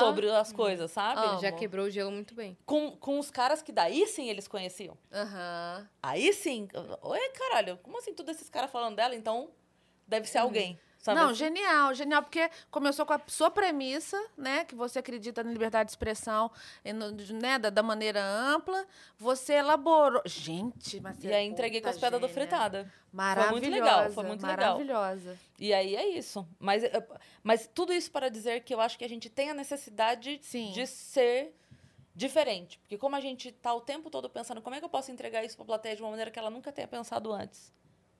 sobre as coisas, sabe? Amo. Já quebrou o gelo muito bem. Com, com os caras que daí sim eles conheciam. Aham. Aí sim, oi, caralho, como assim todos esses caras falando dela? Então, deve ser alguém. Sabe Não, assim? genial, genial, porque começou com a sua premissa, né? Que você acredita na liberdade de expressão, no- né, da, da maneira ampla. Você elaborou. Gente, mas E é aí entreguei com as pedras do fritada. Maravilhosa. muito legal, foi muito legal. Maravilhosa. E aí é isso. Mas, eh, mas tudo isso para dizer que eu acho que a gente tem a necessidade Sim. de ser diferente. Porque como a gente tá o tempo todo pensando como é que eu posso entregar isso pra plateia de uma maneira que ela nunca tenha pensado antes.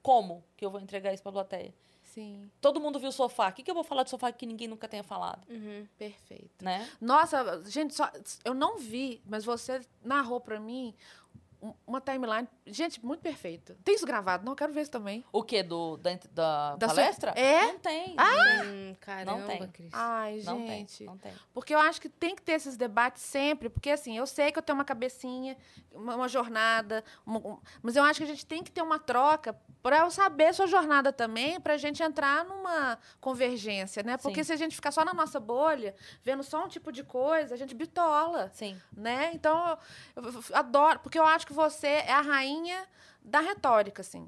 Como que eu vou entregar isso pra plateia? Sim, Todo mundo viu sofá. O que, que eu vou falar de sofá que ninguém nunca tenha falado? Uhum. perfeito. Né? Nossa, gente, só, eu não vi, mas você narrou pra mim um- uma timeline. Gente, muito perfeito. Tem isso gravado? Não, eu quero ver isso também. O quê? Do, da, da, Da sua- palestra? É? Não tem. Hum, caramba, tem. Cris. Ai, Não gente. tem. Não tem. Porque eu acho que tem que ter esses debates sempre, porque assim, eu sei que eu tenho uma cabecinha, uma, uma jornada, uma- um- mas eu acho que a gente tem que ter uma troca para eu saber sua jornada também, para a gente entrar numa convergência, né? Porque Sim. se a gente ficar só na nossa bolha, vendo só um tipo de coisa, a gente bitola, Sim. né? Então, eu, eu- adoro, porque eu acho que você é a rainha da retórica, assim.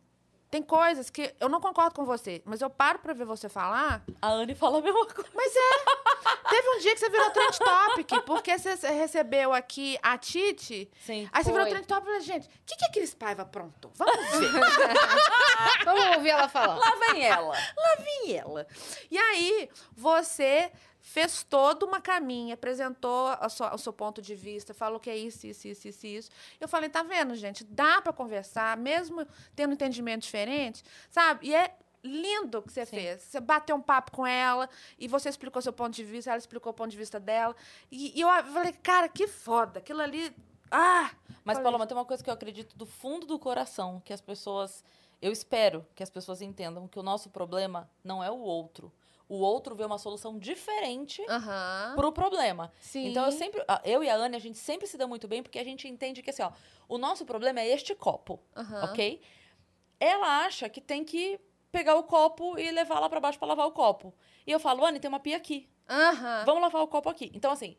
Tem coisas que eu não concordo com você, mas eu paro pra ver você falar. A Anne fala a mesma coisa. Mas é. Teve um dia que você virou trend topic, porque você recebeu aqui a Titi. Sim. Aí você virou Foi. trend topic e falou, gente, o que, que a Cris Paiva aprontou? Vamos ver. <laughs> Vamos ouvir ela falar. Lá vem ela. e ela. E aí, você fez toda uma caminha, apresentou sua- o seu ponto de vista, falou que é isso, isso, isso, isso, isso. Eu falei, tá vendo, gente? Dá pra conversar, mesmo tendo entendimento diferente, sabe? E é lindo o que você Sim. fez. Você bateu um papo com ela e você explicou seu ponto de vista, ela explicou o ponto de vista dela. E, e eu falei, cara, que foda. Aquilo ali... Ah! Mas, Falei, Paloma, tem uma coisa que eu acredito do fundo do coração, que as pessoas. Eu espero que as pessoas entendam que o nosso problema não é o outro. O outro vê uma solução diferente Aham. pro problema. Sim. Então eu sempre, eu e a Anne, a gente sempre se dá muito bem porque a gente entende que assim, ó, o nosso problema é este copo, Aham. ok? Ela acha que tem que pegar o copo e levar lá pra baixo pra lavar o copo. E eu falo, Anne, tem uma pia aqui. Aham. Vamos lavar o copo aqui. Então assim,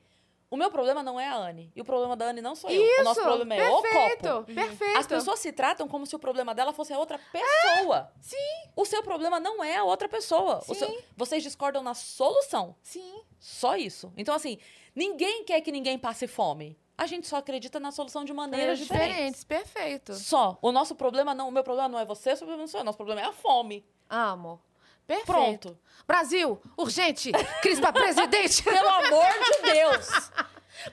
o meu problema não é a Anne e o problema da Anne não sou eu. Isso, O nosso problema é o copo. Perfeito. As pessoas se tratam como se o problema dela fosse a outra pessoa. sim. O seu problema não é a outra pessoa. O seu- vocês discordam na solução. Sim. Só isso. Então, assim, ninguém quer que ninguém passe fome. A gente só acredita na solução de maneiras diferentes. diferentes, perfeito. Só. O nosso problema não, o meu problema não é você, o seu problema não sou eu. Nosso problema é a fome. Amo. Perfeito. Pronto. Brasil, urgente, Cris pra presidente. <laughs> Pelo amor de Deus.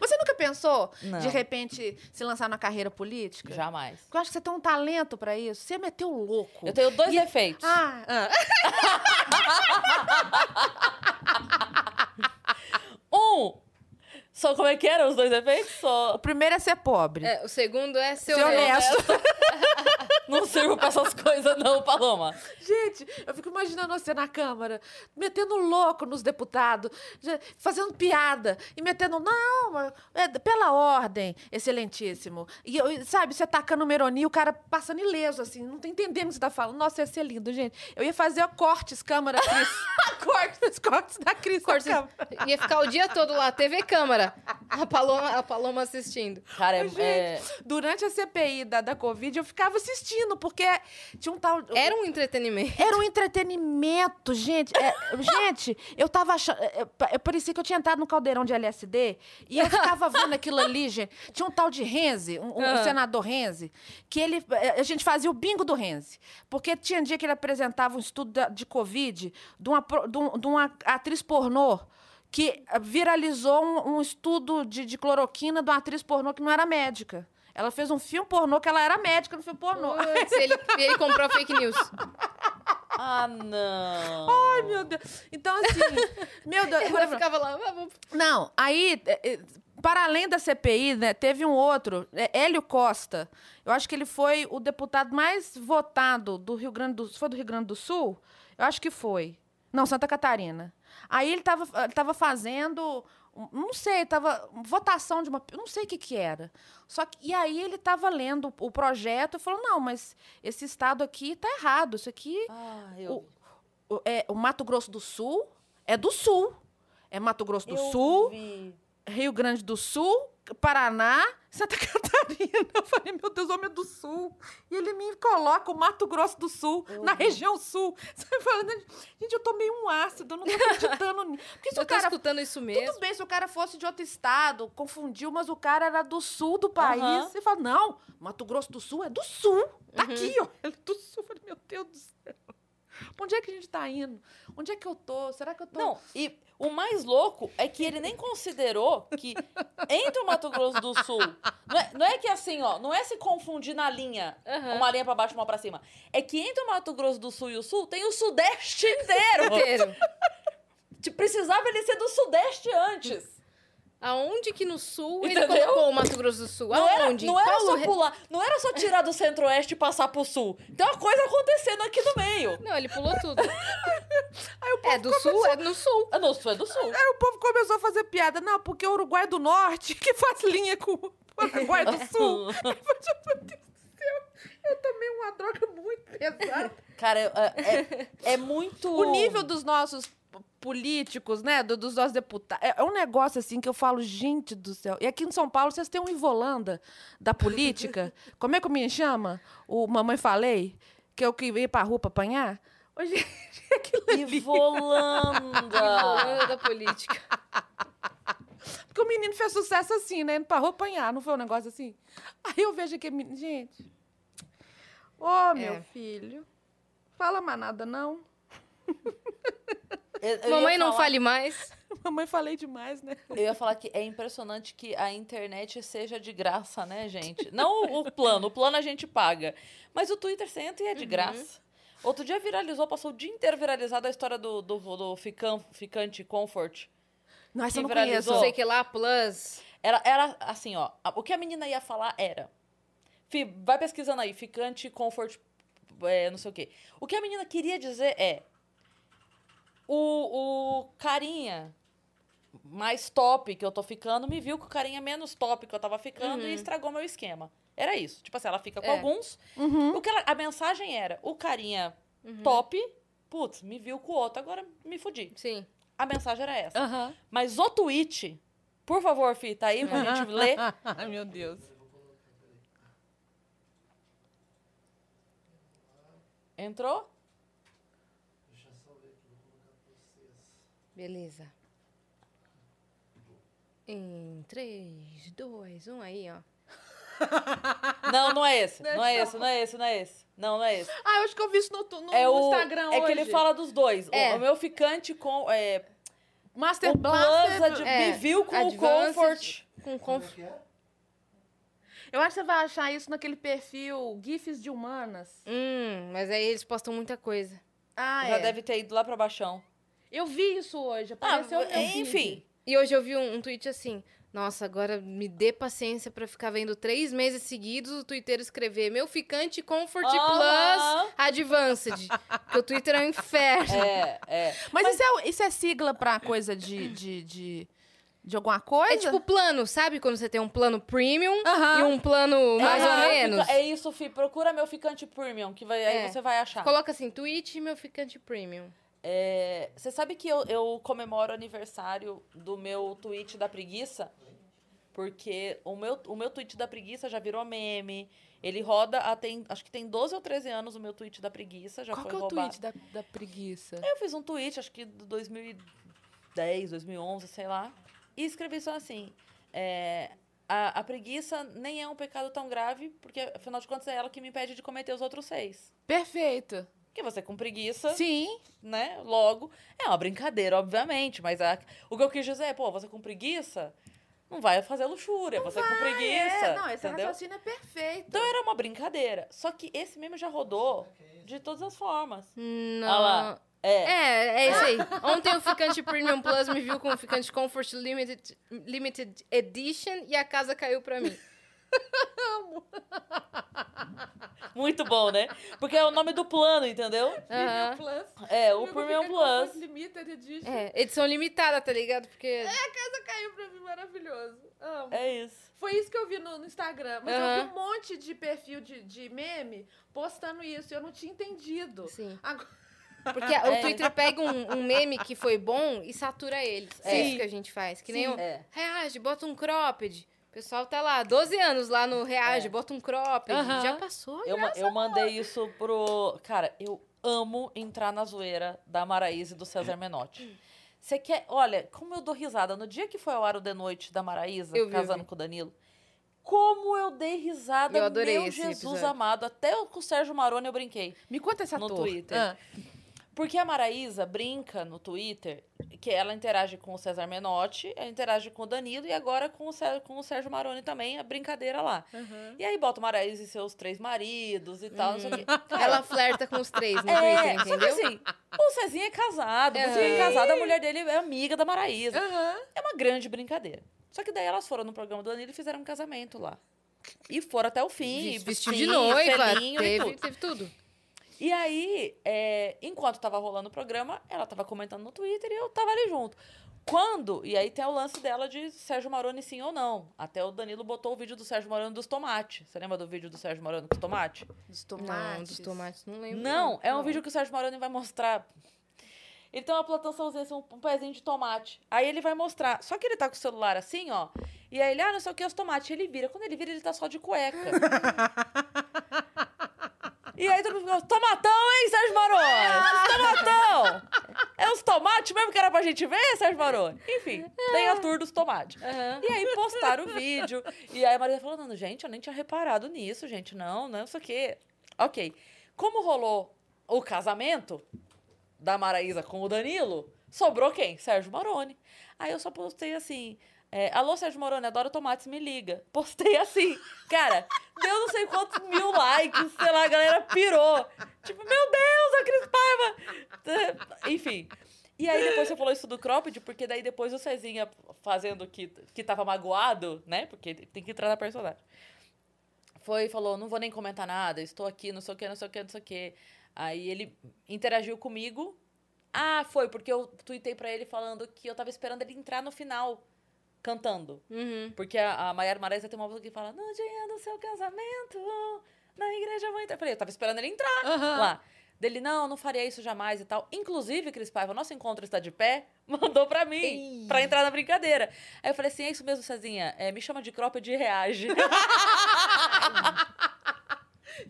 Você nunca pensou, Não. de repente, se lançar na carreira política? Jamais. Porque eu acho que você tem um talento pra isso. Você meteu o louco. Eu tenho dois E- efeitos. Ah, ah. <laughs> Um. Só como é que eram os dois efeitos? Só O primeiro é ser pobre. É, o segundo é ser, Ser honesto. <laughs> não sirvo pra essas coisas, não, Paloma. Gente, eu fico imaginando você na Câmara, metendo louco nos deputados, fazendo piada e metendo, não, é pela ordem, excelentíssimo. E, sabe, você tacando o Meroni, o cara passando ileso, assim, não tá entendendo o que você tá falando. Nossa, ia ser lindo, gente. Eu ia fazer cortes, Câmara, Cris. <laughs> cortes, cortes da Cris. Cortes. Ia ficar o dia todo lá, TV Câmara. A Paloma, a Paloma assistindo. Cara, é, Gente, é- Durante a CPI da, da Covid, eu ficava assistindo, porque tinha um tal. Era um entretenimento. Era um entretenimento, gente. É, gente, eu tava achando. é, é, pa- parecia que eu tinha entrado no caldeirão de LSD e eu ficava vendo aquilo ali, <laughs> gente. Tinha um tal de Renzi, um, um Ah. senador Renzi, que ele. é, A gente fazia o bingo do Renzi. Porque tinha dia que ele apresentava um estudo de Covid de uma, um- de uma atriz pornô. Que viralizou um, um estudo de, de cloroquina de uma atriz pornô que não era médica. Ela fez um filme pornô que ela era médica no filme pornô. Putz, ele, ele comprou fake news. Ah, não. Ai, meu Deus. Então, assim, <laughs> meu Deus. Ela ficava lá, "Ah, vamos Não, aí, é, é, para além da CPI, né, teve um outro, é, Hélio Costa. Eu acho que ele foi o deputado mais votado do Rio Grande do Sul. Foi do Rio Grande do Sul? Eu acho que foi. Não, Santa Catarina. Aí ele estava ele tava fazendo, não sei, estava votação de uma, não sei o que que era. Só que e aí ele estava lendo o projeto e falou: "Não, mas esse estado aqui tá errado. Isso aqui Ah, eu, o, é, o Mato Grosso do Sul é do Sul. É Mato Grosso do eu Sul, vi. Rio Grande do Sul, Paraná, Santa <laughs> Catarina. Eu falei, meu Deus, homem é do Sul. E ele me coloca o Mato Grosso do Sul, na região Sul. <laughs> Você fala, gente, eu tomei um ácido, eu não tô acreditando nisso. Porque se Eu o tô cara escutando isso mesmo. tudo bem se o cara fosse de outro estado, confundiu, mas o cara era do sul do país. Aham. Você fala, não, Mato Grosso do Sul é do sul. Tá aqui, ó. Ele <laughs> é do sul. Eu falei, meu Deus do céu. Pra Onde é que a gente tá indo? Onde é que eu tô? Será que eu tô. Não, e o mais louco é que ele nem considerou que entre o Mato Grosso do Sul. Não é, não é que assim, ó, não é se confundir na linha, Aham. uma linha pra baixo e uma pra cima. É que entre o Mato Grosso do Sul e o Sul tem o Sudeste inteiro. Inteiro. <laughs> Tipo, Precisava ele ser do Sudeste antes. Aonde que no sul ele Entendeu? colocou o Mato Grosso do Sul? Não era, Aonde? não era só pular, não era só tirar do Centro-Oeste e passar pro Sul. Tem uma coisa acontecendo aqui no meio. Não, ele pulou tudo. <laughs> é do sul, é no sul. Ah, não, Sul é do Sul. Aí o povo começou a fazer piada. Não, porque o Uruguai do Norte, <laughs> que faz linha com o Uruguai do <laughs> Sul. Eu falei, meu Deus do céu, eu tomei uma droga muito pesada. Cara, é, é, é muito. O nível dos nossos políticos, né? do- dos nossos deputados. É, é um negócio assim que eu falo, gente do céu. E aqui em São Paulo, vocês têm um Ivolanda da política. <laughs> Como é que me chama? O Mamãe Falei? que eu que ia pra rua pra apanhar. Ô, gente, <laughs> aquilo ali. Ivolanda. Falando da política. Porque o menino fez sucesso assim, né? Indo pra rua apanhar, não foi um negócio assim? Aí eu vejo aquele menino. Gente. Ô, meu É. filho. Fala mais nada, não. <laughs> Eu- Mamãe não falar- fale mais. <laughs> Mamãe falei demais, né? Eu ia falar que é impressionante que a internet seja de graça, né, gente? Não o plano, o plano a gente paga. Mas o Twitter você entra e é de graça. Outro dia viralizou, passou o dia inteiro viralizado a história do, do, do fican, ficante Comfort. Nossa, Que eu não viralizou. Não conheço. sei que lá, plus. Era, era assim, ó. O que a menina ia falar era. Fi, vai pesquisando aí, ficante Comfort, é, não sei o quê. O que a menina queria dizer é. O, o carinha mais top que eu tô ficando me viu com o carinha menos top que eu tava ficando e estragou meu esquema. Era isso. Tipo assim, ela fica com É. alguns. Uhum. O que ela- a mensagem era: o carinha top, putz, me viu com o outro, agora me fudi. Sim. A mensagem era essa. Mas o tweet, por favor, Fih, tá aí pra gente <laughs> ler. Ai, meu Deus. Entrou? Beleza. Em 3, 2, 1 aí, ó. <laughs> Não, não é esse. Não é esse, não é esse, não é esse. Não, não é esse. Ah, eu acho que eu vi isso no, no, É no o Instagram É hoje. que ele fala dos dois. O- É. O, meu ficante com é, Master o Blaster. Plus ad, é, me viu com o. Comfort. Com conf... Eu acho que você vai achar isso naquele perfil GIFs de humanas. Hum, mas aí eles postam muita coisa. Ah, Já é. deve ter ido lá pra baixão. Eu vi isso hoje. Ah, Apareceu meu enfim. feed. E hoje eu vi um, um tweet assim. Nossa, agora me dê paciência pra ficar vendo três meses seguidos o Twitter escrever meu ficante Comfort Aham. Plus Advanced. Porque o Twitter é um inferno. É, é. Mas, Isso, é, isso é sigla pra coisa de, de, de, de alguma coisa? É tipo plano, sabe? Quando você tem um plano premium Aham. e um plano mais É, ou menos. fica- É isso, Fi. Procura meu ficante premium, que vai, aí É. você vai achar. Coloca assim, tweet meu ficante premium. É, você sabe que eu, eu comemoro o aniversário do meu tweet da preguiça? Porque o meu, o meu tweet da preguiça já virou meme. Ele roda há tem, acho que tem 12 ou 13 anos o meu tweet da preguiça. Já Qual foi que é o tweet da, da preguiça? Eu fiz um tweet, acho que de 2010, 2011, sei lá. E escrevi só assim: é, a, a preguiça nem é um pecado tão grave, porque afinal de contas é ela que me impede de cometer os outros seis. Perfeito. Porque você com preguiça Sim. né? Logo, é uma brincadeira, obviamente, mas a- o que eu quis dizer é, pô, você com preguiça não vai fazer luxúria, você com preguiça, É, não, esse entendeu? raciocínio é perfeito. Então era uma brincadeira. Só que esse meme já rodou de todas as formas. Não. Olha lá. É. É, é isso aí. Ontem o Ficante Premium Plus me viu com o Ficante Comfort Limited, Limited Edition e a casa caiu pra mim. Muito bom, né? Porque é o nome do plano, entendeu? Aham. Plus. É, o Premium Plus. Limited Edition. É, edição limitada, tá ligado? Porque. Casa caiu pra mim, maravilhoso. Amo. É isso. Foi isso que eu vi no, no Instagram. Mas eu vi um monte de perfil de, de meme postando isso. e Eu não tinha entendido. Sim. Agora, Porque o <laughs> Twitter pega um, um meme que foi bom e satura eles. É isso que a gente faz. Que nem Sim. o É. Reage, bota um cropped. O pessoal tá lá, 12 anos lá no Reage, É. bota um. Aham. Já passou, Eu, eu mandei isso pro. Cara, eu amo entrar na zoeira da Maraísa e do César Menotti. Você quer. Olha, como eu dou risada. No dia que foi ao ar o de noite da Maraísa, Eu casando vi. com o Danilo, como eu dei risada, Eu adorei meu Jesus episódio. amado. Até com o Sérgio Maroni eu brinquei. me conta essa No ator. Twitter. Ah, Porque a Maraísa brinca no Twitter que ela interage com o César Menotti, ela interage com o Danilo e agora com o, Sé- com o Sérgio Maroni também, a brincadeira lá. aham. E aí bota o Maraísa e seus três maridos e tal, não sei o quê. Cara, Ela flerta com os três no é, Twitter, só que entendeu? assim, o Cezinha é casado, o É. Cezinha é casado, a mulher dele é amiga da Maraísa. Aham. É uma grande brincadeira. Só que daí elas foram no programa do Danilo e fizeram um casamento lá. E foram até o fim. Vestiu de noiva, teve, teve tudo. E aí, é, enquanto tava rolando o programa, ela tava comentando no Twitter e eu tava ali junto. Quando, e aí tem o lance dela de Sérgio Maroni sim ou não. Até o Danilo botou o vídeo do Sérgio Maroni dos tomates. Você lembra do vídeo do Sérgio Maroni dos tomates? Dos Não, tomates. dos tomates não lembro. Não, é um vídeo que o Sérgio Maroni vai mostrar. Ele tem uma plantaçãozinha, assim, um, um pezinho de tomate. Aí ele vai mostrar. Só que ele tá com o celular assim, ó. E aí ele, ah, não sei o que, os tomates. Ele vira. Quando ele vira, ele tá só de cueca. <laughs> E aí todo mundo ficou, tomatão, hein, Sérgio Maroni? <laughs> Tomatão! É os tomates mesmo que era pra gente ver, Sérgio Maroni? Enfim, tem a tour dos tomates. Aham. E aí postaram o vídeo. E aí a Maria falou, não, gente, eu nem tinha reparado nisso, gente. Não, não sei o quê. Ok. Como rolou o casamento da Maraísa com o Danilo, sobrou quem? Sérgio Maroni. Aí eu só postei assim... é, Alô, Sérgio Moroni, adoro tomates, me liga. Postei assim. Cara, deu não sei quantos mil likes, sei lá, a galera pirou. Tipo, meu Deus, a Cris Paiva! É, Enfim. E aí depois você falou isso do cropped, porque daí depois o Cezinha fazendo que, que tava magoado, né? Porque tem que entrar na personagem. Foi falou, não vou nem comentar nada, estou aqui, não sei o que, não sei o que, não sei o que. Aí ele interagiu comigo. Ah, foi, porque eu tuitei pra ele falando que eu tava esperando ele entrar no final, cantando. Uhum. Porque a, a Maiara Maraíza tem uma música que fala, no dia do seu casamento, na igreja eu vou entrar. Eu falei, eu tava esperando ele entrar lá. Dele, não, não faria isso jamais e tal. Inclusive, Cris Paiva, nosso encontro está de pé, <laughs> mandou pra mim, pra entrar na brincadeira. Aí eu falei assim, é isso mesmo, Cezinha, é, me chama de cropped e reage. <laughs>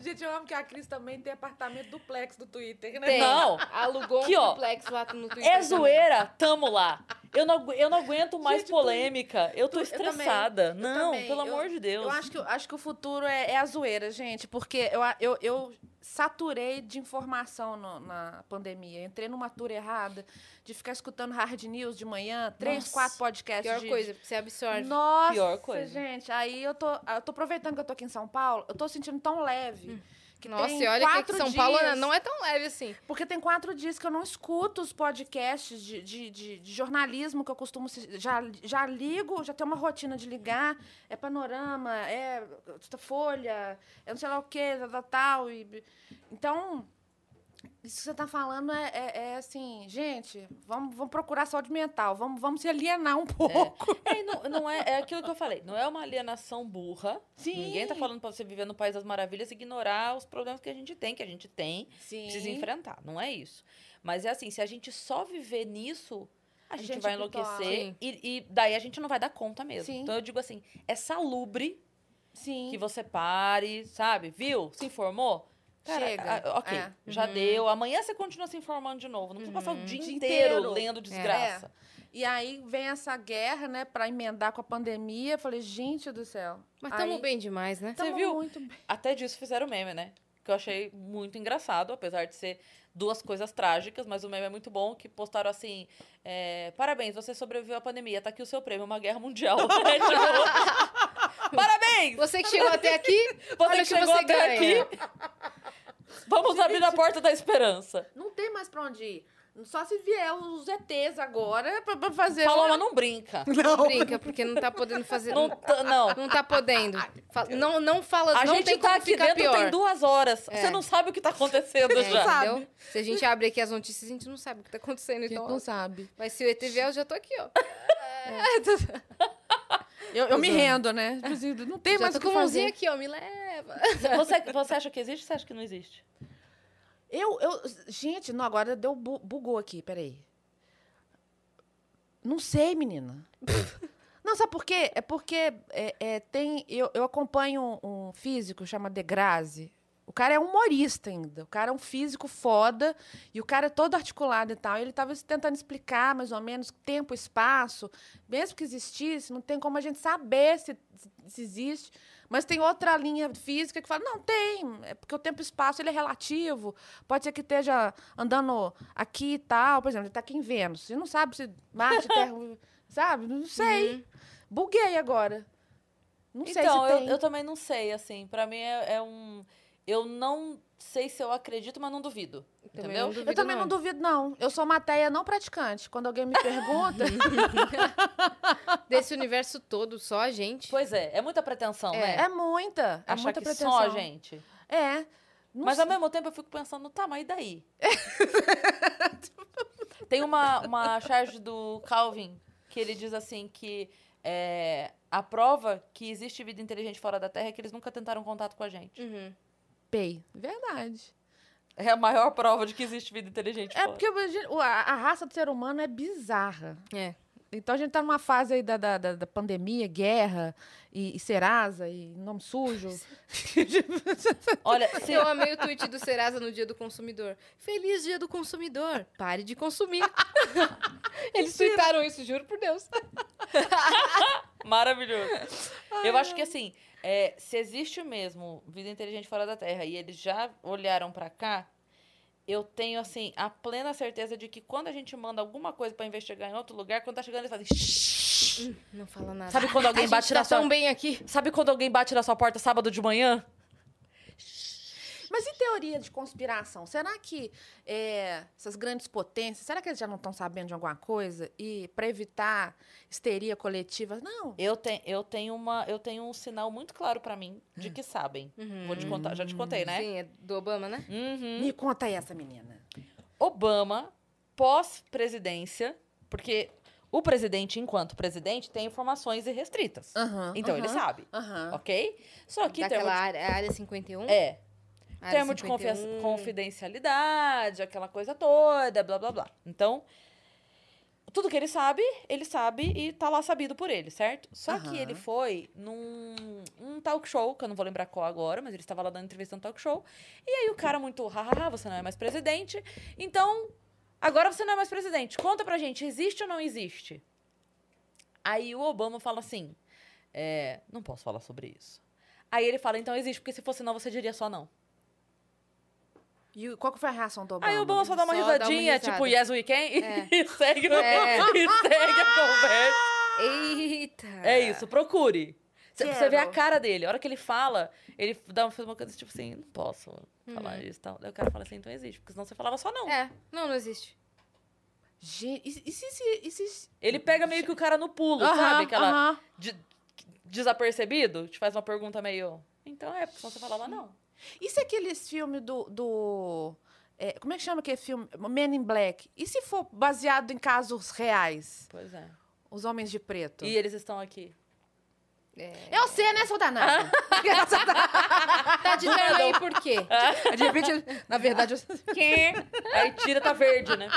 Gente, eu amo que a Cris também tem apartamento duplex do Twitter, né? Tem. Não. Alugou Aqui, um ó. duplex lá no Twitter. É também. zoeira, tamo lá. Eu não, eu não aguento mais Gente, polêmica. Eu tô tu- eu também, estressada. eu não, também. pelo Eu- amor de Deus. Eu acho que, acho que o futuro é, é a zoeira, gente, porque eu, eu, eu saturei de informação no- na pandemia. Entrei numa tour errada de ficar escutando hard news de manhã, três, Nossa, quatro podcasts. Pior de, coisa, você absorve. Nossa, Pior coisa. gente. Aí eu tô, eu tô aproveitando que eu tô aqui em São Paulo, eu tô sentindo tão leve. Que Nossa, tem e olha que quatro São Paulo dias- não é tão leve assim. Porque tem quatro dias que eu não escuto os podcasts de, de, de- de jornalismo que eu costumo. Já, já ligo, já tenho uma rotina de ligar. É panorama, é Folha, é não sei lá o quê, tal, tal, tal. E, então, isso que você está falando é, é- é assim, gente, vamos, vamos procurar saúde mental, vamos, vamos se alienar um pouco. <laughs> É, e não, não é, é aquilo que eu falei. Não é uma alienação burra. Sim. Ninguém tá falando pra você viver no País das Maravilhas e ignorar os problemas que a gente tem, que a gente tem, Sim. precisa enfrentar. Não é isso. Mas é assim, se a gente só viver nisso, a, A gente, gente vai enlouquecer e, e daí a gente não vai dar conta mesmo. Sim. Então eu digo assim, é salubre Sim. que você pare, sabe? Viu? Se informou? Cara, Chega. ah, ok, É. já deu. Amanhã você continua se informando de novo. Não precisa passar o dia, Dia inteiro, inteiro. lendo desgraça. E aí vem essa guerra, né, pra emendar com a pandemia. Eu falei, gente do céu. Mas estamos bem demais, né? Você viu? Muito bem. Até disso fizeram meme, né? Que eu achei muito engraçado, apesar de ser duas coisas trágicas, mas o meme é muito bom, que postaram assim, é, parabéns, você sobreviveu à pandemia, tá aqui o seu prêmio, uma guerra mundial. <laughs> É, tipo, <laughs> parabéns! Você que chegou até aqui, Você olha que que chegou você até ganha. aqui, vamos abrir a porta da esperança. Não tem mais pra onde ir. Só se vier os ETs agora pra, pra fazer. Paloma, uma- não brinca. Não brinca, porque não tá podendo fazer. Não, Não, tá- não. não tá podendo. Não, não fala, A não gente tem tá como aqui ficar dentro pior. tem duas horas. É. Você não sabe o que tá acontecendo É, já. entendeu? Se a gente abre aqui as notícias, a gente não sabe o que tá acontecendo. A gente Então, não sabe. Mas se o ET vier, eu já tô aqui, ó. <laughs> Eu, eu me rendo, né? Não tem já mais tô o com que a mãozinha fazer. aqui, ó. Me leva. Você, você acha que existe ou você acha que não existe? Eu, eu, gente, não, agora deu bu- bugou aqui, peraí. Não sei, menina. <laughs> não, sabe por quê? É porque é, é, tem. Eu, eu acompanho um, um físico chamado Degrassi. O cara é humorista ainda. O cara é um físico foda. E o cara é todo articulado e tal. Ele estava tentando explicar mais ou menos tempo e espaço. Mesmo que existisse, não tem como a gente saber se, se existe. Mas tem outra linha física que fala, não, tem. É porque o tempo e espaço ele é relativo. Pode ser que esteja andando aqui e tal. Por exemplo, ele está aqui em Vênus. Você não sabe se Marte, Terra... <laughs> sabe? Não sei. Buguei agora. Não sei então, se eu, tem. eu também não sei, assim. Pra mim é, é um. Eu não sei se eu acredito, mas não duvido. Também entendeu? não duvido, Eu também não. não. duvido, não. Eu sou matéria não praticante. Quando alguém me pergunta. <laughs> Desse universo todo, só a gente. Pois é, é muita pretensão, né? é muita. É Achar muita que pretensão. só a gente. É. Não mas sei. ao mesmo tempo eu fico pensando, tá, mas e daí? <laughs> Tem uma, uma charge do Calvin que ele diz assim que é, a prova que existe vida inteligente fora da Terra é que eles nunca tentaram contato com a gente. Uhum. Pei. Verdade. É a maior prova de que existe vida inteligente É fora. porque a, a raça do ser humano é bizarra. É. Então a gente tá numa fase aí da, da, da- da pandemia, guerra e, e Serasa e nome sujo. <laughs> Olha, se, <laughs> Eu amei o tweet do Serasa no dia do consumidor. Feliz dia do consumidor. Pare de consumir. <laughs> Eles tweetaram isso, juro por Deus. Maravilhoso. Eu acho que assim, é, se existe mesmo vida inteligente fora da Terra e eles já olharam pra cá, eu tenho assim a plena certeza de que quando a gente manda alguma coisa pra investigar em outro lugar, quando tá chegando eles fazem "Shhh". Não fala nada. Sabe quando alguém a bate tá na sua bem aqui. Sabe quando alguém bate na sua porta sábado de manhã? Mas e teoria de conspiração? Será que é, essas grandes potências, será que eles já não estão sabendo de alguma coisa? E para evitar histeria coletiva? Não. Eu, te, eu tenho uma eu tenho um sinal muito claro pra mim de que sabem. Vou te contar, já te contei, né? Sim, é do Obama, né? Uhum. Me conta aí essa menina. Obama, pós-presidência, porque o presidente, enquanto presidente, tem informações irrestritas. Aham, Então ele aham, sabe, Aham. ok? Só que Daquela de, área, área 51. é, área termo de confia- 51. confidencialidade, aquela coisa toda, blá blá blá. Então, tudo que ele sabe, ele sabe e tá lá sabido por ele, certo? Só que Aham. ele foi num um talk show, que eu não vou lembrar qual agora, mas ele estava lá dando entrevista no talk show. E aí o cara muito, hahaha, você não é mais presidente. Então, agora você não é mais presidente. Conta pra gente, existe ou não existe? Aí o Obama fala assim, é, não posso falar sobre isso. Aí ele fala, então existe, porque se fosse não, você diria só não. E qual que foi a reação do Obama? Aí o Obama só dá uma Só dá uma risadinha, tipo, yes we can, É. <laughs> e, segue, É. <laughs> e segue a conversa. Eita! É isso, procure. Você você vê a cara dele. A hora que ele fala, ele dá uma, coisa tipo assim, não posso falar isso e tal. Daí o cara fala assim, então existe, porque senão você falava só não. É, não, não existe. Gente, e, se, e Ele pega meio que o cara no pulo, Aham, sabe? Aquela aham. de- desapercebido, te faz uma pergunta meio. Então é, porque senão você falava não. E se aqueles filmes do. do é, como é que chama aquele filme? Men in Black. E se for baseado em casos reais? Pois é. Os Homens de Preto. E eles estão aqui. Eu sei, né, sou danada? Tá de terno aí por quê? De repente, na verdade, eu... Aí tira, tá verde, né?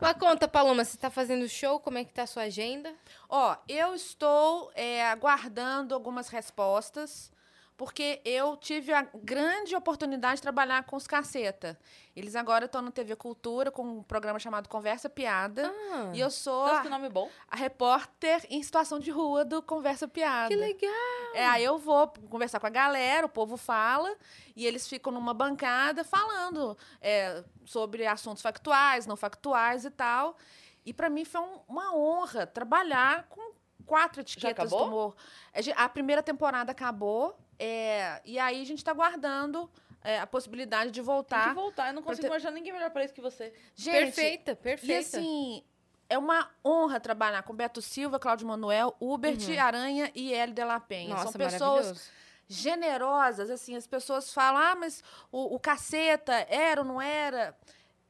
Mas conta, Paloma, você tá fazendo show? Como é que tá a sua agenda? Ó, eu estou é, aguardando algumas respostas, porque eu tive a grande oportunidade de trabalhar com os caceta. Eles agora estão na TV Cultura com um programa chamado Conversa Piada. Ah, E eu sou que a, nome bom. a repórter em situação de rua do Conversa Piada. que legal! É, aí eu vou conversar com a galera, o povo fala, e eles ficam numa bancada falando é, sobre assuntos factuais, não factuais e tal. E para mim foi um- uma honra trabalhar com quatro etiquetas do humor. Gen- A primeira temporada acabou, é, e aí a gente está aguardando é, a possibilidade de Tem voltar. que voltar. Eu não consigo ter- imaginar ninguém melhor pra isso que você. Gente, perfeita, e perfeita. assim, é uma honra trabalhar com Beto Silva, Cláudio Manuel, Hubert Aranha e Hélio de la Penha. Nossa, São pessoas generosas, assim, as pessoas falam, ah, mas o, o caceta era ou não era?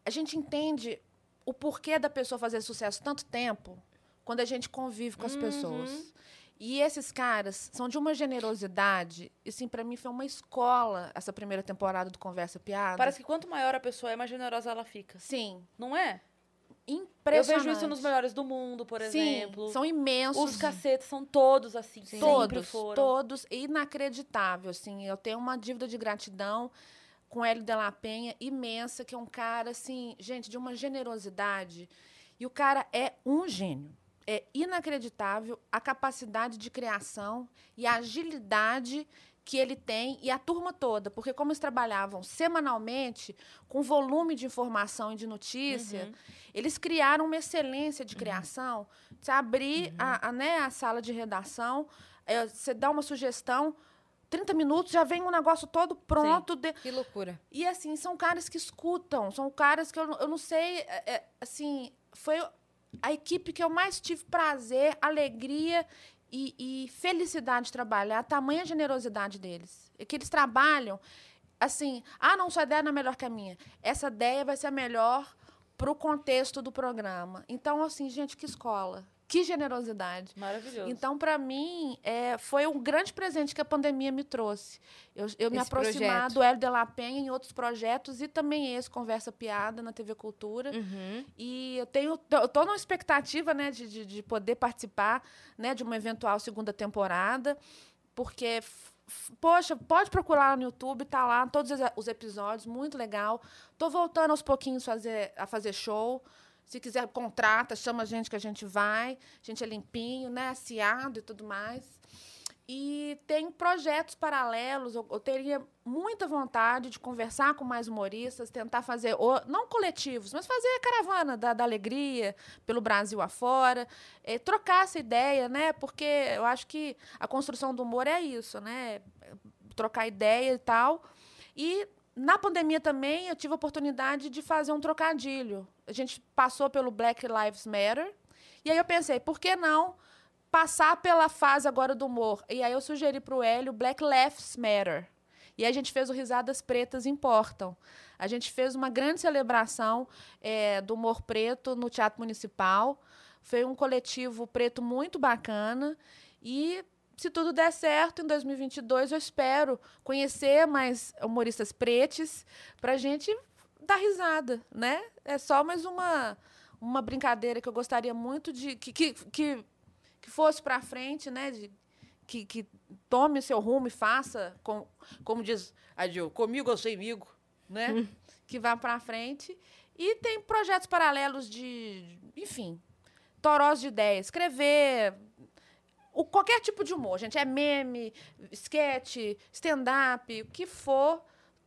A gente entende o porquê da pessoa fazer sucesso tanto tempo quando a gente convive com as pessoas. E esses caras são de uma generosidade, e assim, pra mim foi uma escola essa primeira temporada do Conversa Piada. Parece que quanto maior a pessoa é, mais generosa ela fica. Sim, Não é? Eu impressionante. vejo isso nos melhores do mundo, por Sim, exemplo. são imensos. Os cacetes são todos assim, sempre Todos, foram. todos, inacreditável, assim, eu tenho uma dívida de gratidão com Hélio de la Penha imensa, que é um cara, assim, gente, de uma generosidade, e o cara é um gênio, é inacreditável a capacidade de criação e a agilidade que ele tem e a turma toda, porque como eles trabalhavam semanalmente com volume de informação e de notícia, eles criaram uma excelência de criação. Você abrir a, a, né, a sala de redação, é, você dá uma sugestão, 30 minutos já vem um negócio todo pronto. de- Que loucura. e assim, são caras que escutam, são caras que eu, não- eu não sei, é, é, assim, foi a equipe que eu mais tive prazer, alegria e, e felicidade de trabalhar, a tamanha generosidade deles. É que eles trabalham, assim, ah, não, sua ideia não é melhor que a minha. Essa ideia vai ser a melhor para o contexto do programa. Então, assim, gente, que escola. Que generosidade. Maravilhoso. Então, para mim, é, foi um grande presente que a pandemia me trouxe. Eu, eu me aproximar projeto. do Hélio de la Penha em outros projetos e também esse Conversa Piada na TV Cultura. Uhum. E eu tenho, eu tô numa expectativa, né, de, de, de poder participar, né, de uma eventual segunda temporada, porque, poxa, pode procurar lá no YouTube, tá lá todos os- os episódios, muito legal. Tô voltando aos pouquinhos fazer, a fazer show. Se quiser, contrata, chama a gente que a gente vai. A gente é limpinho, né, aciado e tudo mais. E tem projetos paralelos. Eu, eu teria muita vontade de conversar com mais humoristas, tentar fazer, o- não coletivos, mas fazer a caravana da, da alegria pelo Brasil afora, eh, trocar essa ideia, né? Porque eu acho que a construção do humor é isso, né? Trocar ideia e tal. E na pandemia também eu tive a oportunidade de fazer um trocadilho. A gente passou pelo Black Lives Matter. E aí eu pensei, por que não passar pela fase agora do humor? E aí eu sugeri para o Hélio Black Lives Matter. E aí a gente fez o Risadas Pretas Importam. A gente fez uma grande celebração eh, do humor preto no Teatro Municipal. Foi um coletivo preto muito bacana. E se tudo der certo, em 2022 eu espero conhecer mais humoristas pretes para a gente dar risada, né? É só mais uma, uma brincadeira que eu gostaria muito de que, que, que, que fosse para frente, né? De, que, que tome o seu rumo e faça, com, como diz a Gil, comigo ou semigo, né? que vá para frente. E tem projetos paralelos de, enfim, torós de ideias. Escrever, o, qualquer tipo de humor, gente. É meme, sketch, stand-up, o que for.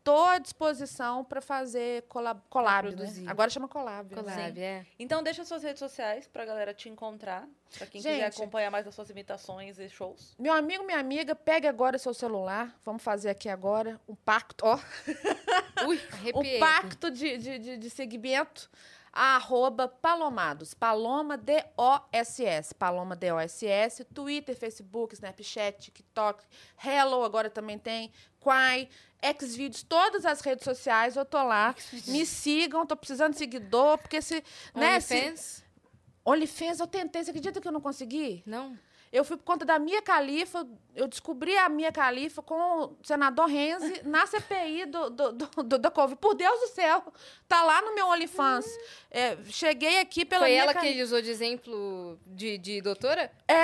Tô à disposição para fazer collab, collab né? Agora chama collab. né? Collab, é. Então deixa suas redes sociais pra galera te encontrar. Pra quem quiser Gente. acompanhar mais as suas imitações e shows. Meu amigo, minha amiga, pegue agora seu celular. Vamos fazer aqui agora um pacto, ó. Ui, <laughs> arrepiei. aqui. pacto de, de, de, de segmento. Arroba Palomados. Paloma D-O-S-S. Paloma D-O-S-S. Twitter, Facebook, Snapchat, TikTok. Hello, agora também tem. Quai. Xvideos, todas as redes sociais, eu tô lá. Me sigam, tô precisando de seguidor, porque se. Né, se OnlyFans? OnlyFans, eu tentei, você acredita que eu não consegui? Não. Eu fui por conta da Mia Califa, eu descobri a Mia Califa com o senador Renzi na CPI do, do, do, do- da Covid. Por Deus do céu, tá lá no meu OnlyFans. É, cheguei aqui pela Foi Mia ela que Khalifa. ele usou de exemplo de, de doutora? É,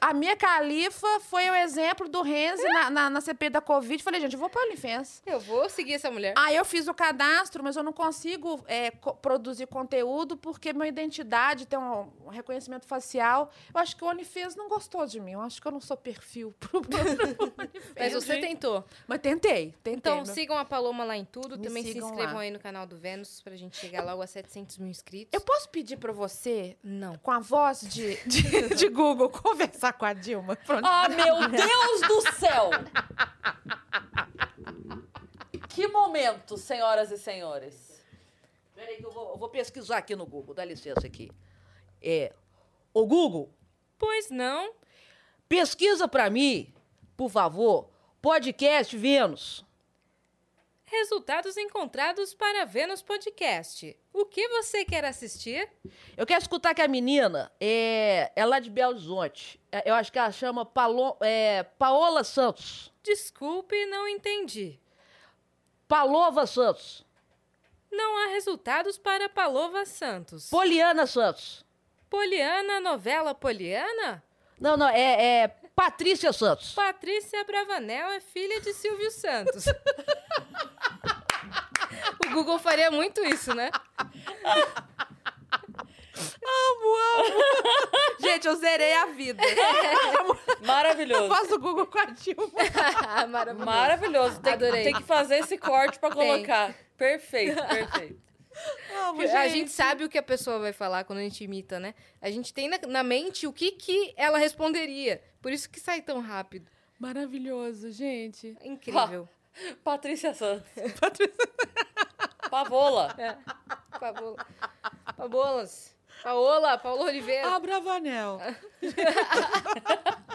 a Mia Califa foi o exemplo do Renzi na, na, na CPI da Covid. Falei, gente, eu vou pro OnlyFans. Eu vou seguir essa mulher. Aí eu fiz o cadastro, mas eu não consigo é, co- produzir conteúdo porque minha identidade tem um, um reconhecimento facial. Eu acho que o OnlyFans não gostou de mim. Eu acho que eu não sou perfil pro, <laughs> pro, OnlyFans. Mas você tentou. Mas tentei, tentei. Então, meu- sigam a Paloma lá em tudo. Me Também se inscrevam lá. aí no canal do Vênus pra gente chegar logo a 700 mil inscritos. Eu posso pedir pra você, Não. com a voz de, de, de Google, conversar com a Dilma? Pronto. Ah, meu Deus do céu! Que momento, senhoras e senhores. Peraí que eu vou, eu vou pesquisar aqui no Google, dá licença aqui. É, ô Google, Pois não. pesquisa pra mim, por favor, podcast Vênus. Resultados encontrados para Vênus Podcast. O que você quer assistir? Eu quero escutar que a menina é, é lá de Belo Horizonte. É, Eu acho que ela chama Palo, é, Paola Santos. Desculpe, não entendi. Palova Santos. Não há resultados para Palova Santos. Poliana Santos. Poliana, novela Poliana? Não, não, é, é Patrícia Santos. Patrícia Bravanel é filha de Silvio Santos. <laughs> o Google faria muito isso, né? Gente, eu zerei a vida. Maravilhoso. Faço o Google com a Dilma. <laughs> Maravilhoso. Maravilhoso. Tem, Adorei. tem que fazer esse corte pra Tem. colocar. Perfeito, perfeito. Amo, A gente sabe o que a pessoa vai falar quando a gente imita, né? A gente tem na, na mente o que, que ela responderia. Por isso que sai tão rápido. Maravilhoso, gente. Incrível. Patrícia Santos. <laughs> Pavola. Pabola. Pabolas. Paola, Paola Oliveira. A Bravanel. <laughs>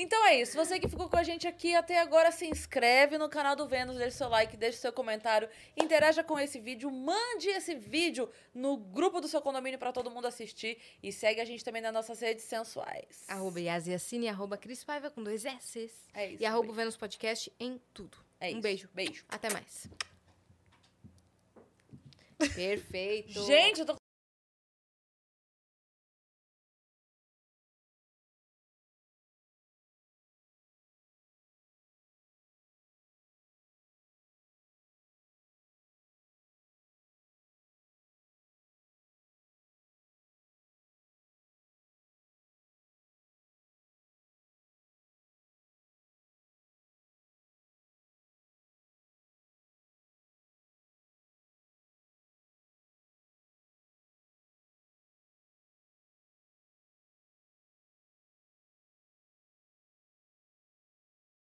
Então é isso. Você que ficou com a gente aqui até agora, se inscreve no canal do Vênus, deixa seu like, deixa seu comentário, interaja com esse vídeo, mande esse vídeo no grupo do seu condomínio pra todo mundo assistir e segue a gente também nas nossas redes sensuais. Arroba Yasiacine, arroba Cris Paiva com dois S's. É isso. E arroba beijo. Vênus Podcast em tudo. É um isso. beijo. Beijo. Até mais. Perfeito. Gente, eu tô